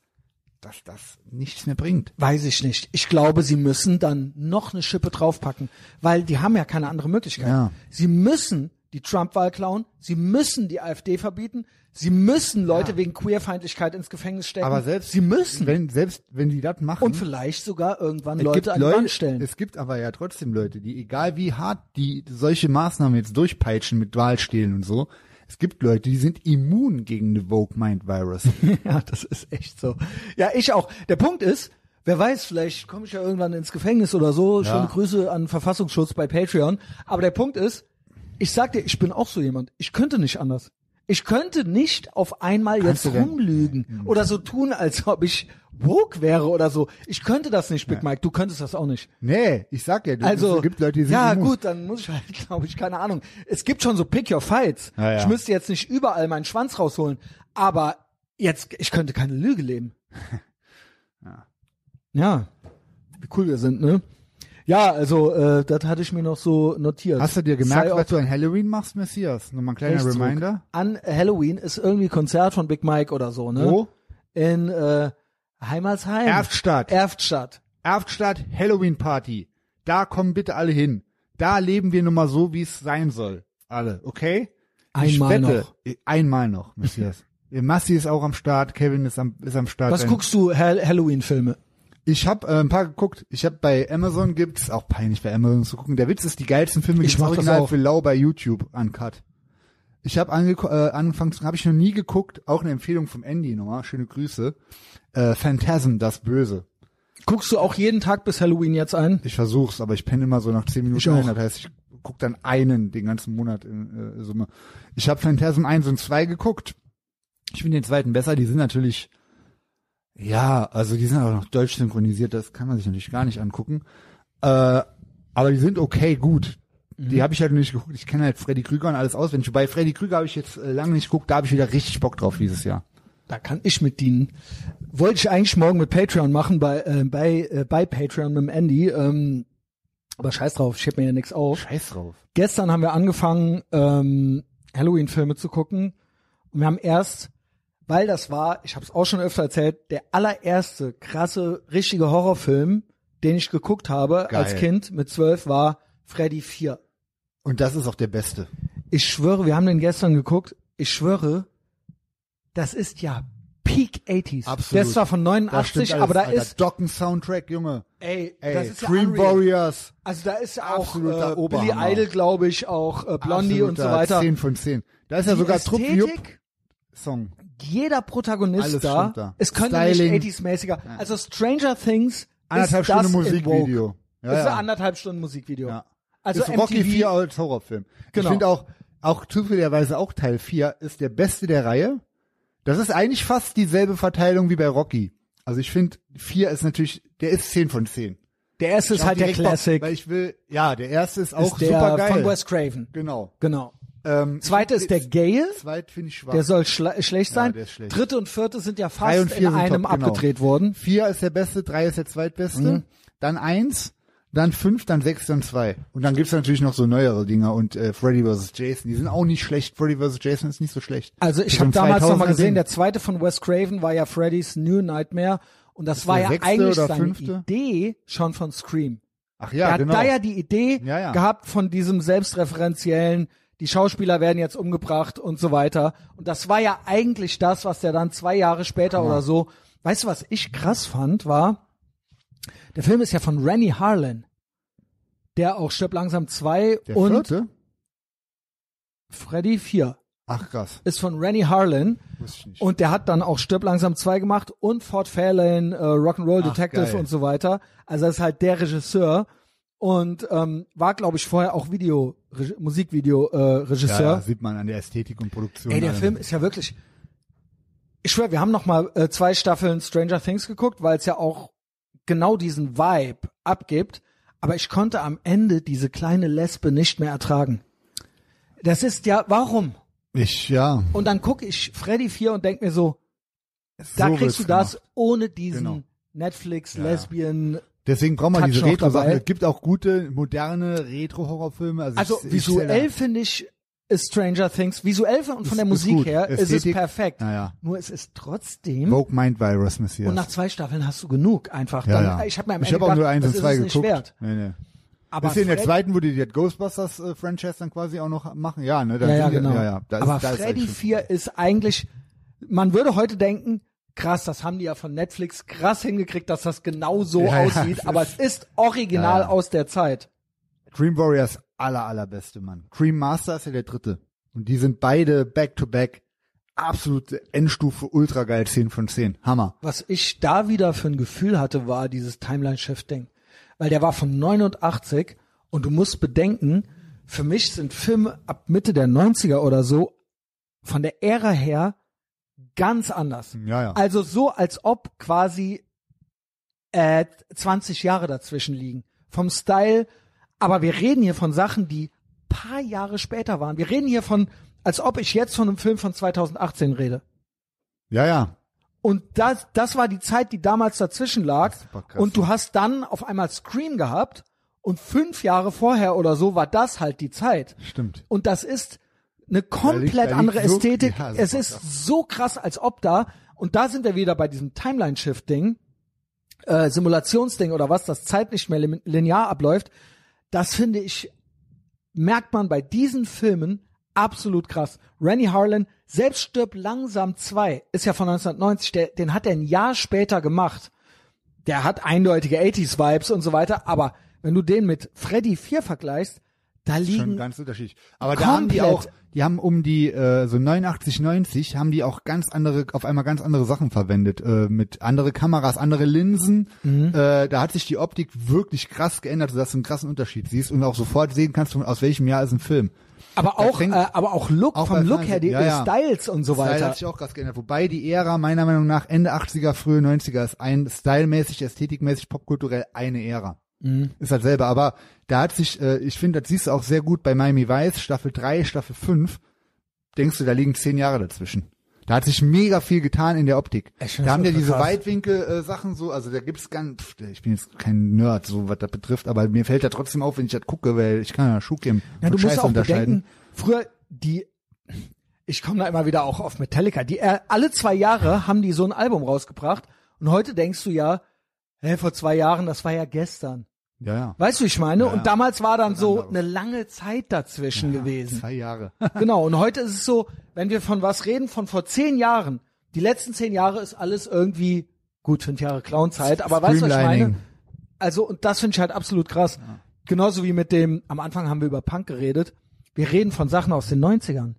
dass das nichts mehr bringt. Weiß ich nicht. Ich glaube, sie müssen dann noch eine Schippe draufpacken, weil die haben ja keine andere Möglichkeit. Ja. Sie müssen die Trump-Wahl klauen, sie müssen die AfD verbieten, sie müssen Leute wegen Queerfeindlichkeit ins Gefängnis stecken. Aber selbst, sie müssen wenn, selbst wenn die das machen, und vielleicht sogar irgendwann Leute an die Wand stellen. Es gibt aber ja trotzdem Leute, die, egal wie hart die solche Maßnahmen jetzt durchpeitschen mit Wahlstehlen und so, es gibt Leute, die sind immun gegen the Vogue Mind Virus. [laughs] Ja, das ist echt so. Ja, ich auch. Der Punkt ist, wer weiß, vielleicht komme ich ja irgendwann ins Gefängnis oder so. Schöne Grüße an Verfassungsschutz bei Patreon. Aber der Punkt ist, ich sag dir, ich bin auch so jemand. Ich könnte nicht anders. Ich könnte nicht auf einmal Kannst jetzt du denn- rumlügen oder so tun, als ob ich woke wäre oder so. Ich könnte das nicht, Big Mike. Du könntest das auch nicht. Nee, ich sag ja, du- Also, es gibt Leute, die sind ja immun. gut, dann muss ich halt, [laughs] glaube ich, keine Ahnung. Es gibt schon so Pick Your Fights. Ja, ja. Ich müsste jetzt nicht überall meinen Schwanz rausholen, aber jetzt, ich könnte keine Lüge leben. [laughs] ja. Wie cool wir sind, ne? Ja, also, äh, das hatte ich mir noch so notiert. Hast du dir gemerkt, Sei was du an Halloween machst, Messias? Nur mal ein kleiner. Reminder. An Halloween ist irgendwie Konzert von Big Mike oder so, ne? Wo? In äh, Heimalsheim. Erftstadt. Erftstadt. Erftstadt Halloween Party. Da kommen bitte alle hin. Da leben wir nun mal so, wie es sein soll. Alle, okay? Ich Einmal wette, noch. Einmal noch, Messias. [laughs] Massi ist auch am Start, Kevin ist am, ist am Start. Was guckst du Hall Halloween-Filme? Ich habe äh, ein paar geguckt. Ich habe bei Amazon gibt's auch peinlich bei Amazon zu gucken. Der Witz ist, die geilsten Filme Ich gibt's mach das original auch. für lau bei YouTube uncut. Ich habe äh, angefangen, habe ich noch nie geguckt. Auch eine Empfehlung vom Andy nochmal. Schöne Grüße. Äh, Phantasm, das Böse. Guckst du auch jeden Tag bis Halloween jetzt ein? Ich versuch's, aber ich penne immer so nach zehn Minuten Ich ein. Das heißt, ich guck dann einen den ganzen Monat in äh, Summe. Ich habe Phantasm 1 und 2 geguckt. Ich finde den zweiten besser. Die sind natürlich, ja, also die sind auch noch deutsch synchronisiert. Das kann man sich natürlich gar nicht angucken. Äh, aber die sind okay, gut. Die Mhm. habe ich halt noch nicht geguckt. Ich kenne halt Freddy Krüger und alles auswendig. Bei Freddy Krüger habe ich jetzt äh, lange nicht geguckt. Da habe ich wieder richtig Bock drauf dieses Jahr. Da kann ich mit dienen. Wollte ich eigentlich morgen mit Patreon machen, bei, äh, bei, äh, bei Patreon mit dem Andy. Ähm, aber scheiß drauf, ich heb mir ja nichts auf. Scheiß drauf. Gestern haben wir angefangen, ähm, Halloween-Filme zu gucken. Und wir haben erst, weil das war, ich habe es auch schon öfter erzählt, der allererste krasse, richtige Horrorfilm, den ich geguckt habe Geil. als Kind mit zwölf, war Freddy 4. Und das ist auch der beste. Ich schwöre, wir haben den gestern geguckt. Ich schwöre, das ist ja Peak 80s. Absolut. Der ist zwar von Da 89, stimmt alles, aber da Alter. ist, Docken-Soundtrack, Junge. ey, Ey, das ist ja Dream unreal. Warriors. Also da ist ja auch Absoluter äh, Billy. Idol, glaube ich, auch äh, Blondie und so Absoluter weiter. 10 von 10. Da ist ja Die sogar Trupp Song. Jeder Protagonist da, da. es könnte Styling. nicht 80s-mäßiger. Also Stranger Things Anderthalb ist das Stunden in Musikvideo. Ja, ist ein ja. anderthalb Stunden Musikvideo. ja. Also ist Rocky MTV 4 als Horrorfilm. Genau. Ich finde auch, auch zufälligerweise auch Teil 4 ist der beste der Reihe. Das ist eigentlich fast dieselbe Verteilung wie bei Rocky. Also ich finde, 4 ist natürlich, der ist 10 von 10. Der erste ist halt der direkt Bock, Classic. Weil ich will, ja, der erste ist auch ist der super geil. von Wes Craven. Genau. Genau. Ähm, Zweite ist der Gale. Zweit finde ich schwach. Der soll schle schlecht sein. der ist schlecht. Dritte und vierte sind ja Drei fast und vier in sind einem top, genau. abgedreht worden. Vier ist der beste, drei ist der zweitbeste, Mhm. dann eins, dann fünf, dann sechs, dann zwei. Und dann gibt's natürlich noch so neuere Dinger und äh, Freddy vs. Jason, die sind auch nicht schlecht. Freddy vs. Jason ist nicht so schlecht. Also ich Das habe damals noch mal 2000er gesehen, Ding. der zweite von Wes Craven war ja Freddy's New Nightmare und das war der ja sechste eigentlich oder seine fünfte? Idee schon von Scream. Ach er ja, hat genau. da ja die Idee Ja, ja. gehabt von diesem selbstreferenziellen, die Schauspieler werden jetzt umgebracht und so weiter. Und das war ja eigentlich das, was der dann zwei Jahre später oder so. Weißt du, was ich krass fand, war, der Film ist ja von Rennie Harlan, der auch Stirb langsam 2 der und vierte? Freddy 4 Ach krass, ist von Rennie Harlan. Und der hat dann auch Stirb langsam 2 gemacht und Fort Fairlane, äh, Rock'n'Roll Detective geil. und so weiter. Also das ist halt der Regisseur und ähm, war, glaube ich, vorher auch Video, Reg Musikvideo-Regisseur. Äh, ja, Regisseur. ja, sieht man an der Ästhetik und Produktion. Ey, der. Film ist ja wirklich. Ich schwör, wir haben noch mal äh, zwei Staffeln Stranger Things geguckt, weil es ja auch genau diesen Vibe abgibt. Aber ich konnte am Ende diese kleine Lesbe nicht mehr ertragen. Das ist ja, warum? Ich, ja. Und dann gucke ich Freddy 4 und denk mir so, da so kriegst du das gemacht. ohne diesen Genau. Netflix, ja. Lesbian. Deswegen brauchen wir diese Retro-Sachen. Es gibt auch gute, moderne Retro-Horrorfilme. Also, Also ich, visuell finde ich ist Stranger Things visuell von, von Ist- der ist Musik gut. her ist es Ästhetik, perfekt. naja. Nur es ist trotzdem Vogue Mind Virus, Messias. Und nach zwei Staffeln hast du genug einfach. ja, dann, ja. Ich habe mir am ich Ende auch gedacht, nur eins und zwei ist geguckt. Nee, nee. Aber Ist in der zweiten, wo die das Ghostbusters-Franchise dann quasi auch noch machen? Ja, ne? Da Ja, ja, sind die- genau. Ja, ja. Da ist, Aber da ist Freddy eigentlich schon- 4 ist eigentlich, man würde heute denken, krass, das haben die ja von Netflix krass hingekriegt, dass das genau so Ja, ja, aussieht. es aber ist- es ist original Ja, ja. aus der Zeit. Dream Warriors aller, allerbeste, Mann. Dream Master ist ja der dritte. Und die sind beide back-to-back. Absolute Endstufe, ultra geil, 10 von 10. Hammer. Was ich da wieder für ein Gefühl hatte, war dieses Timeline-Shifting. Weil der war von 89 und du musst bedenken, für mich sind Filme ab Mitte der 90er oder so von der Ära her ganz anders. Ja, ja. Also so, als ob quasi äh, 20 Jahre dazwischen liegen. Vom Style, aber wir reden hier von Sachen, die paar Jahre später waren. Wir reden hier von, als ob ich jetzt von einem Film von 2018 rede. Ja, ja. Und das, das war die Zeit, die damals dazwischen lag. Und du hast dann auf einmal Scream gehabt und fünf Jahre vorher oder so war das halt die Zeit. Stimmt. Und das ist eine komplett liegt andere so- Ästhetik. ja, es ist so krass, als ob da, und da sind wir wieder bei diesem Timeline-Shift-Ding, äh, Simulationsding oder was, das Zeit nicht mehr lin- linear abläuft. Das finde ich, merkt man bei diesen Filmen absolut krass. Rennie Harlan, selbst stirbt langsam 2, ist ja von 1990, der, den hat er ein Jahr später gemacht. Der hat eindeutige 80s-Vibes und so weiter, aber wenn du den mit Freddy 4 vergleichst, da Schon liegen ganz unterschiedlich. Aber da haben die auch, die haben um die äh, so 89, 90 haben die auch ganz andere, auf einmal ganz andere Sachen verwendet, äh, mit andere Kameras, andere Linsen. Mhm. Äh, da hat sich die Optik wirklich krass geändert, sodass du einen krassen Unterschied siehst und auch sofort sehen kannst, aus welchem Jahr ist ein Film. Aber auch, fängt- äh, aber auch Look, auch vom Look her, die, ja, die ja. Styles und so Style weiter. hat sich auch krass geändert. Wobei die Ära meiner Meinung nach Ende 80er, frühe 90er ist ein stylmäßig, ästhetikmäßig, popkulturell eine Ära. Mhm. Ist halt selber. Aber da hat sich, äh, ich finde, das siehst du auch sehr gut bei Miami Vice, Staffel 3, Staffel 5. Denkst du, da liegen zehn Jahre dazwischen. Da hat sich mega viel getan in der Optik. Da haben ja diese. Weitwinkel-Sachen so, also da gibt's ganz, pff, ich bin jetzt kein Nerd, so was das betrifft, aber mir fällt da trotzdem auf, wenn ich das gucke, weil ich kann ja Schuhcam Ja, du von musst Scheiße auch unterscheiden. bedenken, früher die, ich komme da immer wieder auch auf Metallica, die äh, alle zwei Jahre haben die so ein Album rausgebracht und heute denkst du ja, hä, vor zwei Jahren, das war ja gestern. Ja, ja. Weißt du, wie ich meine? Ja, und damals war dann so eine lange Zeit dazwischen gewesen. Zwei Jahre. [laughs] Genau, und heute ist es so, wenn wir von was reden, von vor zehn Jahren, die letzten zehn Jahre ist alles irgendwie, gut, fünf Jahre Clownzeit, aber weißt du, was ich meine? Also, und das finde ich halt absolut krass. Genauso wie mit dem, am Anfang haben wir über Punk geredet. Wir reden von Sachen aus den 90ern.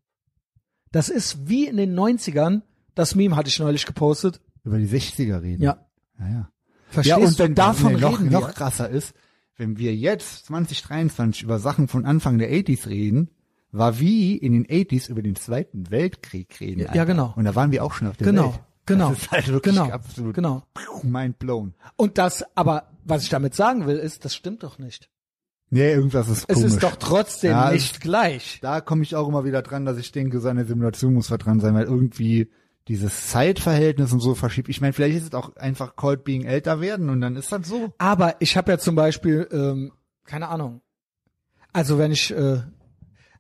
Das ist wie in den 90ern, das Meme hatte ich neulich gepostet. Über die 60er reden. Ja. Ja, ja. Verstehst ja, und du? wenn davon nee, noch, reden noch krasser ist, wenn wir jetzt 2023 über Sachen von Anfang der 80s reden, war wie in den 80s über den Zweiten Weltkrieg reden. Ja, ja, genau. Und da waren wir auch schon auf der Genau, Welt. genau. Das ist halt wirklich Genau, absolut genau. mind blown. Und das, aber was ich damit sagen will, ist, das stimmt doch nicht. Nee, irgendwas ist Es komisch. ist doch trotzdem Ja, es- nicht gleich. da komme ich auch immer wieder dran, dass ich denke, so eine Simulation muss dran sein, weil irgendwie dieses Zeitverhältnis und so verschiebt. Ich meine, vielleicht ist es auch einfach Cold Being älter werden und dann ist das so. Aber ich habe ja zum Beispiel, ähm, keine Ahnung. Also wenn ich, äh,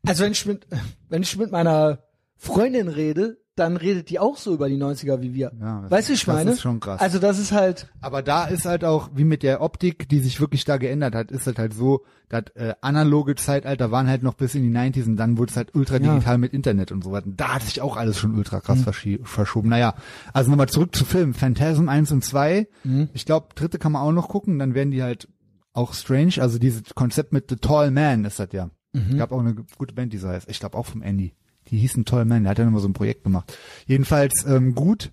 also wenn ich mit, [laughs] wenn ich mit meiner Freundin rede, dann redet die auch so über die 90er wie wir. Ja, das- weißt du, ich das meine? ist schon krass. Also das ist halt, Aber da ist halt auch, wie mit der Optik, die sich wirklich da geändert hat, ist halt halt so, das äh, analoge Zeitalter waren halt noch bis in die 90s und dann wurde es halt ultra Ja. digital mit Internet und so weiter. Und Da hat sich auch alles schon ultra krass verschie- verschoben. Naja, also nochmal zurück zu Filmen. Phantasm 1 und 2. Ich glaube, dritte kann man auch noch gucken, dann werden die halt auch strange. Also dieses Konzept mit The Tall Man ist das ja. Gab auch eine gute Band, die so heißt. Ich glaube auch vom Andy. Die hießen Tall Man, der hat ja nochmal so ein Projekt gemacht. Jedenfalls ähm, gut.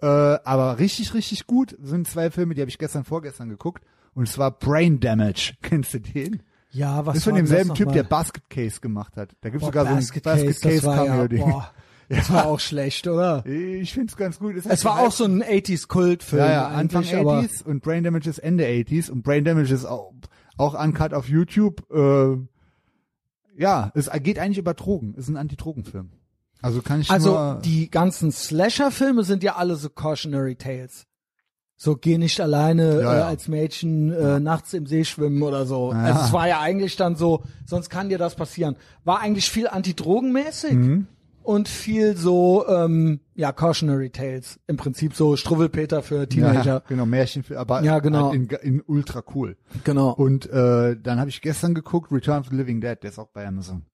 Äh, aber richtig, richtig gut sind zwei Filme, die habe ich gestern, vorgestern geguckt. Und zwar Brain Damage. [laughs] Kennst du den? ja, was Das ist von demselben Typ, der? Basket Case gemacht hat. Da gibt's Boah, sogar Basket so ein Basket Case, Case war ja, Cameo-Ding. boah, [laughs] das war auch schlecht, oder? Ich find's ganz gut. Halt Es war auch so ein 80s Kultfilm. ja, ja, Anfang eigentlich, aber 80s und Brain Damage ist Ende 80s und Brain Damage ist auch, auch uncut auf YouTube. Äh, ja, es geht eigentlich über Drogen. Ist ein Anti-Drogen-Film. Also kann ich Also die ganzen Slasher-Filme sind ja alle so Cautionary Tales. So geh nicht alleine Ja, äh, ja. als Mädchen äh, nachts im See schwimmen oder so. Ja. Also es war ja eigentlich dann so, sonst kann dir das passieren. War eigentlich viel antidrogenmäßig Mhm. Und viel so ähm, ja Cautionary Tales. Im Prinzip so Struwwelpeter für ja, Teenager. genau, Märchenfilm, aber Ja, genau. halt in, in ultra cool. Genau. Und äh, dann habe ich gestern geguckt, Return of the Living Dead, der ist auch bei Amazon.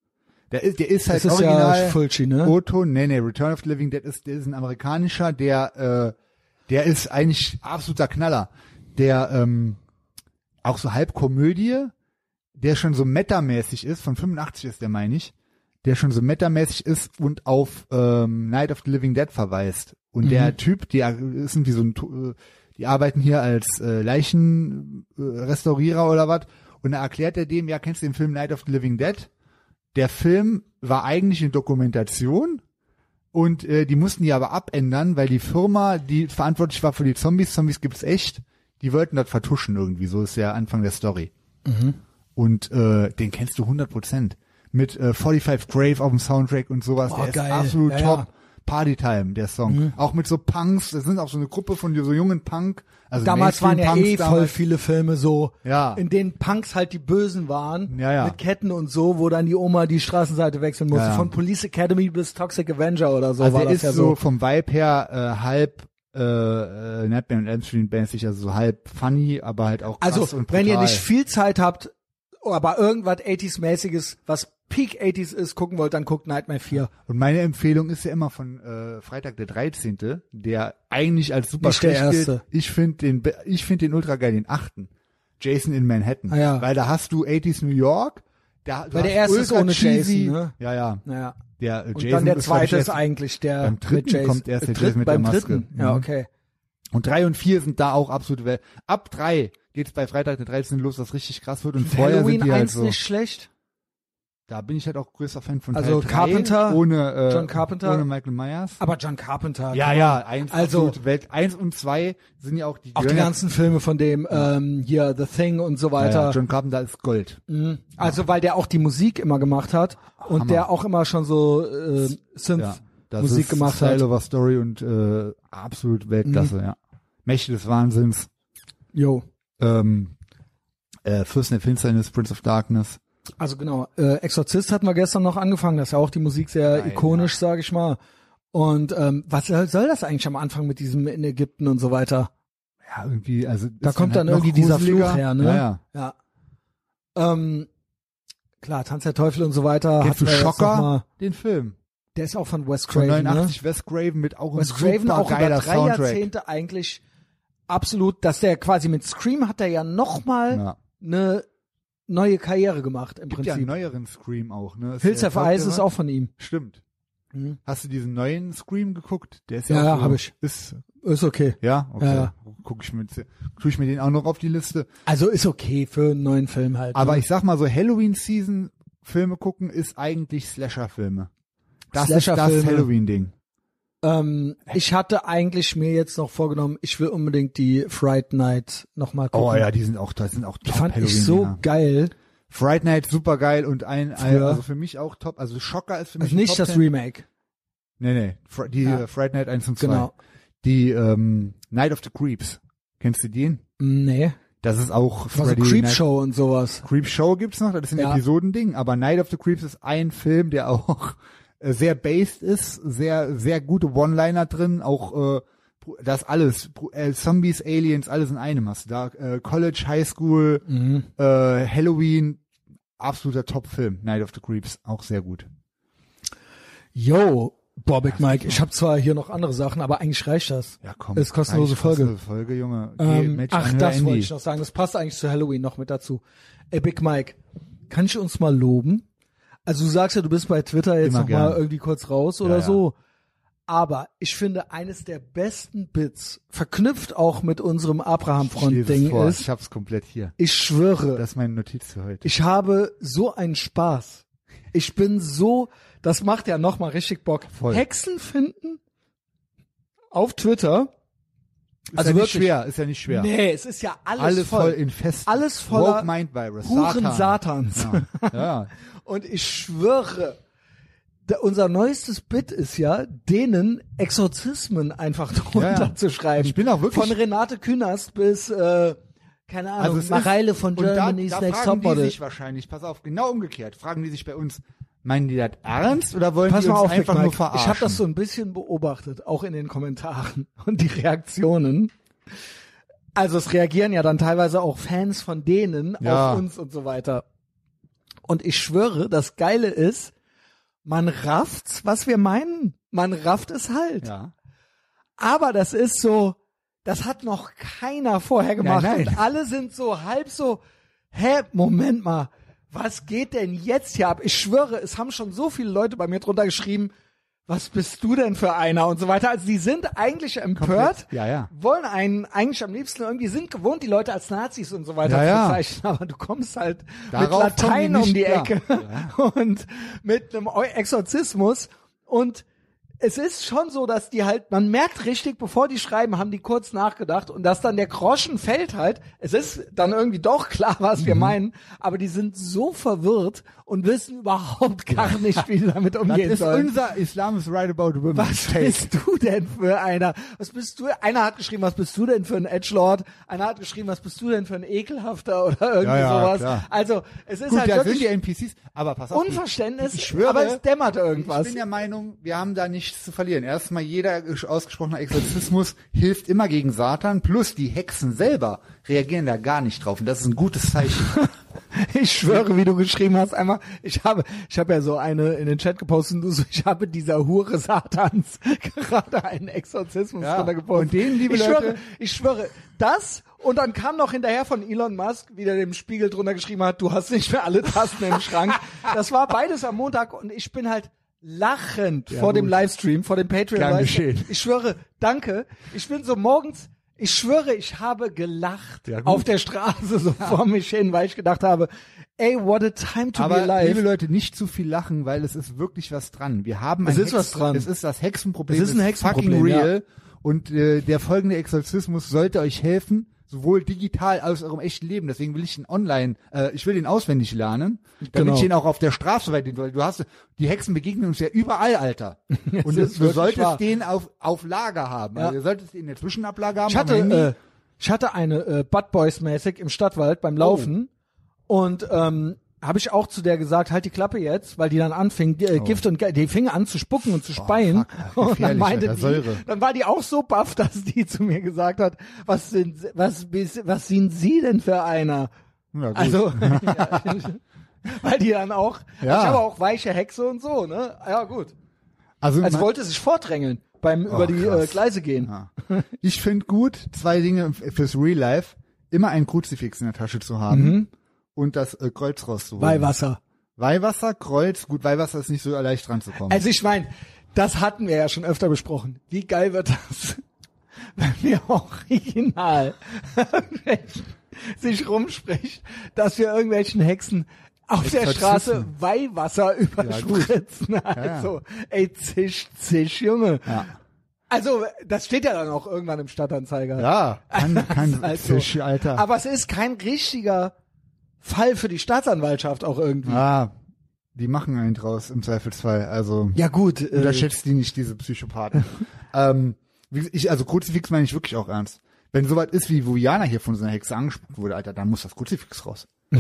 Der ist, der ist halt das ist original. ja Fulci, ne? Otto, nee, nee, Return of the Living Dead ist, der ist ein amerikanischer, der, äh, der ist eigentlich absoluter Knaller. Der, ähm, auch so halb Komödie, der schon so metamäßig ist, von 85 ist der, meine ich, der schon so metamäßig ist und auf ähm, Night of the Living Dead verweist. Und der Typ, der ist irgendwie so ein, äh, die arbeiten hier als äh, Leichenrestaurierer oder was. Und da erklärt er dem, ja, kennst du den Film Night of the Living Dead? Der Film war eigentlich eine Dokumentation Und äh, die mussten die aber abändern, weil die Firma, die verantwortlich war für die Zombies, Zombies gibt's echt, die wollten das vertuschen irgendwie. So ist der Anfang der Story. Und äh, den kennst du 100 Prozent. Mit äh, 45 Grave auf dem Soundtrack und sowas. Boah, der geil. ist absolut Ja, top. ja. Partytime, der Song. Auch mit so Punks, das sind auch so eine Gruppe von so jungen Punk. Also Damals waren ja Mainstream-Punks eh voll damals. viele Filme so, Ja. in denen Punks halt die Bösen waren, Ja, ja. mit Ketten und so, wo dann die Oma die Straßenseite wechseln musste. Ja. Von Police Academy bis Toxic Avenger oder so Also war er das ist ja so so. vom Vibe her äh, halb äh, äh, Nightmare on Elm Street mäßig, also so halb funny, aber halt auch krass Also, und brutal. wenn ihr nicht viel Zeit habt, aber irgendwas 80s-mäßiges, was Peak 80s ist, gucken wollt, dann guckt Nightmare 4. Und meine Empfehlung ist ja immer von äh, Freitag der 13., der eigentlich als super Nicht der schlecht gilt. erste. Ich finde den ich finde den ultra geil, den achten. Jason in Manhattan. Ah, ja. Weil da hast du 80s New York, da Weil der erste ist ohne cheesy, Jason, ne? Ja, ja. Naja. Der äh, Und Jason dann der zweite ist eigentlich der beim dritten mit Jason. kommt erst der Äh, Jason mit beim der Maske. dritten. Ja, Mhm. okay. Und drei und vier sind da auch absolute Welt. Ab drei geht's bei Freitag der 13. los, was richtig krass wird. Und vorher Halloween sind die halt 1 so. nicht schlecht. Da bin ich halt auch größter Fan von Also Teil drei, Carpenter, ohne äh, John Carpenter. ohne Michael Myers. Aber John Carpenter. Ja, ja, eins Also- Welt eins und zwei sind ja auch die Auch die ja- ganzen Filme von dem, ähm, hier, The Thing und so ja, weiter. ja, John Carpenter ist Gold. Mhm. Also, weil der auch die Musik immer gemacht hat und Hammer. der auch immer schon so äh, Ja, Synth das Musik ist gemacht Style hat. Mhm. over Story und äh, absolut Weltklasse, ja. Mächte des Wahnsinns. Jo. Ähm, äh, Fürsten der Finsternis, Prince of Darkness. Also genau, äh, Exorzist hatten wir gestern noch angefangen, das ist ja auch die Musik sehr Geil, ikonisch, sage ich mal. Und ähm, was soll soll das eigentlich am Anfang mit diesem in Ägypten und so weiter? Ja, irgendwie, also Da kommt dann halt irgendwie dieser. Fluch her, ne? Ja, ja. Ja. Ähm, klar, Tanz der Teufel und so weiter. Kennst du Schocker? Mal. Den Film. Der ist auch von Wes Von Craven, 89 Wes Craven mit auch ne? Wes Craven auch über drei Soundtrack. Jahrzehnte eigentlich absolut, dass der quasi mit Scream hat er ja nochmal Ja. eine neue Karriere gemacht im Gibt ja einen Prinzip. neueren Scream auch, ne? Ist Hills Ice ist auch von ihm. Stimmt. Mhm. Hast du diesen neuen Scream geguckt? Der ist ja, Ja, so, hab ich. Ist, Ist okay. ja, okay. Ja, ja. Guck ich mir, tue ich mir den auch noch auf die Liste. Also ist okay für einen neuen Film halt. Aber ne? ich sag mal so, Halloween-Season Filme gucken ist eigentlich Slasher-Filme. Das ist das. Halloween-Ding. Ähm, ich hatte eigentlich mir jetzt noch vorgenommen, ich will unbedingt die Fright Night nochmal gucken. Oh ja, die sind auch, das sind auch Die top fand ich so Halloween-Dinger. geil. Fright Night super geil und ein, ein also für mich auch top. Also Schocker ist für mich Also nicht das 10. Remake. Nee, nee, Fr die Ja. äh, Fright Night 1 und 2. Genau. Die ähm, Night of the Creeps. Kennst du den? Nee. Das ist auch Also Freddy Creep Night- Show und sowas. Creep Show gibt's noch, das ist ein Ja. Episodending, aber Night of the Creeps ist ein Film, der auch sehr based ist, sehr sehr gute One-Liner drin, auch äh, das alles, äh, Zombies, Aliens, alles in einem hast du da. Äh, College, High School, Mhm. äh, Halloween, absoluter Top-Film. Night of the Creeps, auch sehr gut. Yo, boah, Big Mike, ich habe zwar hier noch andere Sachen, aber eigentlich reicht das. Ja, komm. Ist kostenlose Folge. kostenlose Folge, Junge. Ähm, Match ach, das Andy. wollte ich noch sagen. Das passt eigentlich zu Halloween noch mit dazu. Ey, Big Mike, kann ich uns mal loben? Also du sagst ja, du bist bei Twitter jetzt Immer noch mal gern. irgendwie kurz raus oder ja. so. Aber ich finde, eines der besten Bits, verknüpft auch mit unserem Abraham-Front-Ding ist, Ich hab's komplett hier. ich schwöre, Das ist meine Notiz für heute. ich habe so einen Spaß. Ich bin so, das macht ja noch mal richtig Bock. Voll. Hexen finden auf Twitter. Ist also ja nicht wirklich. schwer, ist ja nicht schwer. Nee, es ist ja alles, alles voll, voll. infest. Alles voller Woke Mind Virus. Huren Satan. Satans. Ja. ja. [laughs] Und ich schwöre, unser neuestes Bit ist ja, denen Exorzismen einfach drunter [laughs] Ja, ja. zu schreiben. Ich bin auch wirklich- Von Renate Künast bis, äh, keine Ahnung, Also Mareile von und da, Germany's da Next fragen die Topmodel. sich wahrscheinlich, pass auf, genau umgekehrt, fragen die sich bei uns, meinen die das ernst oder wollen Pass die mal uns auf, einfach Mike. nur verarschen? Ich habe das so ein bisschen beobachtet, auch in den Kommentaren [laughs] und die Reaktionen. Also es reagieren ja dann teilweise auch Fans von denen Ja. auf uns und so weiter. Und ich schwöre, das Geile ist, man rafft's, was wir meinen. Man rafft es halt. ja. Aber das ist so, das hat noch keiner vorher gemacht. nein. Und alle sind so halb so, hä, Moment mal, was geht denn jetzt hier ab? Ich schwöre, es haben schon so viele Leute bei mir drunter geschrieben, was bist du denn für einer und so weiter. Also die sind eigentlich empört, Ja, ja. wollen einen eigentlich am liebsten irgendwie, sind gewohnt, die Leute als Nazis und so weiter Ja, zu zeichnen, aber du kommst halt Darauf mit Latein die um die Ecke [laughs] und mit einem Exorzismus und es ist schon so, dass die halt, man merkt richtig, bevor die schreiben, haben die kurz nachgedacht und dass dann der Groschen fällt halt. Es ist dann irgendwie doch klar, was Mhm. wir meinen, aber die sind so verwirrt und wissen überhaupt [laughs] gar nicht, wie sie damit Das umgehen ist sollen. unser Islam is right about women. Was Take. bist du denn für einer? Was bist du? Einer hat geschrieben, was bist du denn für ein Edgelord? Einer hat geschrieben, was bist du denn für ein ekelhafter oder irgendwie Ja, ja, sowas. klar. Also es ist Gut, halt da sind wirklich die NPCs, aber pass auf. Unverständnis, ich schwöre, aber es dämmert Ich irgendwas. bin der Meinung, wir haben da nichts zu verlieren. Erstmal jeder ausgesprochene Exorzismus hilft immer gegen Satan, plus die Hexen selber reagieren da gar nicht drauf und das ist ein gutes Zeichen. [laughs] [laughs] Ich schwöre, wie du geschrieben hast, einmal, ich habe, ich habe ja so eine in den Chat gepostet, du so, [laughs] ich habe dieser Hure Satans [laughs] gerade einen Exorzismus Ja, drunter gepostet. und den, liebe ich Leute- schwöre, ich schwöre, das und dann kam noch hinterher von Elon Musk, wie der dem Spiegel drunter geschrieben hat, du hast nicht mehr alle Tasten im Schrank. Das war beides am Montag und ich bin halt lachend vor dem gut. Livestream, vor dem Patreon Gern Livestream. Ich schwöre, danke. Ich bin so morgens, ich schwöre, ich habe gelacht Ja, auf der Straße so [laughs] vor mich hin, weil ich gedacht habe, ey, what a time to be Aber alive. liebe Leute, nicht zu viel lachen, weil es ist wirklich was dran. Wir haben Es ein ist was dran. Es ist das Hexenproblem. Es ist ein Hexenproblem, fucking real. Und äh, der folgende Exorzismus sollte euch helfen, sowohl digital als auch im echten Leben. Deswegen will ich ihn online, äh, ich will ihn auswendig lernen, damit Genau. ich ihn auch auf der Straße weiterhin, weil du hast, die Hexen begegnen uns ja überall, Alter. [laughs] Und ist du solltest wahr. den auf, auf Lager haben. Ja. Also, ihr solltest ihn in der Zwischenablage haben. ich hatte, äh, ich hatte eine äh, Bud Boys mäßig im Stadtwald beim Laufen und ähm, habe ich auch zu der gesagt, halt die Klappe jetzt, weil die dann anfing, die, äh, Gift und die fing an zu spucken und zu speien. fuck, [laughs] und dann meinte die, Säure. dann war die auch so baff, [laughs] dass die zu mir gesagt hat, was sind, was, was sind Sie denn für einer? ja, gut. Also, ja, [laughs] weil die dann auch, Ja. ich habe auch weiche Hexe und so, ne? Ja, gut. also, man- wollte sich vordrängeln beim über die krass. äh, Gleise gehen. Ja. Ich finde gut, zwei Dinge fürs Real Life. Immer ein Kruzifix in der Tasche zu haben und das äh, Kreuz rauszuholen. Weihwasser. Weihwasser, Kreuz, gut, Weihwasser ist nicht so leicht dran zu kommen. Also ich meine, das hatten wir ja schon öfter besprochen. Wie geil wird das, [laughs] wenn wir original [laughs] sich rumspricht, dass wir irgendwelchen Hexen auf der Exorzisten. Straße Weihwasser überspritzen. Also, ey, zisch, zisch, Junge. ja. Also, das steht ja dann auch irgendwann im Stadtanzeiger. ja, kann, [laughs] kann Also, Fisch, Alter. Aber es ist kein richtiger Fall für die Staatsanwaltschaft auch irgendwie. ah, die machen einen draus im Zweifelsfall. Also Ja gut, äh, unterschätzt die nicht, diese Psychopathen. [laughs] ähm, ich, also Kruzifix meine ich wirklich auch ernst. Wenn soweit ist, wie wo Jana hier von so einer Hexe angesprochen wurde, Alter, dann muss das Kruzifix raus. [laughs]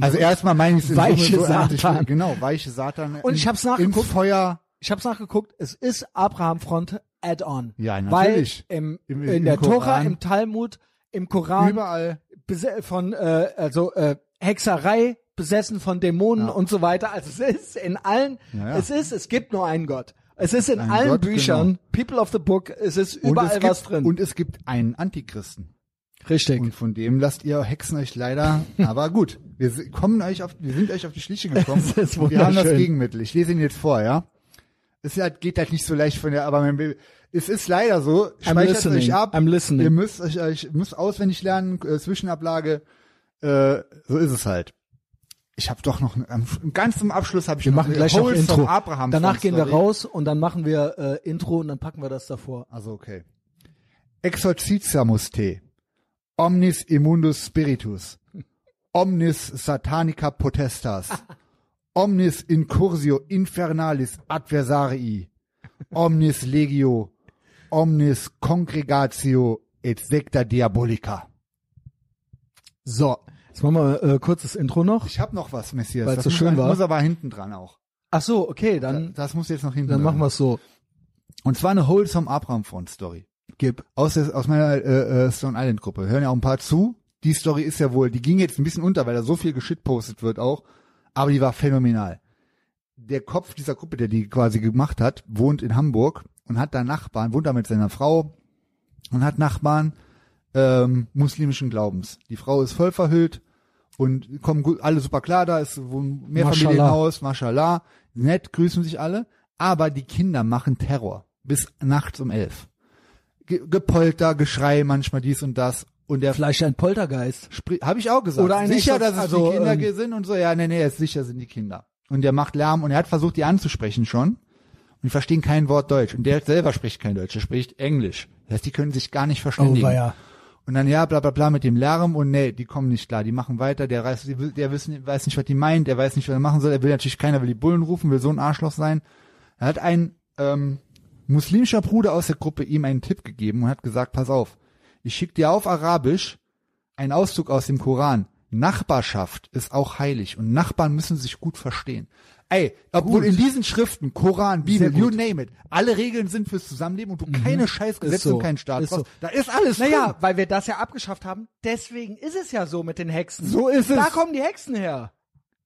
Also erstmal meine ich es in Weiche so. Satan. Ich- Genau, weiche Satan. Und ich in- hab's nachgeguckt. Feuer. ich habe nachgeguckt, es ist Abraham Front Add-on. Ja, natürlich. Weil im, Im- in im der Tora, im Talmud, im Koran Überall. von äh, also äh, Hexerei besessen von Dämonen und so weiter. Also es ist in allen, Ja, ja. es ist, es gibt nur einen Gott. Es ist in Ein allen Gott, Büchern, genau. People of the Book, es ist überall es gibt, was drin. Und es gibt einen Antichristen. Richtig. Und von dem lasst ihr Hexen euch leider, [laughs] aber gut. Wir kommen euch auf, wir sind euch auf die Schliche gekommen. [laughs] Wir haben das. Gegenmittel. Ich lese ihn jetzt vor, ja. Es halt, geht halt nicht so leicht von der, aber will, es ist leider so, speichert euch ab. Ihr müsst euch, euch müsst auswendig lernen, äh, Zwischenablage, äh, so ist es halt. Ich habe doch noch, ganz zum Abschluss habe ich wir noch machen gleich noch Wholesome Intro. Abraham Danach gehen wir raus und dann machen wir äh, Intro und dann packen wir das davor. Also okay. Exorcizamus te. Omnis immundus spiritus. Omnis satanica potestas. [laughs] Omnis incursio infernalis adversarii. Omnis legio. Omnis congregatio et secta diabolica. So, jetzt machen wir äh, kurzes Intro noch. Ich habe noch was, Messias. Weil's Das so muss, schön war. muss aber hinten dran auch. Ach so, okay, dann Das muss jetzt noch hinten dann dran. machen wir es so. Und zwar eine Wholesome Abraham Front Story. Gib. aus, der, aus meiner äh, äh, Stone Island Gruppe. Hören ja auch ein paar zu. Die Story ist ja wohl, die ging jetzt ein bisschen unter, weil da so viel geschitpostet wird auch, aber die war phänomenal. Der Kopf dieser Gruppe, der die quasi gemacht hat, wohnt in Hamburg und hat da Nachbarn, wohnt da mit seiner Frau und hat Nachbarn ähm, muslimischen Glaubens. Die Frau ist voll verhüllt und kommen gut, alle super klar da, ist wohnen Mehrfamilienhaus, mashallah, nett, grüßen sich alle, aber die Kinder machen Terror bis nachts um elf. Ge Gepolter, Geschrei, manchmal dies und das und der Vielleicht ein Poltergeist. habe ich auch gesagt. Oder ein sicher, dass es also, die Kinder ähm, sind und so. Ja, nee, nee, ist sicher sind die Kinder. Und der macht Lärm und er hat versucht, die anzusprechen schon. und die verstehen kein Wort Deutsch. Und der selber spricht kein Deutsch, der spricht Englisch. Das heißt, die können sich gar nicht verständigen. Oh, weia. Und dann ja, bla bla bla mit dem Lärm und nee, die kommen nicht klar, die machen weiter, der, will- der wissen, weiß nicht, was die meint, der weiß nicht, was er machen soll, er will natürlich keiner, will die Bullen rufen, will so ein Arschloch sein. Er hat ein ähm, muslimischer Bruder aus der Gruppe ihm einen Tipp gegeben und hat gesagt, pass auf, ich schick dir auf Arabisch einen Auszug aus dem Koran. Nachbarschaft ist auch heilig und Nachbarn müssen sich gut verstehen. Ey, obwohl Gut. in diesen Schriften, Koran, Bibel, you. Mhm. name it, alle Regeln sind fürs Zusammenleben und du keine Scheißgesetze so. und keinen Staat Ist so. brauchst. Da ist alles Naja, drin. weil wir das ja abgeschafft haben. Deswegen ist es ja so mit den Hexen. So ist es. Da kommen die Hexen her.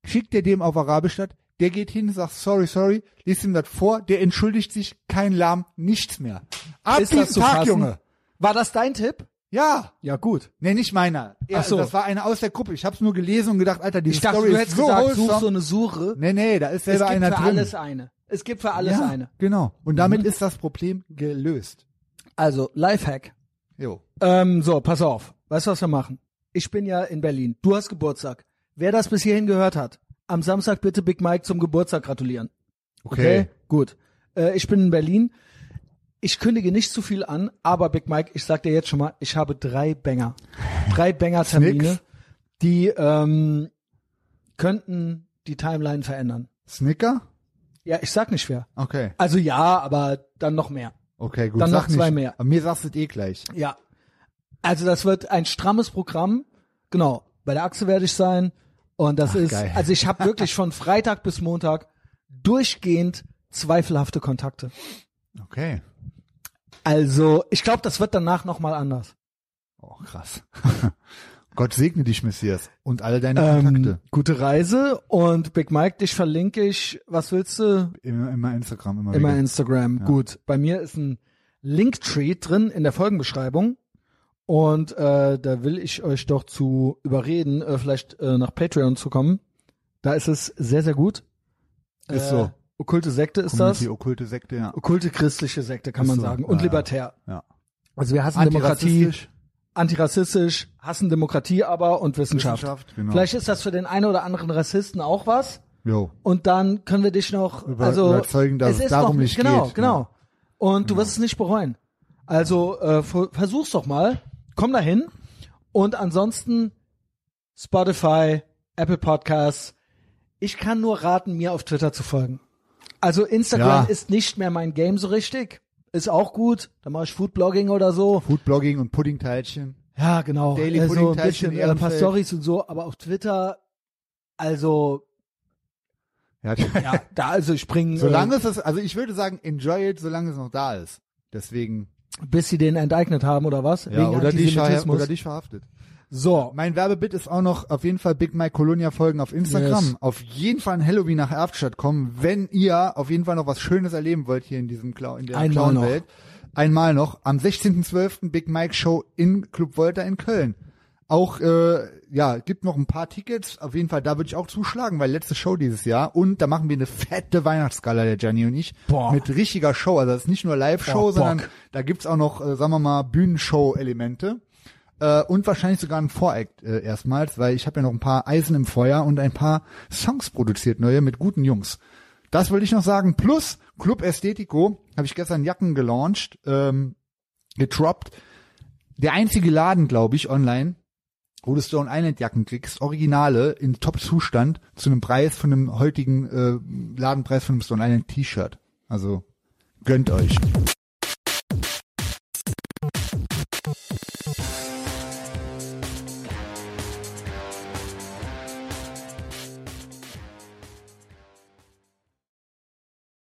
schickt er dem auf Arabisch statt, der geht hin, sagt sorry, sorry, liest ihm das vor, der entschuldigt sich, kein Lahm, nichts mehr. Ab Ist das diesen zu Tag, fassen? Junge. War das dein Tipp? Ja. Ja, gut. Nee, nicht meiner. Ja, Ach so. Das war einer aus der Gruppe. Ich hab's nur gelesen und gedacht, Alter, die Ich dachte, Story du hättest so gesagt, such wholesome. so eine Suche. Nee, nee, da ist es selber gibt einer für drin. alles eine. Es gibt für alles ja, eine. Genau. Und damit Mhm. ist das Problem gelöst. Also, Lifehack. Jo. Ähm, so, pass auf. Weißt du, was wir machen? Ich bin ja in Berlin. Du hast Geburtstag. Wer das bis hierhin gehört hat, am Samstag bitte Big Mike zum Geburtstag gratulieren. Okay? Gut. Äh, ich bin in Berlin. Ich kündige nicht zu viel an, aber Big Mike, ich sag dir jetzt schon mal, ich habe drei Banger. Drei Banger-Termine, die ähm, könnten die Timeline verändern. Snicker? Ja, ich sag nicht wer. Okay. Also ja, aber dann noch mehr. Okay, gut. Dann Sag noch zwei nicht. mehr. Aber mir sagst du es eh gleich. Ja. Also das wird ein strammes Programm. Genau. Bei der Achse werde ich sein. Und das ist, geil. also ich habe wirklich von Freitag bis Montag durchgehend zweifelhafte Kontakte. Okay. Also ich glaube, das wird danach nochmal anders. Oh, krass. [laughs] Gott segne dich, Messias. Und alle deine Ähm, Kontakte. gute Reise und Big Mike, dich verlinke ich, was willst du? Immer, immer Instagram, immer, Immer wieder. Instagram. Gut. Bei mir ist ein Linktree drin in der Folgenbeschreibung. Und äh, da will ich euch doch zu überreden, äh, vielleicht äh, nach Patreon zu kommen. Da ist es sehr, sehr gut. Ist äh, so. Okkulte Sekte ist Community, das. okkulte Sekte, ja. Okkulte christliche Sekte, kann Ist man so. sagen. Und Ja, libertär. Ja. Also wir hassen Demokratie, Antirassistisch, antirassistisch, hassen Demokratie aber und Wissenschaft. Wissenschaft, genau. Vielleicht ist das für den einen oder anderen Rassisten auch was. Jo. Und dann können wir dich noch Über- also überzeugen, dass es ist darum nicht genau, geht, Genau, ja. Und du wirst es nicht bereuen. Also äh, ver- versuch's doch mal. Komm dahin. Und ansonsten Spotify, Apple Podcasts. Ich kann nur raten, mir auf Twitter zu folgen. Also Instagram Ja. ist nicht mehr mein Game so richtig. Ist auch gut. Da mache ich Foodblogging oder so. Foodblogging und Puddingteilchen. Ja, genau. Daily äh, so ein Puddingteilchen, bisschen äh, ein paar. Stories und so. Aber auf Twitter, also Ja, [laughs] ja, da also ich bringe solange es ist, also ich würde sagen, enjoy it, solange es noch da ist. Deswegen, bis sie den enteignet haben oder was? ja, oder dich, verha- Antisemitismus. oder dich verhaftet. So, Mein Werbebit ist auch noch auf jeden Fall Big Mike Colonia folgen auf Instagram. Yes. Auf jeden Fall ein Halloween nach Erftstadt kommen, wenn ihr auf jeden Fall noch was Schönes erleben wollt hier in diesem Clown, in der Einmal Clown-Welt. Einmal noch. Am 16.12. Big Mike Show in Club Volta in Köln. Auch, äh, ja, gibt noch ein paar Tickets. Auf jeden Fall, da würde ich auch zuschlagen, weil letzte Show dieses Jahr. Und da machen wir eine fette Weihnachtsgala, der Gianni und ich. Boah. Mit richtiger Show. Also das ist nicht nur Live-Show, sondern da gibt's auch noch, äh, sagen wir mal, Bühnenshow-Elemente. Äh, und wahrscheinlich sogar ein Voreact äh, erstmals, weil ich habe ja noch ein paar Eisen im Feuer und ein paar Songs produziert, neue mit guten Jungs. Das wollte ich noch sagen. Plus Club Ästhetico habe ich gestern Jacken gelauncht, ähm, getroppt. Der einzige Laden, glaube ich, online, wo du Stone Island Jacken kriegst, Originale in Top-Zustand zu einem Preis von einem heutigen äh, Ladenpreis von einem Stone Island T-Shirt. Also gönnt euch.